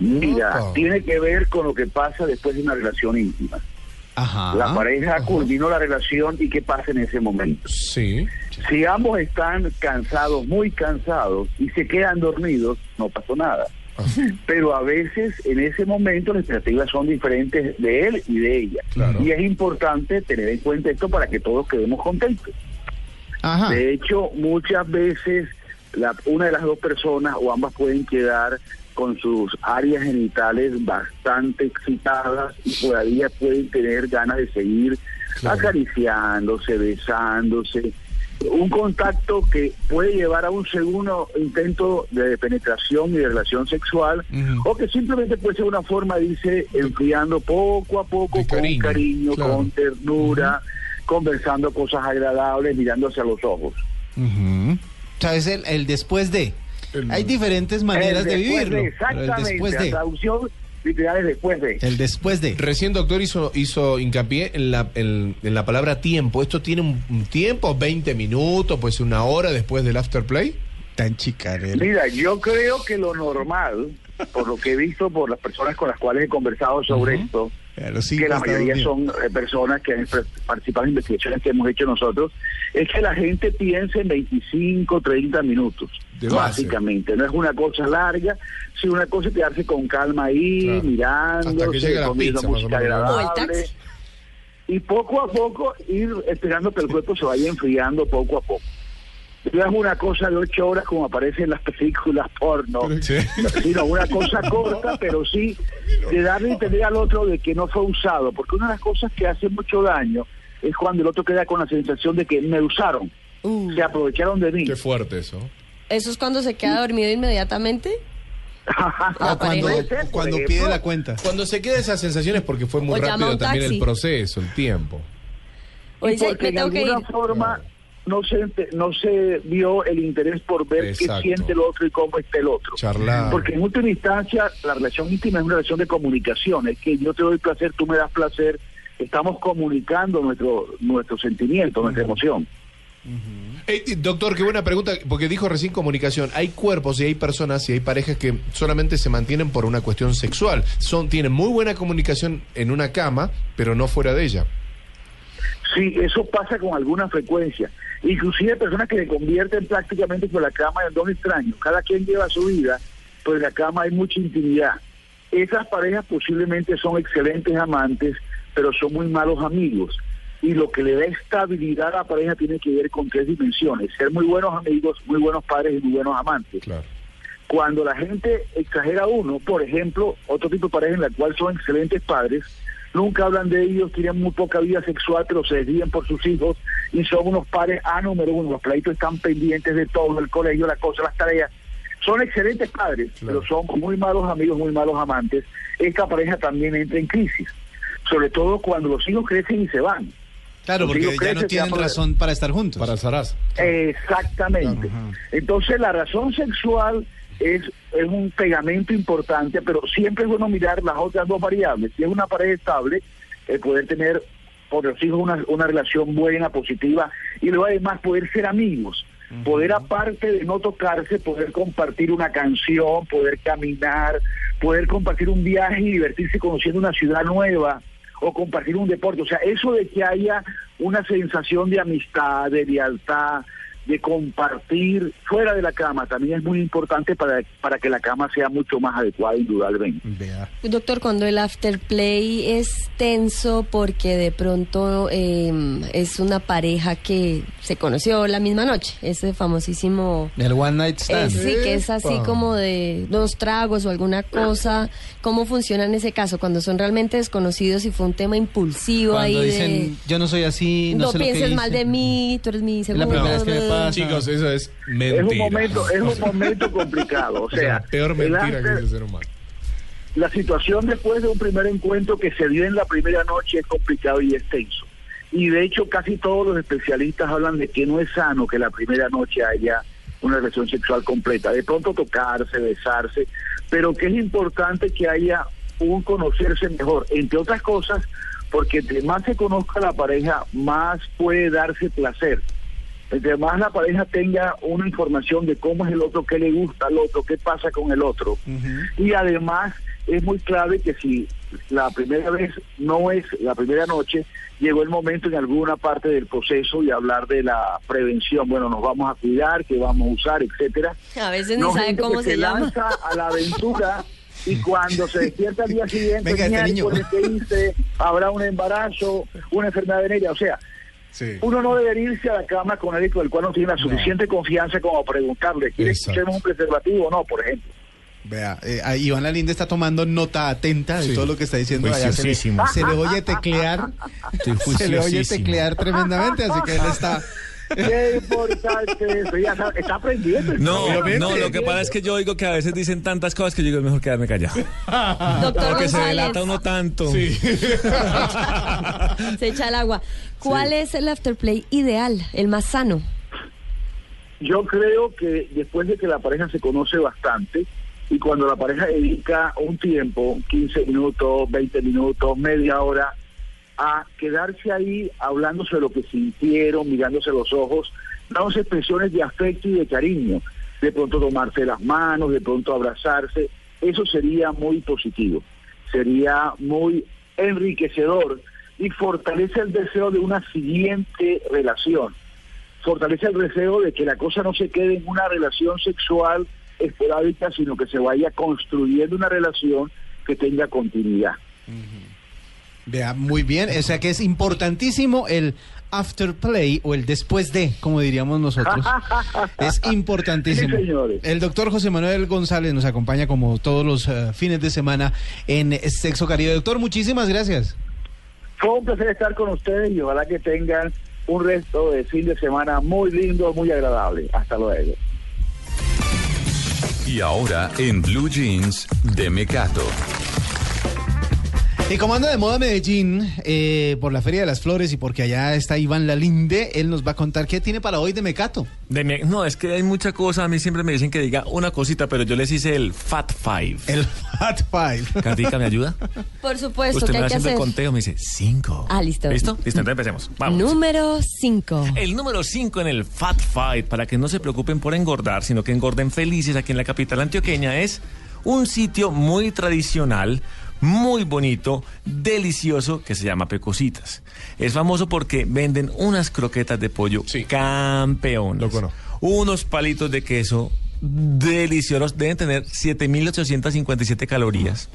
Mira, Opa. tiene que ver con lo que pasa después de una relación íntima. Ajá. La pareja culminó la relación y qué pasa en ese momento. Sí. Si ambos están cansados, muy cansados, y se quedan dormidos, no pasó nada. Pero a veces en ese momento las expectativas son diferentes de él y de ella. Claro. Y es importante tener en cuenta esto para que todos quedemos contentos. De hecho, muchas veces la, una de las dos personas o ambas pueden quedar con sus áreas genitales bastante excitadas y todavía pueden tener ganas de seguir acariciándose, besándose. Un contacto que puede llevar a un segundo intento de penetración y de relación sexual o que simplemente puede ser una forma de irse enfriando poco a poco con cariño, cariño, claro. con ternura, conversando cosas agradables, mirándose a los ojos. Ujú. O sea, es el, el después de. Hay diferentes maneras de vivirlo. exactamente, el después la de. traducción literal es después de. El después de. Recién doctor hizo, hizo hincapié en la, en, en la palabra tiempo. ¿Esto tiene un, un tiempo? ¿20 minutos? ¿Pues una hora después del afterplay? Tan chicarero. Mira, yo creo que lo normal, por lo que he visto por las personas con las cuales he conversado sobre esto, que la mayoría son eh, personas que han participado en investigaciones que hemos hecho nosotros, es que la gente piensa en 25, 30 minutos, De básicamente. No es una cosa larga, sino una cosa es quedarse con calma ahí, Claro. mirando, comiendo música agradable. Y poco a poco ir esperando que el cuerpo se vaya enfriando poco a poco. No es una cosa de ocho horas como aparece en las películas porno, sino una cosa corta, pero sí de darle a entender al otro de que no fue usado. Porque una de las cosas que hace mucho daño es cuando el otro queda con la sensación de que me usaron, se aprovecharon de mí. Qué fuerte eso. ¿Eso es cuando se queda dormido inmediatamente? O cuando, ser, cuando pide la cuenta. Cuando se queda esa sensación es porque fue muy O rápido también el proceso, el tiempo. Oye, porque me en tengo que alguna ir. forma no se no se vio el interés por ver Exacto. qué siente el otro y cómo está el otro. Charlar. Porque en última instancia la relación íntima es una relación de comunicación, es que yo te doy placer, tú me das placer, estamos comunicando nuestro nuestro sentimiento, nuestra emoción. Eh, doctor, qué buena pregunta, porque dijo recién comunicación. Hay cuerpos y hay personas y hay parejas que solamente se mantienen por una cuestión sexual. Son, tienen muy buena comunicación en una cama, pero no fuera de ella. Sí, eso pasa con alguna frecuencia. Inclusive personas que se convierten prácticamente por la cama en dos extraños. Cada quien lleva su vida, pero en la cama hay mucha intimidad. Esas parejas posiblemente son excelentes amantes, pero son muy malos amigos. Y lo que le da estabilidad a la pareja tiene que ver con tres dimensiones. Ser muy buenos amigos, muy buenos padres y muy buenos amantes. Cuando la gente exagera a uno, por ejemplo, otro tipo de pareja en la cual son excelentes padres, nunca hablan de ellos, tienen muy poca vida sexual, pero se desvían por sus hijos y son unos padres a número uno. Los plaitos están pendientes de todo, el colegio, la cosa, las tareas. Son excelentes padres, pero son muy malos amigos, muy malos amantes. Esta pareja también entra en crisis, sobre todo cuando los hijos crecen y se van. Claro, Los porque ya crecen, no tienen razón para estar juntos. Para Saraz. Exactamente. Entonces la razón sexual es, es un pegamento importante, pero siempre es bueno mirar las otras dos variables. Si es una pareja estable, el poder tener por los hijos una, una relación buena, positiva, y luego además poder ser amigos. Poder aparte de no tocarse, poder compartir una canción, poder caminar, poder compartir un viaje y divertirse conociendo una ciudad nueva o compartir un deporte. O sea, eso de que haya una sensación de amistad, de lealtad, de compartir fuera de la cama, también es muy importante para, para que la cama sea mucho más adecuada, indudablemente. Doctor, cuando el afterplay es tenso porque de pronto eh, es una pareja que se conoció la misma noche, ese famosísimo... El One Night Eh, Stand. sí, que es así como de dos tragos o alguna cosa. ¿Cómo funciona en ese caso? Cuando son realmente desconocidos y fue un tema impulsivo Cuando ahí dicen, yo no soy así, de... no, No, sé lo que pienses mal hice". de mí, tú eres mi la segundo... pasa. Chicos, eso es Es un mentira. momento, es un momento complicado. O sea, peor el mentira que el ser humano. la situación después de un primer encuentro que se dio en la primera noche es complicado y extenso. Y de hecho casi todos los especialistas hablan de que no es sano que la primera noche haya una relación sexual completa. De pronto tocarse, besarse, pero que es importante que haya un conocerse mejor, entre otras cosas, porque entre más se conozca la pareja, más puede darse placer. Entre más la pareja tenga una información de cómo es el otro, qué le gusta al otro, qué pasa con el otro. Y además es muy clave que si la primera vez no es la primera noche, llegó el momento en alguna parte del proceso y hablar de la prevención. Bueno, nos vamos a cuidar, qué vamos a usar, etcétera. A veces No ni saben cómo que se llama. lanza a la aventura y cuando se despierta al día siguiente, Venga, este niño. ¿qué hice? habrá un embarazo, una enfermedad venérea, o sea, Sí. uno no debería irse a la cama con alguien con el cual no tiene la suficiente confianza como preguntarle, ¿quieres que Exacto. usemos un preservativo o no, por ejemplo? Vea, eh, Iván Lalinde está tomando nota atenta de Sí. todo lo que está diciendo allá. Se le, se le oye teclear. Se le oye teclear tremendamente, así que él está. Qué importante eso, ya sabe, está aprendiendo. No, no, lo que pasa es que yo oigo que a veces dicen tantas cosas que yo digo, es mejor quedarme callado. Doctor Porque se delata uno tanto. se echa el agua. ¿Cuál es el afterplay ideal, el más sano? Yo creo que después de que la pareja se conoce bastante y cuando la pareja dedica un tiempo, 15 minutos, 20 minutos, media hora, a quedarse ahí hablándose de lo que sintieron, mirándose los ojos, dándose expresiones de afecto y de cariño, de pronto tomarse las manos, de pronto abrazarse, eso sería muy positivo, sería muy enriquecedor y fortalece el deseo de una siguiente relación. Fortalece el deseo de que la cosa no se quede en una relación sexual esporádica, sino que se vaya construyendo una relación que tenga continuidad. Vea, muy bien. O sea que es importantísimo el afterplay o el después de, como diríamos nosotros. Es importantísimo. Sí, señores. El doctor José Manuel González nos acompaña como todos los eh, fines de semana en Sexo Caribe. Doctor, muchísimas gracias. Fue un placer estar con ustedes y ojalá que tengan un resto de fin de semana muy lindo, muy agradable. Hasta luego. Y ahora en Blue Jeans de Mecato. Y como anda de moda Medellín, eh, por la Feria de las Flores y porque allá está Iván Lalinde, él nos va a contar qué tiene para hoy de Mecato. De no, es que hay mucha cosa. A mí siempre me dicen que diga una cosita, pero yo les hice el Fat Five. El Fat Five. Katica, ¿me ayuda? Por supuesto, Usted ¿qué me que siempre hacer? el conteo, me dice cinco. Ah, listo. ¿Listo? Listo, entonces empecemos. Vamos. Número 5. El número 5 en el Fat Fight, para que no se preocupen por engordar, sino que engorden felices aquí en la capital antioqueña, es un sitio muy tradicional, muy bonito, delicioso, que se llama Pecositas. Es famoso porque venden unas croquetas de pollo. Lo conozco. Unos palitos de queso deliciosos, deben tener 7.857 calorías.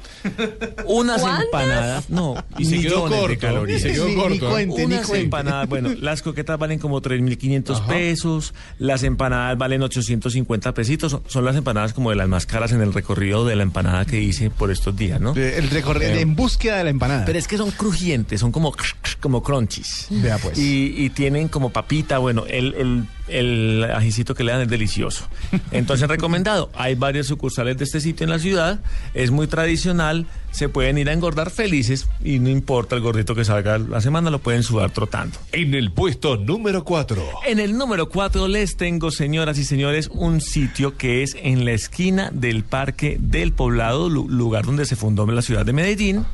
Unas ¿Cuántas? empanadas, no, Y se quedó millones de calorías. y se quedó Ni- ni corto. ¿eh? cuente, ni Unas cuente. empanadas, bueno, las croquetas valen como 3.500 Ajá. pesos, las empanadas valen 850 pesitos, son, son las empanadas como de las más caras en el recorrido de la empanada que hice por estos días, ¿no? El recorrido en búsqueda de la empanada. Pero es que son crujientes, son como, como crunchies. Vea pues. Y, y tienen como papita, bueno, el, el el ajicito que le dan es delicioso. Entonces, recomendado. Hay varios sucursales de este sitio en la ciudad. Es muy tradicional. Se pueden ir a engordar felices y no importa el gordito que salga la semana, lo pueden sudar trotando. En el puesto número 4. En el número 4 les tengo, señoras y señores, un sitio que es en la esquina del Parque del Poblado, lu- lugar donde se fundó la ciudad de Medellín.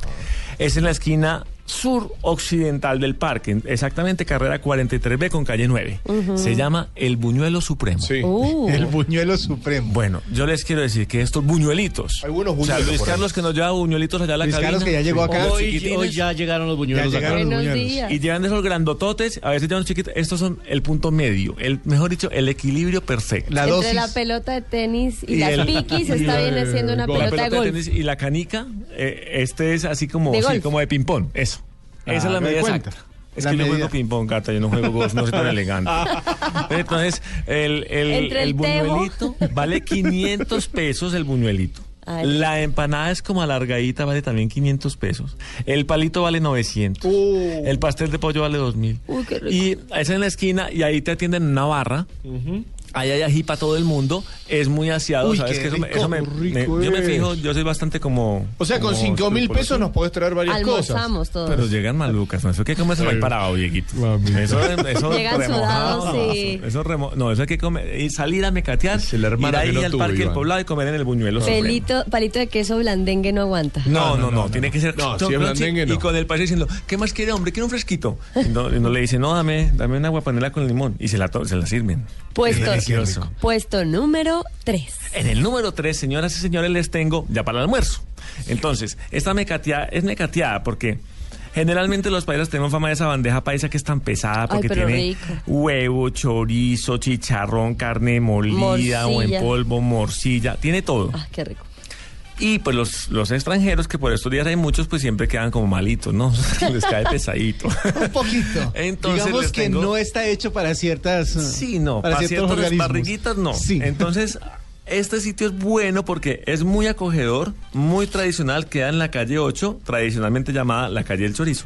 Es en la esquina sur occidental del parque, exactamente carrera 43B con calle 9. Ujú. Se llama El Buñuelo Supremo. Uh. El buñuelo supremo. Bueno, yo les quiero decir que estos buñuelitos. Hay buenos O sea, buñuelos Luis. Carlos que nos lleva buñuelitos allá a la Luis cabina. Carlos, que ya llegó acá. Los Hoy- hoy ya llegaron los buñuelos Ya acá. llegaron los Buenos buñuelos. días. Y llevan de esos grandototes, a veces llevan chiquitos. Estos son el punto medio, el mejor dicho, el equilibrio perfecto. Entre la pelota de tenis y, las el- piquis y está viene siendo una la pelota, de golf. tenis y la canica, eh, este es así como, De sí, como de ping-pong, eso. Ah, Esa es la me medida exacta. Es La que yo medida. juego ping-pong, Cata, yo no juego golf, no soy tan elegante. Entonces, el, el, Entre el buñuelito vale 500 pesos el buñuelito. Ay. La empanada es como alargadita, vale también 500 pesos. El palito vale 900. El pastel de pollo vale 2000. Uy, qué rico. Y es en la esquina y ahí te atienden en una barra. Ahí hay ají para todo el mundo. Es muy aseado, Uy, ¿sabes? qué que eso me- rico, eso me- rico me- yo me es. fijo, yo soy bastante como... O sea, con como 5 mil pesos nos podés traer varias cosas. Almorzamos todos. Pero llegan malucas, ¿no? Eso hay que comérselo ahí parado, Dieguito. Eso, eso Llegan remojado, sudados, no, sí. Eso remo- no, eso hay que comer, y salir a mecatear, el hermano ir ahí no al parque del poblado y comer en el buñuelo. Pelito, palito de queso blandengue no aguanta. No, no, no, tiene que ser. No, si es blandengue, no. Y con el país diciendo, ¿qué más quiere, hombre? Quiere un fresquito. Y no, le dice, no, dame, dame una agua panela con limón. Y se la, to- se la sirven. Puesto, Delicioso. puesto número 3. En el número 3, señoras y señores, les tengo ya para el almuerzo. Entonces, esta mecateada es mecateada porque generalmente los paisas tenemos fama de esa bandeja paisa que es tan pesada porque tiene rico. huevo, chorizo, chicharrón, carne molida o en polvo, morcilla, tiene todo. Ah, qué rico. Y pues los, los extranjeros, que por estos días hay muchos, pues siempre quedan como malitos, ¿no? Les cae pesadito. Un poquito. Entonces Digamos que tengo- no está hecho para ciertas. Sí, no, para, ciertos ciertas organismos. barriguitas no. Sí. Entonces, este sitio es bueno porque es muy acogedor, muy tradicional, queda en la calle 8, tradicionalmente llamada la calle del chorizo.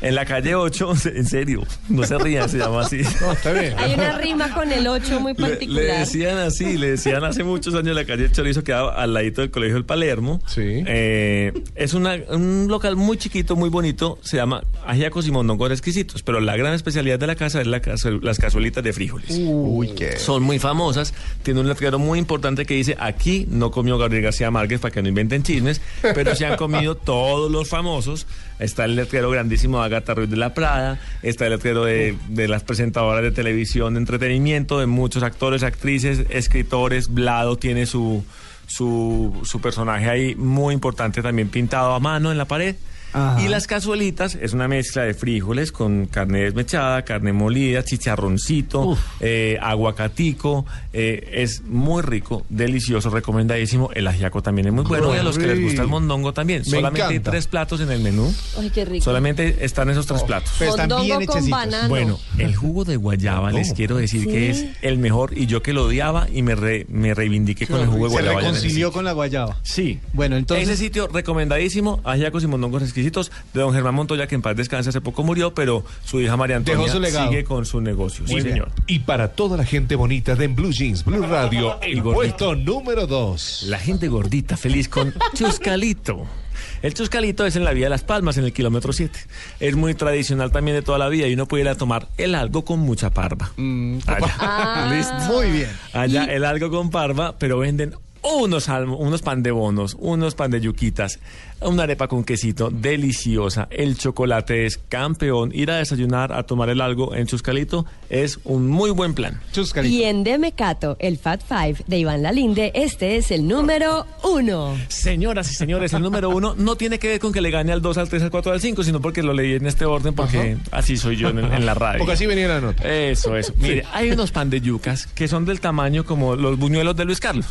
En la calle 8, en serio, no se rían, se llama así. No, está bien. Hay una rima con el 8 muy Le, le particular. decían así, le decían hace muchos años la calle Chorizo quedaba al ladito del colegio del Palermo. Sí. Eh, es una- un local muy chiquito, muy bonito, se llama Ajiacos y Mondongos Exquisitos, pero la gran especialidad de la casa es la las cazuelitas de frijoles. Uy, qué. Son muy famosas, tiene un letrero muy importante que dice, aquí no comió Gabriel García Márquez para que no inventen chismes, pero se han comido todos los famosos. Está el letrero grandísimo de Agatha Ruiz de la Prada, está el letrero de, de las presentadoras de televisión, de entretenimiento, de muchos actores, actrices, escritores. Blado tiene su, su, su personaje ahí muy importante también pintado a mano en la pared. Ajá. Y las cazuelitas es una mezcla de frijoles con carne desmechada, carne molida, chicharroncito, eh, aguacatico. eh, es muy rico, delicioso, recomendadísimo. El ajiaco también es muy bueno. Y a los que les gusta el mondongo también. Me Solamente hay encanta. tres platos en el menú. Ay, qué rico. Solamente están esos tres platos. Pero están Mondongo bien con banano. Bueno, el jugo de guayaba les quiero decir que es el mejor y yo que lo odiaba y me, re- me reivindiqué con el jugo de Se guayaba. ese reconcilió con la guayaba. Sí. Bueno, entonces. Ese sitio recomendadísimo, ajiacos y mondongos exquisitos, de don Germán Montoya, que en paz descanse, hace poco murió, pero su hija María Antonia sigue con su negocio. Sí, Muy bien. señor. Y para toda la gente bonita de Blue Jeans, Blue Radio, el puesto número 2. La gente gordita, feliz con Chuscalito. El chuscalito es en la vía de Las Palmas, en el kilómetro 7. Es muy tradicional también de toda la vida y uno puede ir a tomar el algo con mucha parva. Allá. Ah. ¿Listo? Muy bien. Allá el algo con parva, pero venden unos, unos pan de bonos, unos pan de yuquitas, una arepa con quesito deliciosa. El chocolate es campeón. Ir a desayunar, a tomar el algo en Chuscalito es un muy buen plan. Chuscarito. Y en Demecato, el Fat Five de Iván Lalinde, este es el número 1. Señoras y señores, el número uno no tiene que ver con que le gane al 2, al 3, al 4, al 5, sino porque lo leí en este orden, porque así soy yo en, en la radio. Porque así venía la nota. Eso, eso. Mire, hay unos pan de yucas que son del tamaño como los buñuelos de Luis Carlos.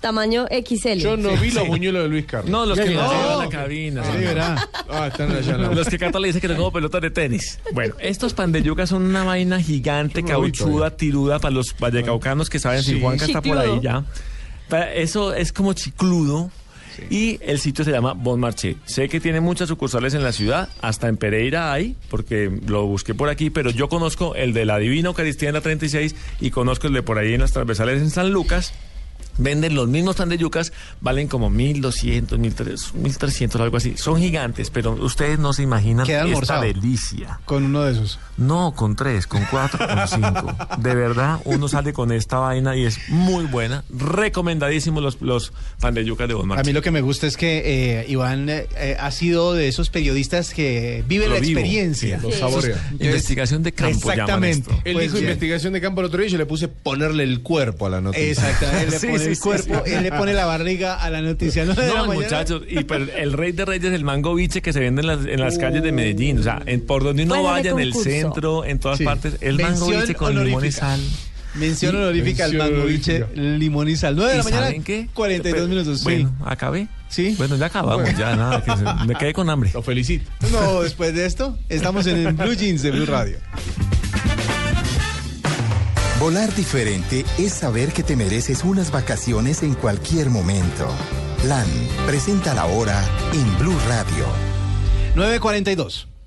Tamaño XL. Yo no vi los buñuelos de Luis Carlos. No, los que llevan a la cabina. Sí, verá. Ah, están allá Los que Cata le dice que tengo pelotas de tenis. Bueno, estos pan de yuca son una vaina gigante, cauchuda, tiruda para los vallecaucanos que saben Sí. si Juanca está por ahí ya. Eso es como chicludo. Y el sitio se llama Bon Marché. Sé que tiene muchas sucursales en la ciudad, hasta en Pereira hay, porque lo busqué por aquí, pero yo conozco el de la Divina Eucaristía en la 36 y conozco el de por ahí en las transversales en San Lucas. Venden los mismos tan de yucas, valen como 1200, 1300, 1300, algo así. Son gigantes, pero ustedes no se imaginan Queda esta delicia. Con uno de esos. No, con tres, con cuatro, con cinco. De verdad, uno sale con esta vaina y es muy buena. Recomendadísimos los, los pan de yuca de Bon A mí lo que me gusta es que eh, Iván eh, eh, ha sido de esos periodistas que vive Lo la vivo. experiencia. Sí, lo saborea. Entonces, Investigación de campo Exactamente. Él Pues dijo bien. investigación de campo el otro día y yo le puse ponerle el cuerpo a la noticia. Pone sí, el sí, cuerpo, sí. él le pone la barriga a la noticia. No, No, muchachos, y pero el rey de reyes, el mango biche que se vende en las, en las calles de Medellín. O sea, en- por donde uno Fuera vaya, en el centro, en todas Sí. partes, el mango biche con limón y sal. Mención honorífica al mango biche, limón y sal. 9 de la ¿Y mañana, saben qué? 42 Pero- minutos. sí. Bueno, acabé. Sí. Bueno, ya acabamos, ya nada, que se- me quedé con hambre. Lo felicito. No, después de esto, estamos en el Blue Jeans de Blue Radio. Volar diferente es saber que te mereces unas vacaciones en cualquier momento. LAN presenta la hora en Blue Radio. 9.42.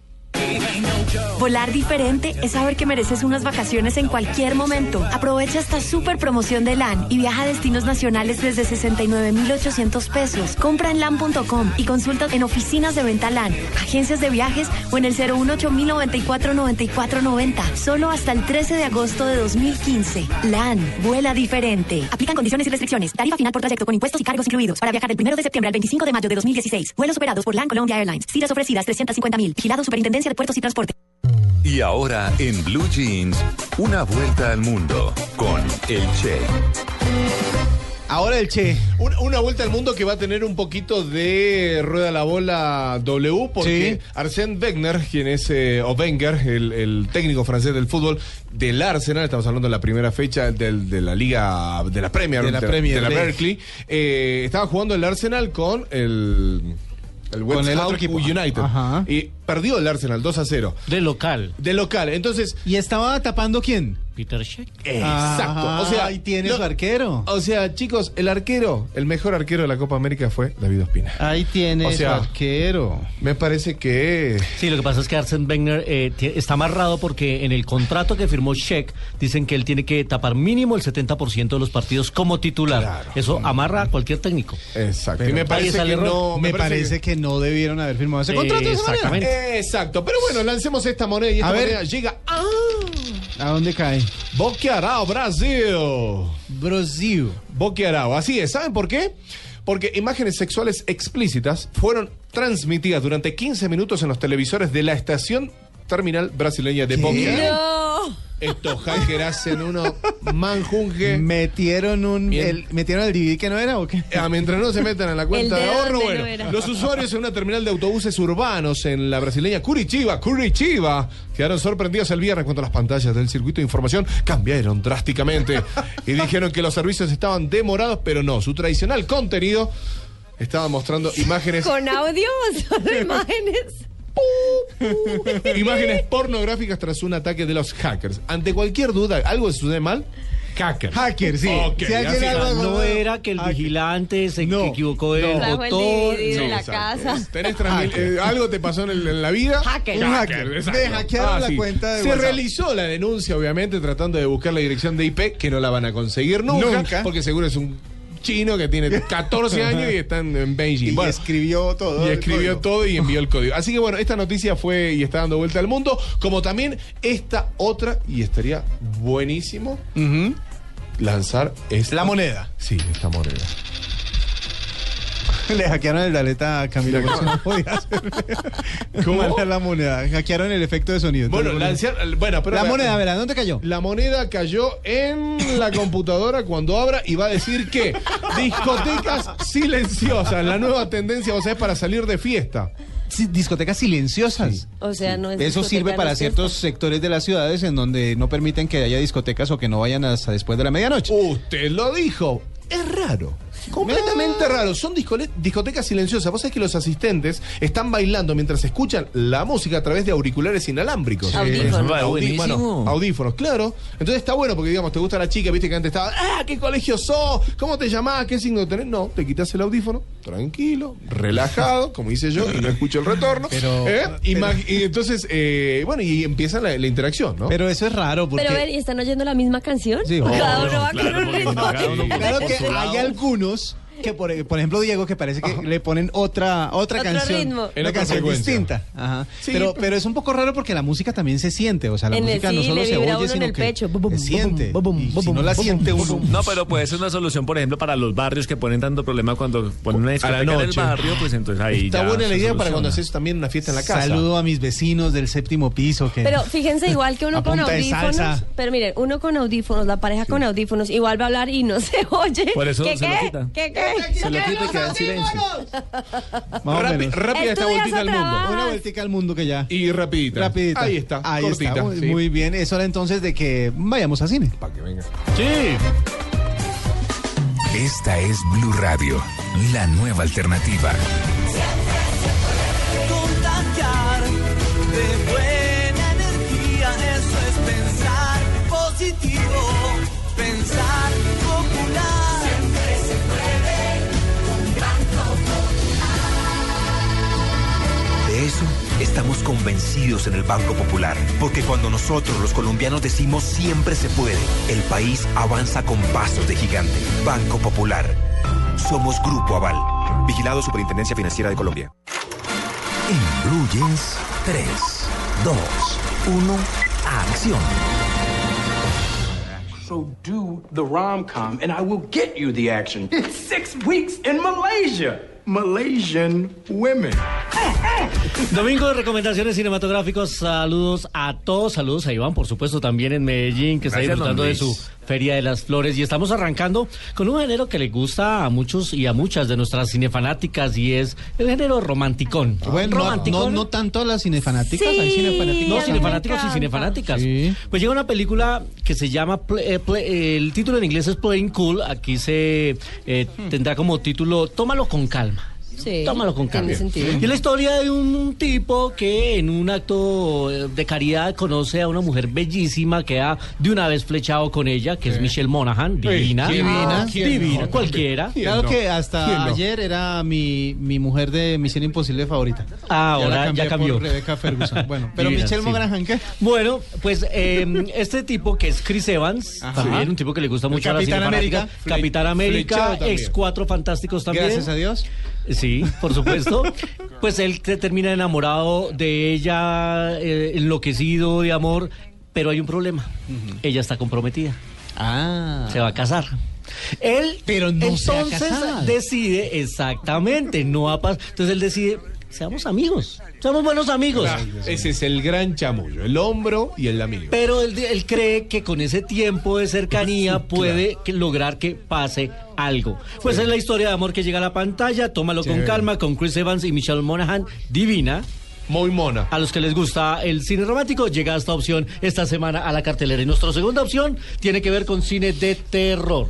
Volar diferente es saber que mereces unas vacaciones en cualquier momento. Aprovecha esta super promoción de LAN y viaja a destinos nacionales desde 69,800 pesos. Compra en LAN.com y consulta en oficinas de venta LAN, agencias de viajes o en el 018-094-9490. Solo hasta el 13 de agosto de 2015. LAN, vuela diferente. Aplican condiciones y restricciones. Tarifa final por trayecto con impuestos y cargos incluidos. Para viajar del 1 de septiembre al 25 de mayo de 2016. Vuelos operados por LAN Colombia Airlines. Citas ofrecidas 350 mil. Vigilado de Puertos y Transporte. Y ahora en Blue Jeans, una vuelta al mundo con el Che. Ahora el Che. Una, una vuelta al mundo que va a tener un poquito de rueda la bola W, porque Sí. Arsène Wenger, quien es, eh, o Wenger, el, el técnico francés del fútbol del Arsenal, estamos hablando de la primera fecha del- de la Liga, de la Premier, De la Premier de la. Berkeley, eh, estaba jugando el Arsenal con el. El West Con el Ham otro equipo. United. Ajá. Y perdió el Arsenal 2 a 0. De local. De local. Entonces, ¿Y estaba tapando quién? Peter Sheck. Exacto. O sea, ahí tiene lo- su arquero. O sea, chicos, el arquero, el mejor arquero de la Copa América fue David Ospina. Ahí tiene O sea, su arquero. Me parece que. Sí, lo que pasa es que Arsene Wenger eh, está amarrado porque en el contrato que firmó Sheck dicen que él tiene que tapar mínimo el 70% de los partidos como titular. Eso amarra a cualquier técnico. Exacto. Pero y me parece que no. me parece que... no debieron haber firmado ese Eh, contrato de esa manera. Exacto. Pero bueno, lancemos esta moneda y esta A ver. moneda llega a. ¿A dónde cae? Boquearao, Brasil. Brasil. Boquearao. Así es. ¿Saben por qué? Porque imágenes sexuales explícitas fueron transmitidas durante 15 minutos en los televisores de la estación terminal brasileña de Boquearao. Estos hackers hacen uno manjunje. ¿Metieron un Bien. el, metieron el DVD que no era o qué? Ah, mientras no se metan en la cuenta El de de ahorro, bueno, no los usuarios en una terminal de autobuses urbanos en la brasileña Curitiba, Curitiba, quedaron sorprendidos el viernes cuando las pantallas del circuito de información cambiaron drásticamente y dijeron que los servicios estaban demorados, pero no, su tradicional contenido estaba mostrando imágenes Con audio solo imágenes. imágenes pornográficas tras un ataque de los hackers. Ante cualquier duda, algo sucede mal, hacker. Hacker, sí. Si alguien algo-. No era que el Hacker. vigilante se No, equivocó el no. El botón. De la casa. Tenés eh, algo te pasó en, el- en la vida. Hacker. Un hacker. Ah, Me hackearon la cuenta de Se WhatsApp. realizó la denuncia, obviamente, tratando de buscar la dirección de IP, que no la van a conseguir nunca, Nunca. porque seguro es un chino que tiene 14 años y está en, Beijing. Y Bueno, escribió todo. y escribió todo y envió el código. Así que bueno, esta noticia fue y está dando vuelta al mundo, como también esta otra, y estaría buenísimo lanzar esta. La moneda. Sí, esta moneda. Le hackearon el daleta a Camilo. por eso no podía hacer. ¿Cómo? Mandar la moneda. Hackearon el efecto de sonido. Bueno, pero la moneda, ¿verdad? ¿Dónde cayó? La moneda cayó en la computadora cuando abra y va a decir que discotecas silenciosas, la nueva tendencia, o sea, es para salir de fiesta. Sí, discotecas silenciosas. O sea, no es Eso sirve para ciertos sectores de las ciudades en donde no permiten que haya discotecas o que no vayan hasta después de la medianoche. Usted lo dijo. Es raro. Completamente raro. Son discotecas silenciosas. Vos sabés que los asistentes están bailando mientras escuchan la música a través de auriculares inalámbricos. Audífonos. Audi- Buenísimo. bueno, audífonos, claro. Entonces está bueno porque, digamos, te gusta la chica, viste que antes estaba, ¡ah, qué colegio sos! ¿Cómo te llamás? ¿Qué signo tenés? No, te quitas el audífono, tranquilo, relajado, como hice yo, y no escucho el retorno. Pero- ¿eh? Y, pero- ma- y entonces, eh, bueno, y empieza la, la interacción, ¿no? Pero eso es raro porque... Pero ¿y están oyendo la misma canción? Sí, Cada uno va claro, con un ritmo. Claro que hay algunos Unidos que, por, por ejemplo, Diego, que parece que le ponen otra, otra Otro canción. ritmo. Una canción distinta. Ajá. Sí, pero, pero- es un poco raro porque la música también se siente. O sea, la En el- música no solo se vibra oye, uno en sino el que pecho. Se siente. y si no la siente uno... No, pero puede ser una solución, por ejemplo, para los barrios que ponen tanto problema cuando ponen una discoteca en el barrio, pues entonces ahí Está ya buena la idea para cuando haces también una fiesta en la casa. Saludo a mis vecinos del séptimo piso que... Pero fíjense, igual que uno con audífonos. Pero miren, uno con audífonos, la pareja con audífonos, igual va a hablar y no se oye. Por eso ¿Qué, se lo quita. ¿Qué, qué? Se lo quita y queda en silencio. Más Rápi- rápida esta Estudias vueltita al mundo. Una vueltica al mundo que ya... Y rapidita. Rapidita. Ahí está, Ahí cortita. está. Muy, sí. muy bien. Es hora entonces de que vayamos a cine. Para que venga. Sí. Esta es Blue Radio, la nueva alternativa. contagiar de buena energía, eso es pensar positivo, pensar popular. Siempre se puede De eso estamos convencidos en el Banco Popular, porque cuando nosotros los colombianos decimos siempre se puede, el país avanza con pasos de gigante. Banco Popular. Somos Grupo Aval. Vigilado Superintendencia Financiera de Colombia. En Blue Jeans, 3, 2, 1, acción. So do the rom-com and I will get you the action. Six weeks in Malaysia. Malaysian women. Domingo de recomendaciones cinematográficos. Saludos a todos. Saludos a Iván, por supuesto, también en Medellín, que está disfrutando de su. Feria de las Flores. Y estamos arrancando con un género que le gusta a muchos y a muchas de nuestras cinefanáticas y es el género romanticón. Bueno, no, romanticón. no, no tanto a las cinefanáticas, Sí. hay cinefanáticos. No, cinefanáticos y cinefanáticas. Sí. Pues llega una película que se llama, Play- eh, Play- el título en inglés es Playing Cool, aquí se eh, tendrá como título Tómalo con calma. Sí, Tómalo con sentido. Y es la historia de un tipo que en un acto eh, de caridad conoce a una mujer bellísima, queda de una vez flechado con ella, que es Michelle Monaghan, divina. divina, ¿Quién divina, no? cualquiera. ¿Quién Claro no? que hasta ayer era mi, mi mujer de Misión Imposible favorita. Ah, ahora ya cambió. por Rebecca Ferguson. Bueno, pero Divina, Michelle sí. Monaghan, ¿qué? Bueno, pues eh, este tipo que es Chris Evans, Ajá. también un tipo que le gusta mucho a la Capitán. América. Capitán América, ex cuatro fantásticos también. Gracias a Dios. Sí, por supuesto. pues él se termina enamorado de ella, eh, enloquecido de amor, pero hay un problema. Ella está comprometida. Ah. Se va a casar. Él Pero no se ha entonces decide, exactamente, no ha pas- Entonces él decide, seamos amigos, seamos buenos amigos. Ah, ese es el gran chamullo, el hombro y el amigo. Pero él, él cree que con ese tiempo de cercanía puede lograr que pase algo. Pues es la historia de amor que llega a la pantalla, tómalo con calma, con Chris Evans y Michelle Monaghan, divina. Muy mona. A los que les gusta el cine romántico, llega esta opción esta semana a la cartelera. Y nuestra segunda opción tiene que ver con cine de terror.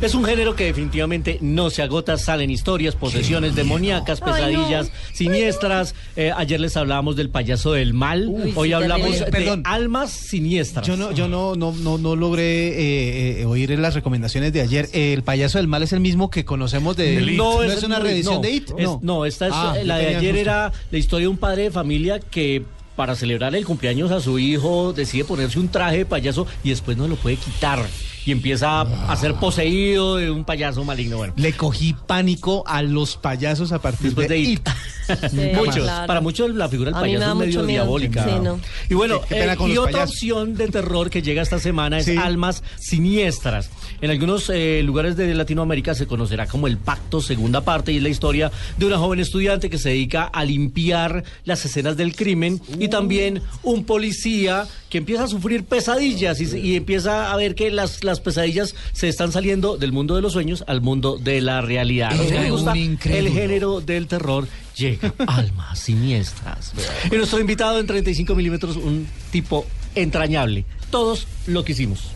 Es un género que definitivamente no se agota, salen historias, posesiones demoníacas, Ay, no. pesadillas, siniestras. Eh, ayer les hablábamos del payaso del mal, Uy, hoy sí, hablamos de Perdón. almas siniestras. Yo no, yo no, no, no, no logré eh, eh, oír las recomendaciones de ayer. El payaso del mal es el mismo que conocemos de It. No, es, una reedición no, de It. es- no, esta es, Ah, eh, la de ayer era la historia de un padre de familia que para celebrar el cumpleaños a su hijo decide ponerse un traje de payaso y después no lo puede quitar y empieza a ser poseído de un payaso maligno. Bueno, Le cogí pánico a los payasos a partir después de de It. Sí, muchos, claro. para muchos la figura del payaso es medio diabólica. Sí, no. Y bueno, eh, y otra payasos. opción de terror que llega esta semana es Sí. Almas Siniestras. En algunos eh, lugares de Latinoamérica se conocerá como el Pacto, segunda parte, y es la historia de una joven estudiante que se dedica a limpiar las escenas del crimen y también un policía que empieza a sufrir pesadillas y, empieza a ver que las, las las pesadillas se están saliendo del mundo de los sueños al mundo de la realidad. Que Era les gusta el género del terror llega almas siniestras. Y nuestro invitado en 35 milímetros, un tipo entrañable. Todos lo quisimos.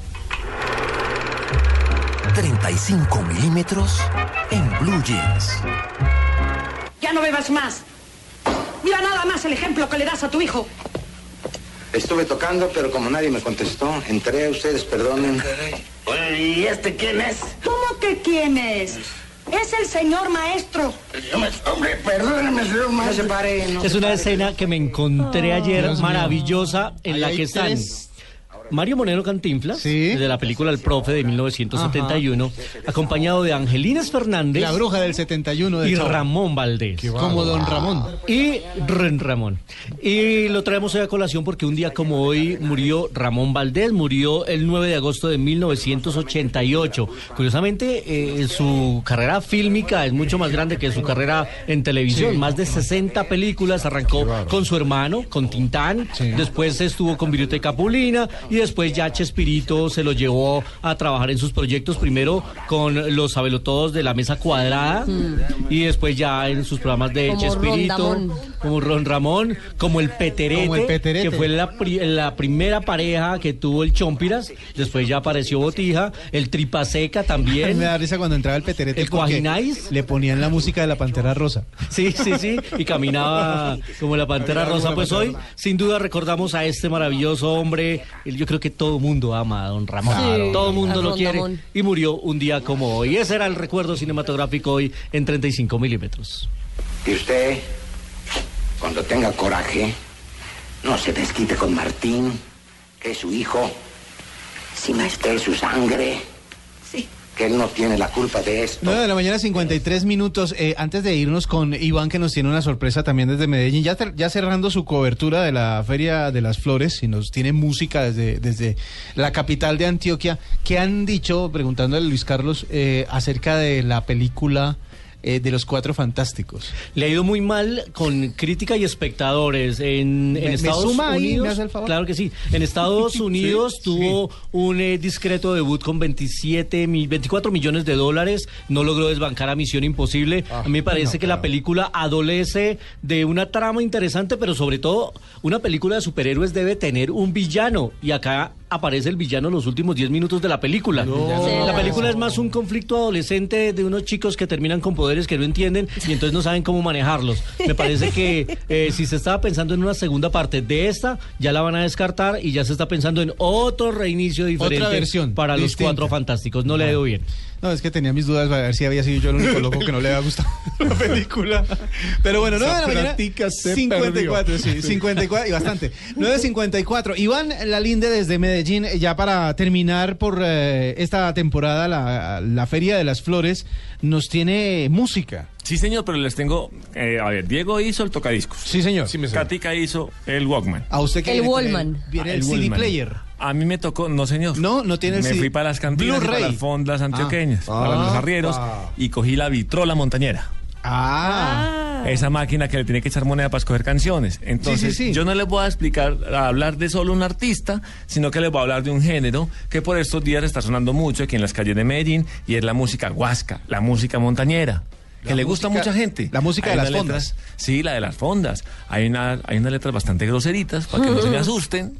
35 milímetros en Blue Jeans. Ya no bebas más. Mira nada más el ejemplo que le das a tu hijo. Estuve tocando, pero como nadie me contestó, entré, ustedes perdonen. ¿Y este quién es? ¿Cómo que quién es? Es el señor maestro. Hombre, perdóneme, señor maestro. No se pare, no Es se una pare. escena que me encontré ayer maravillosa en la que están tres. Mario Moreno Cantinflas, de la película El Profe de 1971, acompañado de Angelines Fernández. La bruja del 71 de y. Ramón Valdés. Como Don Ramón. Y Ren Ramón. Y lo traemos hoy a colación porque un día como hoy murió Ramón Valdés, murió el 9 de agosto de 1988. Curiosamente, eh, su carrera fílmica es mucho más grande que su carrera en televisión. Sí. Más de 60 películas, arrancó con su hermano, con Tintán, después estuvo con Viruta y Capulina y después ya Chespirito se lo llevó a trabajar en sus proyectos, primero con los sabelotodos de la mesa cuadrada y después ya en sus programas de Como Chespirito, como Ron Ramón, como el Peterete, Como el Peterete. que fue la, pri- la primera pareja que tuvo el Chompiras, después ya apareció Botija, el Tripaseca A mí también. me da risa cuando entraba el peterete. ¿El Cuajinais? Le ponían la música de la Pantera Rosa. Sí, sí, sí, y caminaba como la pantera rosa. Pues hoy, sin duda, recordamos a este maravilloso hombre. El- Yo creo que todo mundo ama a don Ramón. Claro. Todo el mundo lo quiere. Ramón. Y murió un día como hoy. Ese era el recuerdo cinematográfico hoy en 35 milímetros. Y usted, cuando tenga coraje, no se desquite con Martín, que es su hijo. Si es su sangre. Sí. Que él no tiene la culpa de esto. 9 de la mañana, 53 minutos. Eh, antes de irnos con Iván, que nos tiene una sorpresa también desde Medellín, ya, ya cerrando su cobertura de la Feria de las Flores, y nos tiene música desde, desde la capital de Antioquia. ¿Qué han dicho, preguntándole a Luis Carlos, eh, acerca de la película eh, de los Cuatro Fantásticos? Le ha ido muy mal con crítica y espectadores en, en ¿Me- me Estados ahí? Unidos. ¿Me hace el favor? Claro que sí. En Estados Unidos Sí, tuvo un eh, discreto debut con 27 mil, 24 millones de dólares. No logró desbancar a Misión Imposible. a mí me parece no, que la película adolece de una trama interesante, pero sobre todo una película de superhéroes debe tener un villano. Y acá aparece el villano en los últimos 10 minutos de la película. La película es más un conflicto adolescente de unos chicos que terminan con poderes que no entienden y entonces no saben cómo manejarlos. Me parece que eh, si se estaba pensando en una segunda parte de esta, ya la van a descartar y ya se está pensando en otro reinicio diferente versión, para los cuatro fantásticos. No le ha ido bien. No, es que tenía mis dudas para ver si había sido yo el único loco que no le había gustado la película. Pero bueno, 9 de la mañana. plática se 54, perdió. sí, 54 y bastante. 9.54. Iván Lalinde desde Medellín, eh, ya para terminar por eh, esta temporada, la, la Feria de las Flores, nos tiene música. Sí, señor, pero les tengo. eh, a ver, Diego hizo el tocadiscos. Sí, señor. Katica hizo el Walkman. A usted que El viene con Wallman. Viene Ah, el, el CD Wallman. player. A mí me tocó, no señor. No, no tiene el Me CD. fui para las cantinas, y para las fondas antioqueñas, Ah. para los Ah, arrieros y cogí la vitrola montañera. Ah. Esa máquina que le tiene que echar moneda para escoger canciones. Entonces, sí, sí. yo no les voy a explicar, a hablar de solo un artista, sino que les voy a hablar de un género que por estos días está sonando mucho aquí en las calles de Medellín y es la música huasca, la música montañera. Que le gusta a mucha gente. la música Hay de las fondas. sí, la de las fondas. Hay, una, hay unas letras bastante groseritas para que no se me asusten,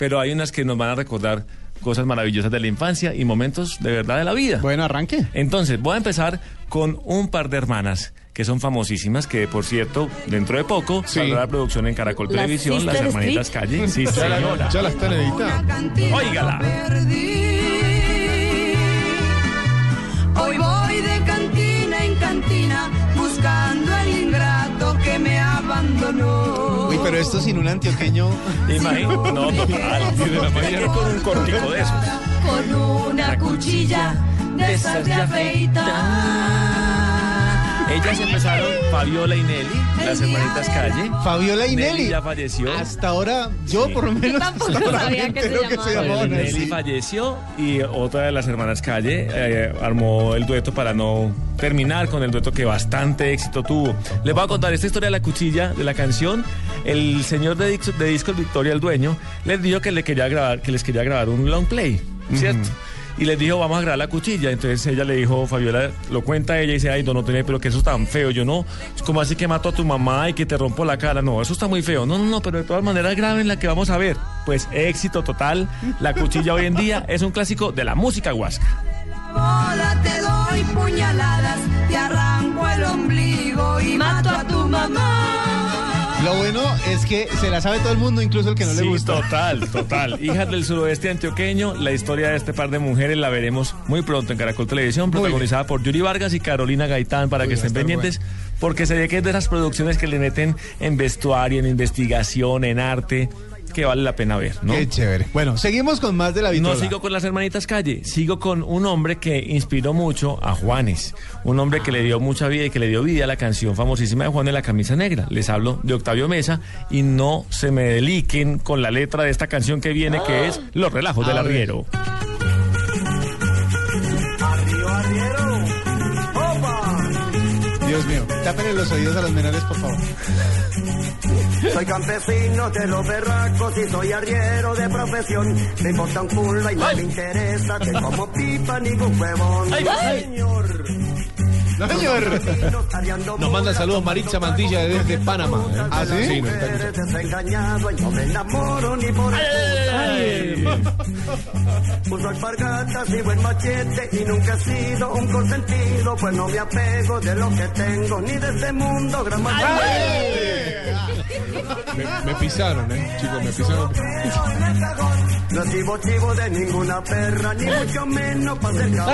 pero hay unas que nos van a recordar cosas maravillosas de la infancia y momentos de verdad de la vida. Bueno, arranque. Entonces, voy a empezar con un par de hermanas que son famosísimas, que por cierto, dentro de poco saldrá la producción en Caracol Las Televisión, las hermanitas Street. Calle. Sí, Ya la, señora. ya la están editando. Óigala. Hoy voy de cantina en cantina Uy, pero esto sin un antioqueño. Imagínate, no, total. Que con un cortico de esos. Con una cuchilla de esas de afeitar. Ellas empezaron, Fabiola y Nelly, las hermanitas Calle. Fabiola y Nelly. ya falleció. Hasta ahora, yo Sí. por lo menos. Tampoco hasta ahora sabía que se que se llamaba Nelly Nelly. falleció y otra de las hermanas Calle eh, armó el dueto para no terminar con el dueto que bastante éxito tuvo. Les voy a contar esta historia de la cuchilla de la canción. El señor de discos Victoria, el dueño, les dijo que le quería grabar, que les quería grabar un long play, ¿cierto? Y les dijo, vamos a grabar la cuchilla. Entonces ella le dijo, Fabiola, lo cuenta ella y dice, ay, don Otoniel, pero que eso es tan feo. Yo no, como así que mato a tu mamá y que te rompo la cara. No, eso está muy feo. No, no, no, pero de todas maneras graben la que vamos a ver. Pues éxito total. La cuchilla hoy en día es un clásico de la música huasca. Bola te doy puñaladas, te arranco el ombligo y mato a tu mamá. Lo bueno es que se la sabe todo el mundo, incluso el que no le gusta. Total, total. Hijas del suroeste antioqueño, la historia de este par de mujeres la veremos muy pronto en Caracol Televisión, protagonizada por Yuri Vargas y Carolina Gaitán, para que estén pendientes, porque se ve que es de esas producciones que le meten en vestuario, en investigación, en arte, que vale la pena ver, ¿no? Qué chévere. Bueno, seguimos con más de la No vitrola. sigo con las hermanitas Calle, sigo con un hombre que inspiró mucho a Juanes, un hombre que le dio mucha vida y que le dio vida a la canción famosísima de Juanes la camisa negra. Les hablo de Octavio Mesa y no se me deliquen con la letra de esta canción que viene que es Los relajos del arriero. Dios mío, tápenle los oídos a los menores, por favor. Soy campesino de los berracos y soy arriero de profesión. Me importa un culo y no me interesa que como pipa ningún huevón. Ay, ay. señor. No, señor. Nos manda saludos Maritza Mantilla desde Panamá. ¿eh? ¿Ah, sí? nos Uso alpargatas y buen machete y nunca he sido un consentido, pues no me apego de lo que tengo ni de este mundo gran Me, me pisaron, ¿eh? Chicos, me pisaron. No sigo chivo de ninguna perra, ni mucho menos para ser No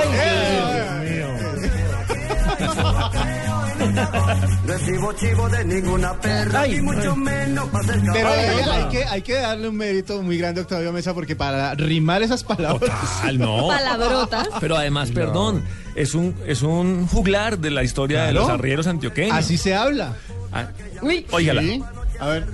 recibo chivo de ninguna perra, ni mucho menos para ser Pero hay, que, hay que darle un mérito muy grande a Octavio Mesa porque para rimar esas palabras. Total, no. Palabrotas. Pero además, perdón, es un, es un juglar de la historia de Claro. los arrieros antioqueños. Así se habla. Ah, Uy. óigala. Sí. A ver.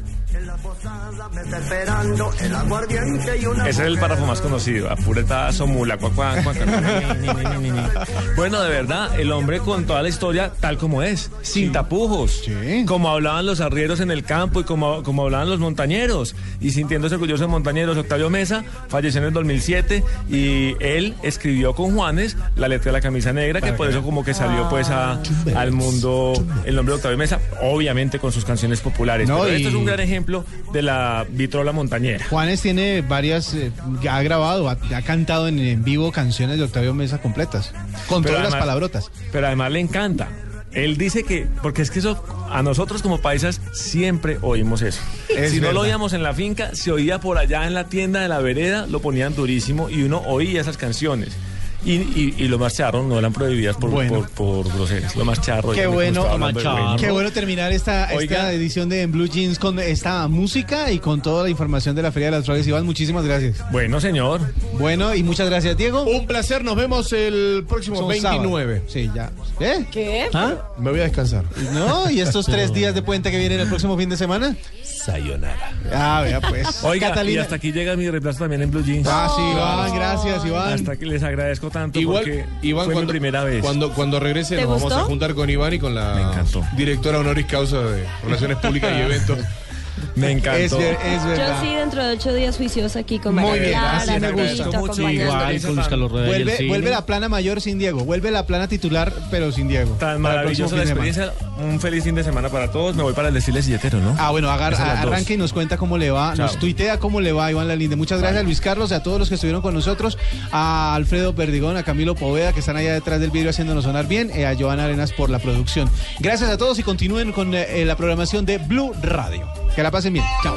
Ese es el párrafo más conocido. Apuretazo, mula, cuac, cuac, cuac, ni, ni, ni, ni, ni. Bueno, de verdad, el hombre con toda la historia tal como es, sin tapujos. Como hablaban los arrieros en el campo y como, como hablaban los montañeros. Y sintiéndose orgulloso de montañeros, Octavio Mesa falleció en el 2007 y él escribió con Juanes la letra de la camisa negra, que por eso como que salió pues a- al mundo el nombre de Octavio Mesa, obviamente con sus canciones populares. No, Pero y- esto es un gran ejemplo de la vitrola montañera. Juanes tiene varias, eh, ha grabado, ha, ha cantado en, en vivo canciones de Octavio Mesa completas, con Pero todas las palabrotas. Pero además le encanta. Él dice que, porque es que eso a nosotros como paisas siempre oímos eso. Es si no lo oíamos en la finca, se oía por allá en la tienda de la vereda, lo ponían durísimo y uno oía esas canciones. Y, y, y lo más charro no eran prohibidas por, Bueno. por, por groserías. Lo más charro. Qué bueno, qué bueno terminar esta, esta edición de En Blue Jeans con esta música y con toda la información de la Feria de las Flores. Iván, muchísimas gracias. Bueno, señor. Bueno, y muchas gracias, Diego. Un placer, nos vemos el próximo Son 29. Sí, ya. ¿Eh? ¿Qué? Me voy a descansar. No, y estos tres días de puente que vienen el próximo fin de semana. Sayonara. Ah, vea pues. Oiga, y Catalina. hasta aquí llega mi reemplazo también en Blue Jeans. Ah, sí, Iván, gracias, Iván. Hasta que les agradezco tanto Igual, porque Iván, fue cuando, mi primera vez. Cuando, cuando regrese ¿Te nos vamos a juntar con Iván y con la directora honoris causa de Relaciones Públicas y Eventos. Me encantó. Es, ver- es Yo verdad. sí, dentro de ocho días juiciosa aquí con Muy María bien, me gusta. acompañando. Igual con Luis Carlos Rueda y el Vuelve, la plana mayor sin Diego. Vuelve la plana titular, pero sin Diego. Tan maravillosa la experiencia. Un feliz fin de semana para todos. Me voy para el desfile silletero, ¿no? Ah, bueno, agar- Esas las dos. arranque y nos cuenta cómo le va, Chao. nos tuitea cómo le va Iván Lalinde. Muchas gracias a Luis Carlos y a todos los que estuvieron con nosotros, a Alfredo Perdigón, a Camilo Poveda, que están allá detrás del vidrio haciéndonos sonar bien, y a Joana Arenas por la producción. Gracias a todos y continúen con eh, la programación de Blue Radio. Que la pasen bien. Chao.